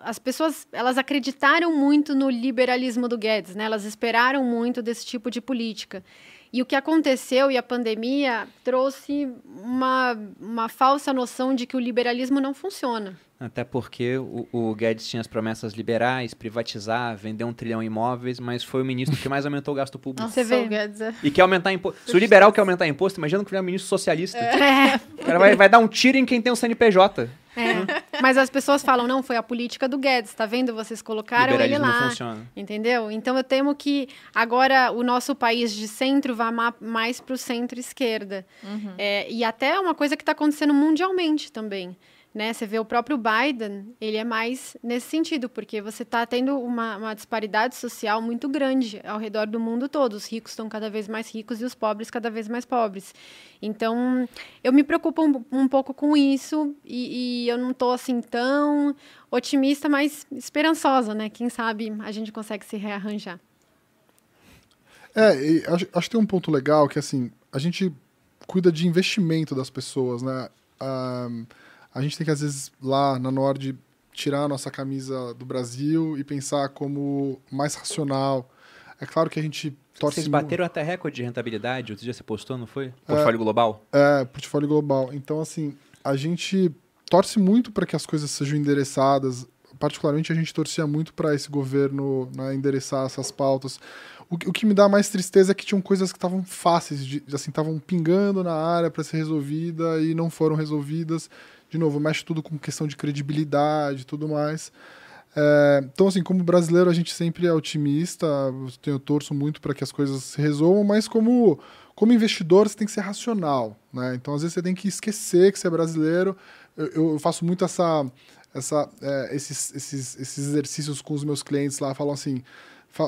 as pessoas elas acreditaram muito no liberalismo do Guedes, né? Elas esperaram muito desse tipo de política. E o que aconteceu e a pandemia trouxe uma, uma falsa noção de que o liberalismo não funciona. Até porque o, o, Guedes tinha as promessas liberais, privatizar, vender um trilhão em imóveis, mas foi o ministro que mais aumentou o gasto público. Nossa, Você vê. O Guedes é... E quer aumentar imposto. Se o liberal quer aumentar imposto, imagina que ele é um ministro socialista. É. O cara vai, vai dar um tiro em quem tem o CNPJ. É. Mas as pessoas falam, não, foi a política do Guedes, tá vendo? Vocês colocaram ele lá. Não funciona. Entendeu? Então eu temo que agora o nosso país de centro vá mais para o centro-esquerda. Uhum. É, e até uma coisa que está acontecendo mundialmente também. Né? Você vê o próprio Biden, ele é mais nesse sentido, porque você está tendo uma, uma, disparidade social muito grande ao redor do mundo todo. Os ricos estão cada vez mais ricos e os pobres cada vez mais pobres. Então, eu me preocupo um, um pouco com isso e, e eu não estou assim tão otimista, mas esperançosa, né? Quem sabe a gente consegue se rearranjar. É, acho, acho que tem um ponto legal que assim a gente cuida de investimento das pessoas, né? Um, a gente tem que, às vezes, lá na Nord, tirar a nossa camisa do Brasil e pensar como mais racional. É claro que a gente torce... Vocês bateram até recorde de rentabilidade, outro dia você postou, não foi? Portfólio é, global? É, portfólio global. Então, assim, a gente torce muito para que as coisas sejam endereçadas. Particularmente, a gente torcia muito para esse governo né, endereçar essas pautas. O, o, que me dá mais tristeza é que tinham coisas que estavam fáceis, de, assim, estavam pingando na área para ser resolvida e não foram resolvidas de novo, mexe tudo com questão de credibilidade e tudo mais. É, então, assim, como brasileiro, a gente sempre é otimista, eu torço muito para que as coisas se resolvam, mas como, como investidor, você tem que ser racional. Né? Então, às vezes, você tem que esquecer que você é brasileiro. Eu, eu faço muito essa, essa, é, esses, esses, esses exercícios com os meus clientes lá, falam assim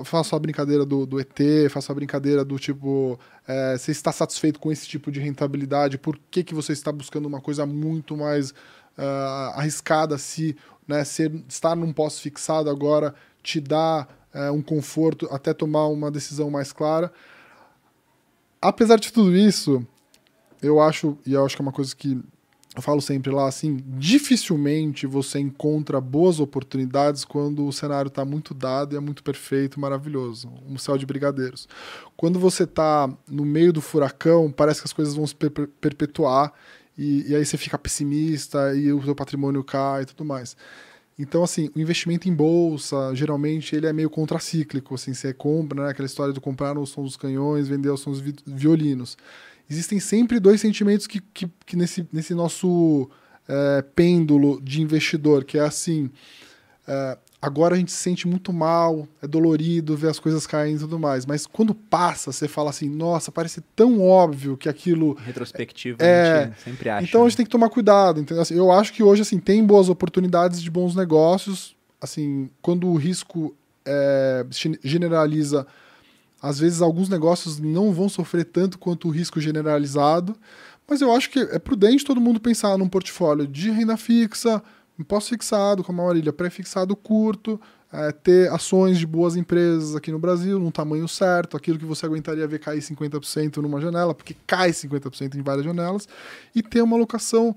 faço a brincadeira do, do ET, faço a brincadeira do tipo, é, você está satisfeito com esse tipo de rentabilidade? Por que, que você está buscando uma coisa muito mais uh, arriscada se né, ser, estar num pós-fixado agora te dá uh, um conforto até tomar uma decisão mais clara? Apesar de tudo isso, eu acho, e eu acho que é uma coisa que eu falo sempre lá assim, dificilmente você encontra boas oportunidades quando o cenário está muito dado e é muito perfeito, maravilhoso, um céu de brigadeiros. Quando você está no meio do furacão, parece que as coisas vão se per perpetuar e, e, aí você fica pessimista e o seu patrimônio cai e tudo mais. Então, assim, o investimento em bolsa, geralmente, ele é meio contracíclico, assim, você compra, né, aquela história de comprar no som dos canhões, vender os sons dos violinos existem sempre dois sentimentos que, que, que nesse, nesse nosso é, pêndulo de investidor, que é assim, é, agora a gente se sente muito mal, é dolorido ver as coisas caindo e tudo mais, mas quando passa, você fala assim, nossa, parece tão óbvio que aquilo... Retrospectivo, é, a gente sempre acha. Então a né? gente tem que tomar cuidado, entendeu? Assim, eu acho que hoje, assim, tem boas oportunidades de bons negócios, assim, quando o risco é, generaliza às vezes, alguns negócios não vão sofrer tanto quanto o risco generalizado, mas eu acho que é prudente todo mundo pensar num portfólio de renda fixa, imposto fixado, como a Marília, pré-fixado curto, é, ter ações de boas empresas aqui no Brasil, num tamanho certo, aquilo que você aguentaria ver cair 50% numa janela, porque cai 50% em várias janelas, e ter uma alocação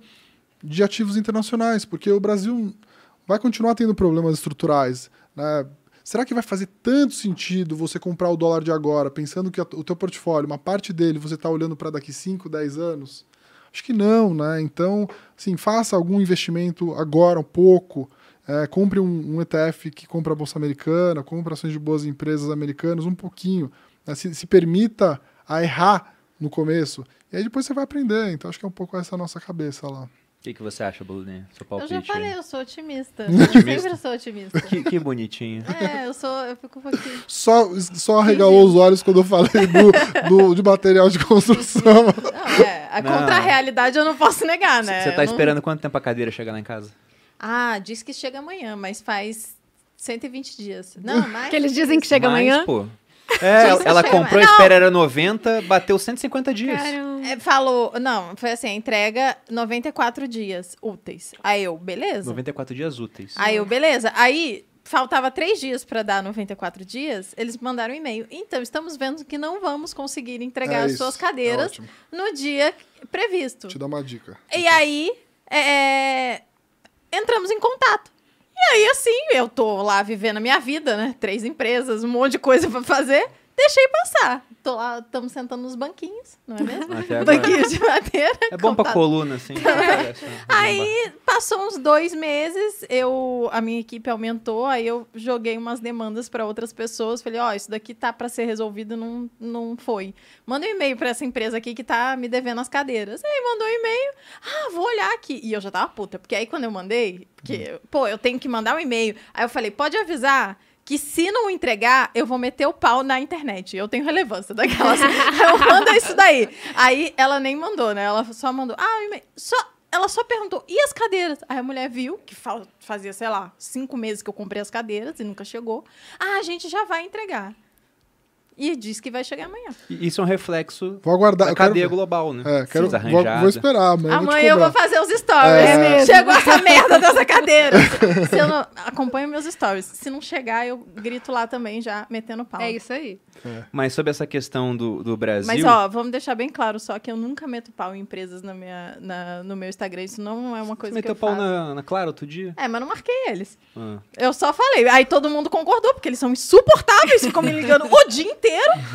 de ativos internacionais, porque o Brasil vai continuar tendo problemas estruturais. Né? Será que vai fazer tanto sentido você comprar o dólar de agora, pensando que o teu portfólio, uma parte dele, você está olhando para daqui 5, 10 anos? Acho que não, né? Então, assim, faça algum investimento agora, um pouco. É, compre um, um, ETF que compra a Bolsa Americana, compre ações de boas empresas americanas, um pouquinho. Né? Se, se permita a errar no começo. E aí depois você vai aprender. Então, acho que é um pouco essa nossa cabeça lá. O que, que você acha, Blulinha? Seu palpite? Eu já falei, eu sou otimista. otimista? Eu sempre sou otimista. Que, que, bonitinho. É, eu sou, eu fico um pouquinho... Só, só arregalou os olhos quando eu falei do, do, de material de construção. Não, é, a contra a realidade eu não posso negar, né? Você tá esperando quanto tempo a cadeira chegar lá em casa? Ah, diz que chega amanhã, mas faz 120 dias. Não, mais. que eles dizem que chega mais, amanhã. Pô. É, ela comprou, a espera era 90, bateu 150 dias. É, falou, não, foi assim, entrega 94 dias úteis. Aí eu, beleza. 94 dias úteis. Aí eu, beleza. Aí faltava três dias para dar 94 dias, eles mandaram um e-mail. Então, estamos vendo que não vamos conseguir entregar é as suas cadeiras é no dia previsto. Te dar uma dica. E aí, é, entramos em contato. E aí, assim, eu tô lá vivendo a minha vida, né? Três empresas, um monte de coisa para fazer. Deixei passar. Tô lá, estamos sentando nos banquinhos, não é mesmo? Banquinhos de madeira. É bom pra coluna, assim. É. aí passou uns dois meses, eu, a minha equipe aumentou, aí eu joguei umas demandas para outras pessoas. Falei, ó, oh, isso daqui tá para ser resolvido, não, não foi. Manda um e-mail para essa empresa aqui que tá me devendo as cadeiras. Aí mandou um e-mail, ah, vou olhar aqui. E eu já tava puta, porque aí quando eu mandei, porque, hum. pô, eu tenho que mandar um e-mail. Aí eu falei, pode avisar que se não entregar, eu vou meter o pau na internet. Eu tenho relevância daquela. Assim, eu mando isso daí. Aí ela nem mandou, né? Ela só mandou. Ah, só. Ela só perguntou, e as cadeiras? Aí a mulher viu, que fazia, sei lá, cinco meses que eu comprei as cadeiras e nunca chegou. Ah, a gente já vai entregar. E diz que vai chegar amanhã. Isso é um reflexo vou aguardar, da cadeia quero, global, né? É, quero, vou, vou, esperar. Amanhã, amanhã eu vou fazer os stories. É. Chegou essa merda dessa cadeira. Se eu não, acompanho meus stories. Se não chegar, eu grito lá também, já metendo pau. É isso aí. É. Mas sobre essa questão do, do Brasil... Mas, ó, vamos deixar bem claro só que eu nunca meto pau em empresas na minha, na, no meu Instagram. Isso não é uma coisa Você que eu faço. meteu pau na, na Clara outro dia? É, mas não marquei eles. Ah. Eu só falei. Aí todo mundo concordou, porque eles são insuportáveis, ficam me ligando o dia inteiro.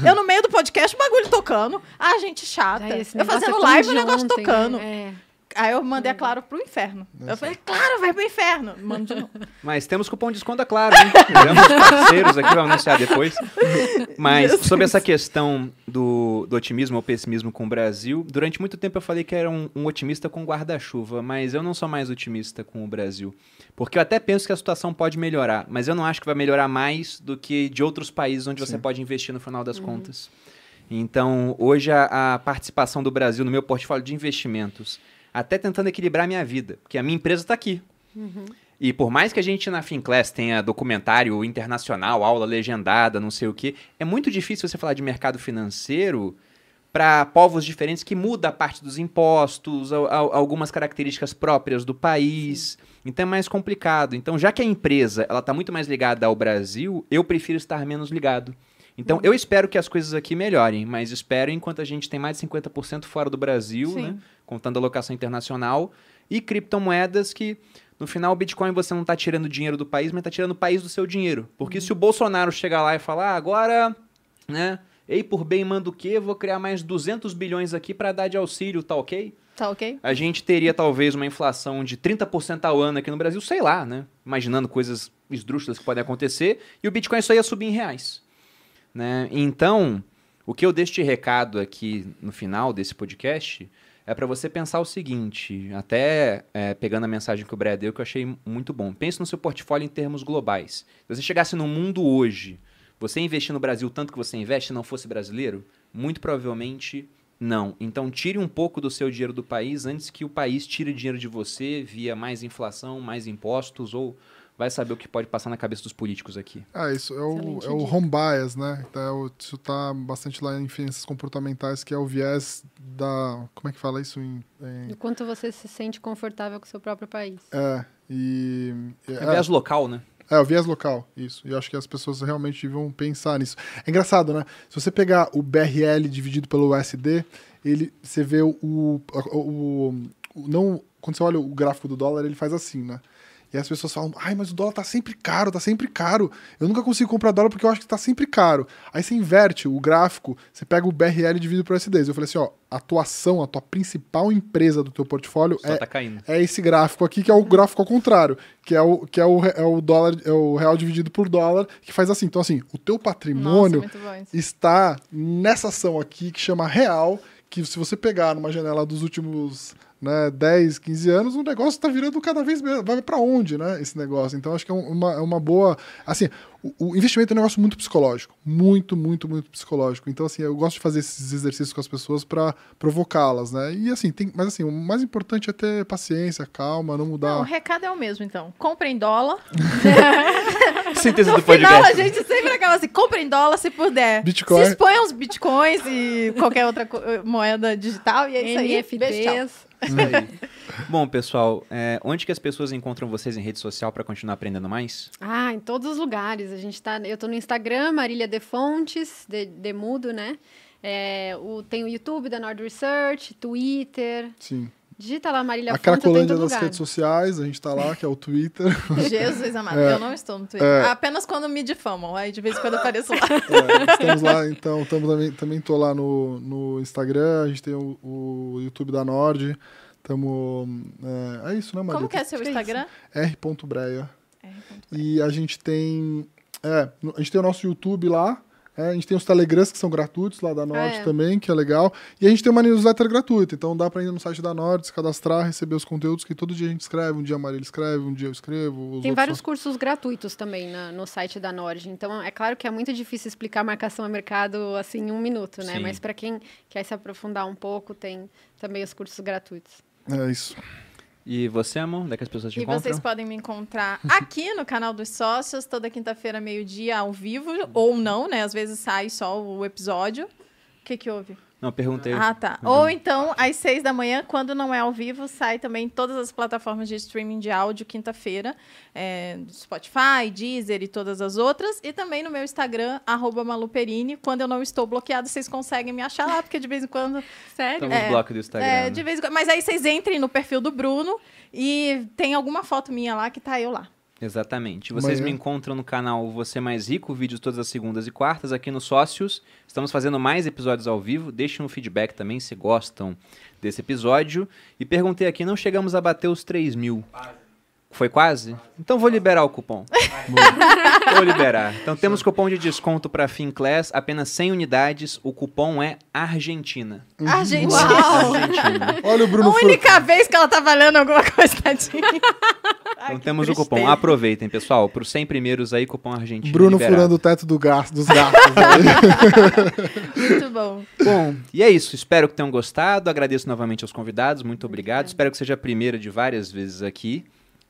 Eu no meio do podcast, o bagulho tocando. Ah, gente chata. eu fazendo live, o negócio ontem, tocando. Né? É. Aí eu mandei a Claro pro inferno. Nossa. Eu falei, Claro, vai pro inferno. Mando de novo. Mas temos cupom de desconto da Claro, hein? Temos parceiros aqui, vamos anunciar depois. Mas sobre essa questão do, do, otimismo ou pessimismo com o Brasil, durante muito tempo eu falei que era um, um otimista com guarda-chuva, mas eu não sou mais otimista com o Brasil. Porque eu até penso que a situação pode melhorar, mas eu não acho que vai melhorar mais do que de outros países onde Sim. você pode investir no final das uhum. contas. Então, hoje a, a participação do Brasil no meu portfólio de investimentos até tentando equilibrar a minha vida, porque a minha empresa está aqui. Uhum. E por mais que a gente na Finclass tenha documentário internacional, aula legendada, não sei o quê, é muito difícil você falar de mercado financeiro para povos diferentes que muda a parte dos impostos, a, a, algumas características próprias do país. Sim. Então é mais complicado. Então, já que a empresa ela está muito mais ligada ao Brasil, eu prefiro estar menos ligado. Então, eu espero que as coisas aqui melhorem, mas espero enquanto a gente tem mais de 50% fora do Brasil, né? Contando a locação internacional, e criptomoedas que, no final, o Bitcoin você não está tirando dinheiro do país, mas está tirando o país do seu dinheiro. Porque uhum. se o Bolsonaro chegar lá e falar, ah, agora, né? Ei, por bem manda o quê? Vou criar mais 200 bilhões aqui para dar de auxílio, tá ok? Tá ok. A gente teria talvez uma inflação de 30% ao ano aqui no Brasil, sei lá, né? Imaginando coisas esdrúxulas que podem acontecer, e o Bitcoin só ia subir em reais. Né? Então, o que eu deixo de recado aqui no final desse podcast é para você pensar o seguinte, até é, pegando a mensagem que o Brad deu, que eu achei muito bom. Pense no seu portfólio em termos globais. Se você chegasse no mundo hoje, você investir no Brasil tanto que você investe não fosse brasileiro? Muito provavelmente não. Então tire um pouco do seu dinheiro do país antes que o país tire dinheiro de você via mais inflação, mais impostos ou vai saber o que pode passar na cabeça dos políticos aqui. Ah, isso é o, é o home bias, né? Então, isso está bastante lá em ciências comportamentais, que é o viés da... Como é que fala isso em... em... O quanto você se sente confortável com o seu próprio país. É, e... É, é viés local, né? É, o viés local, isso. E eu acho que as pessoas realmente vão pensar nisso. É engraçado, né? Se você pegar o BRL dividido pelo USD, ele, você vê o, o, o, o não, quando você olha o gráfico do dólar, ele faz assim, né? E as pessoas falam, ai, mas o dólar tá sempre caro, tá sempre caro. Eu nunca consigo comprar dólar porque eu acho que tá sempre caro. Aí você inverte o gráfico, você pega o BRL dividido por SD. Eu falei assim, ó, a tua ação, a tua principal empresa do teu portfólio é, tá é esse gráfico aqui, que é o gráfico ao contrário, que é o, que é o, é o dólar, é o real dividido por dólar, que faz assim. Então, assim, o teu patrimônio Nossa, está nessa ação aqui que chama real, que se você pegar numa janela dos últimos né, 10, 15 anos, o negócio está virando cada vez mais. Vai para onde, né? Esse negócio. Então, acho que é uma, é uma boa. Assim, o, o, investimento é um negócio muito psicológico. Muito, muito, muito psicológico. Então, assim, eu gosto de fazer esses exercícios com as pessoas para provocá-las, né? E assim, tem, mas assim, o mais importante é ter paciência, calma, não mudar. Não, o recado é o mesmo, então. Comprem dólar. Síntese no do podcast. Final, a gente sempre acaba assim, comprem dólar se puder. Bitcoin. Se exponham os bitcoins e qualquer outra moeda digital. E é isso aí. NFTs. Isso aí. Bom, pessoal, é, onde que as pessoas encontram vocês em rede social para continuar aprendendo mais? Ah, em todos os lugares. A gente tá, eu estou no Instagram, Marília De Fontes, de, de Mudo, né? É, o, tem o YouTube da Nord Research, Twitter. Sim. Digita lá Marília A Cracolândia das lugar. redes sociais, a gente tá lá, que é o Twitter. Jesus amado, é, eu não estou no Twitter. É, Apenas quando me difamam, aí de vez em quando eu apareço lá. É, estamos lá, então, estamos também, também tô lá no, no Instagram, a gente tem o, o YouTube da Nord. Estamos. É, é, isso, né, Maria? Como que é seu Instagram? R.breia. E a gente tem. É, a gente tem o nosso YouTube lá. É, a gente tem os Telegrams que são gratuitos lá da Nord ah, é. também, que é legal. E a gente tem uma newsletter gratuita, então dá para ir no site da Nord, se cadastrar, receber os conteúdos que todo dia a gente escreve. Um dia a Marília escreve, um dia eu escrevo. tem vários são... cursos gratuitos também na, no site da Nord. Então é claro que é muito difícil explicar marcação a mercado assim em um minuto, né? Sim. Mas para quem quer se aprofundar um pouco, tem também os cursos gratuitos. É isso. E você, amor? Onde é que as pessoas te e encontram? E vocês podem me encontrar aqui no canal dos sócios, toda quinta-feira, meio-dia, ao vivo, ou não, né? Às vezes sai só o episódio. O que, que houve? Não, perguntei. Ah, tá. Uhum. Ou então, às seis da manhã, quando não é ao vivo, sai também em todas as plataformas de streaming de áudio, quinta-feira. É, Spotify, Deezer e todas as outras. E também no meu Instagram, maluperini. Quando eu não estou bloqueado, vocês conseguem me achar lá, porque de vez em quando... Sério? Estamos é, bloco do Instagram. É, de vez em quando. Mas aí vocês entrem no perfil do Bruno e tem alguma foto minha lá que tá eu lá. Exatamente. Vocês Amanhã. me encontram no canal Você Mais Rico, vídeos todas as segundas e quartas, aqui no Sócios. Estamos fazendo mais episódios ao vivo. Deixem um feedback também se gostam desse episódio. E perguntei aqui, não chegamos a bater os 3 mil. Foi quase? Então vou liberar o cupom. vou liberar. Então temos cupom de desconto para Finclass, apenas 100 unidades. O cupom é Argentina. Argentina. Argentina. Olha o Bruno. A única vez que ela tá valendo alguma coisa, tadinha. Então temos o cupom. Aproveitem, pessoal. Para os 100 primeiros aí, cupom Argentina. Bruno liberado. furando o teto do gasto, dos gastos. Muito bom. Bom, e é isso. Espero que tenham gostado. Agradeço novamente aos convidados. Muito obrigado. Espero que seja a primeira de várias vezes aqui.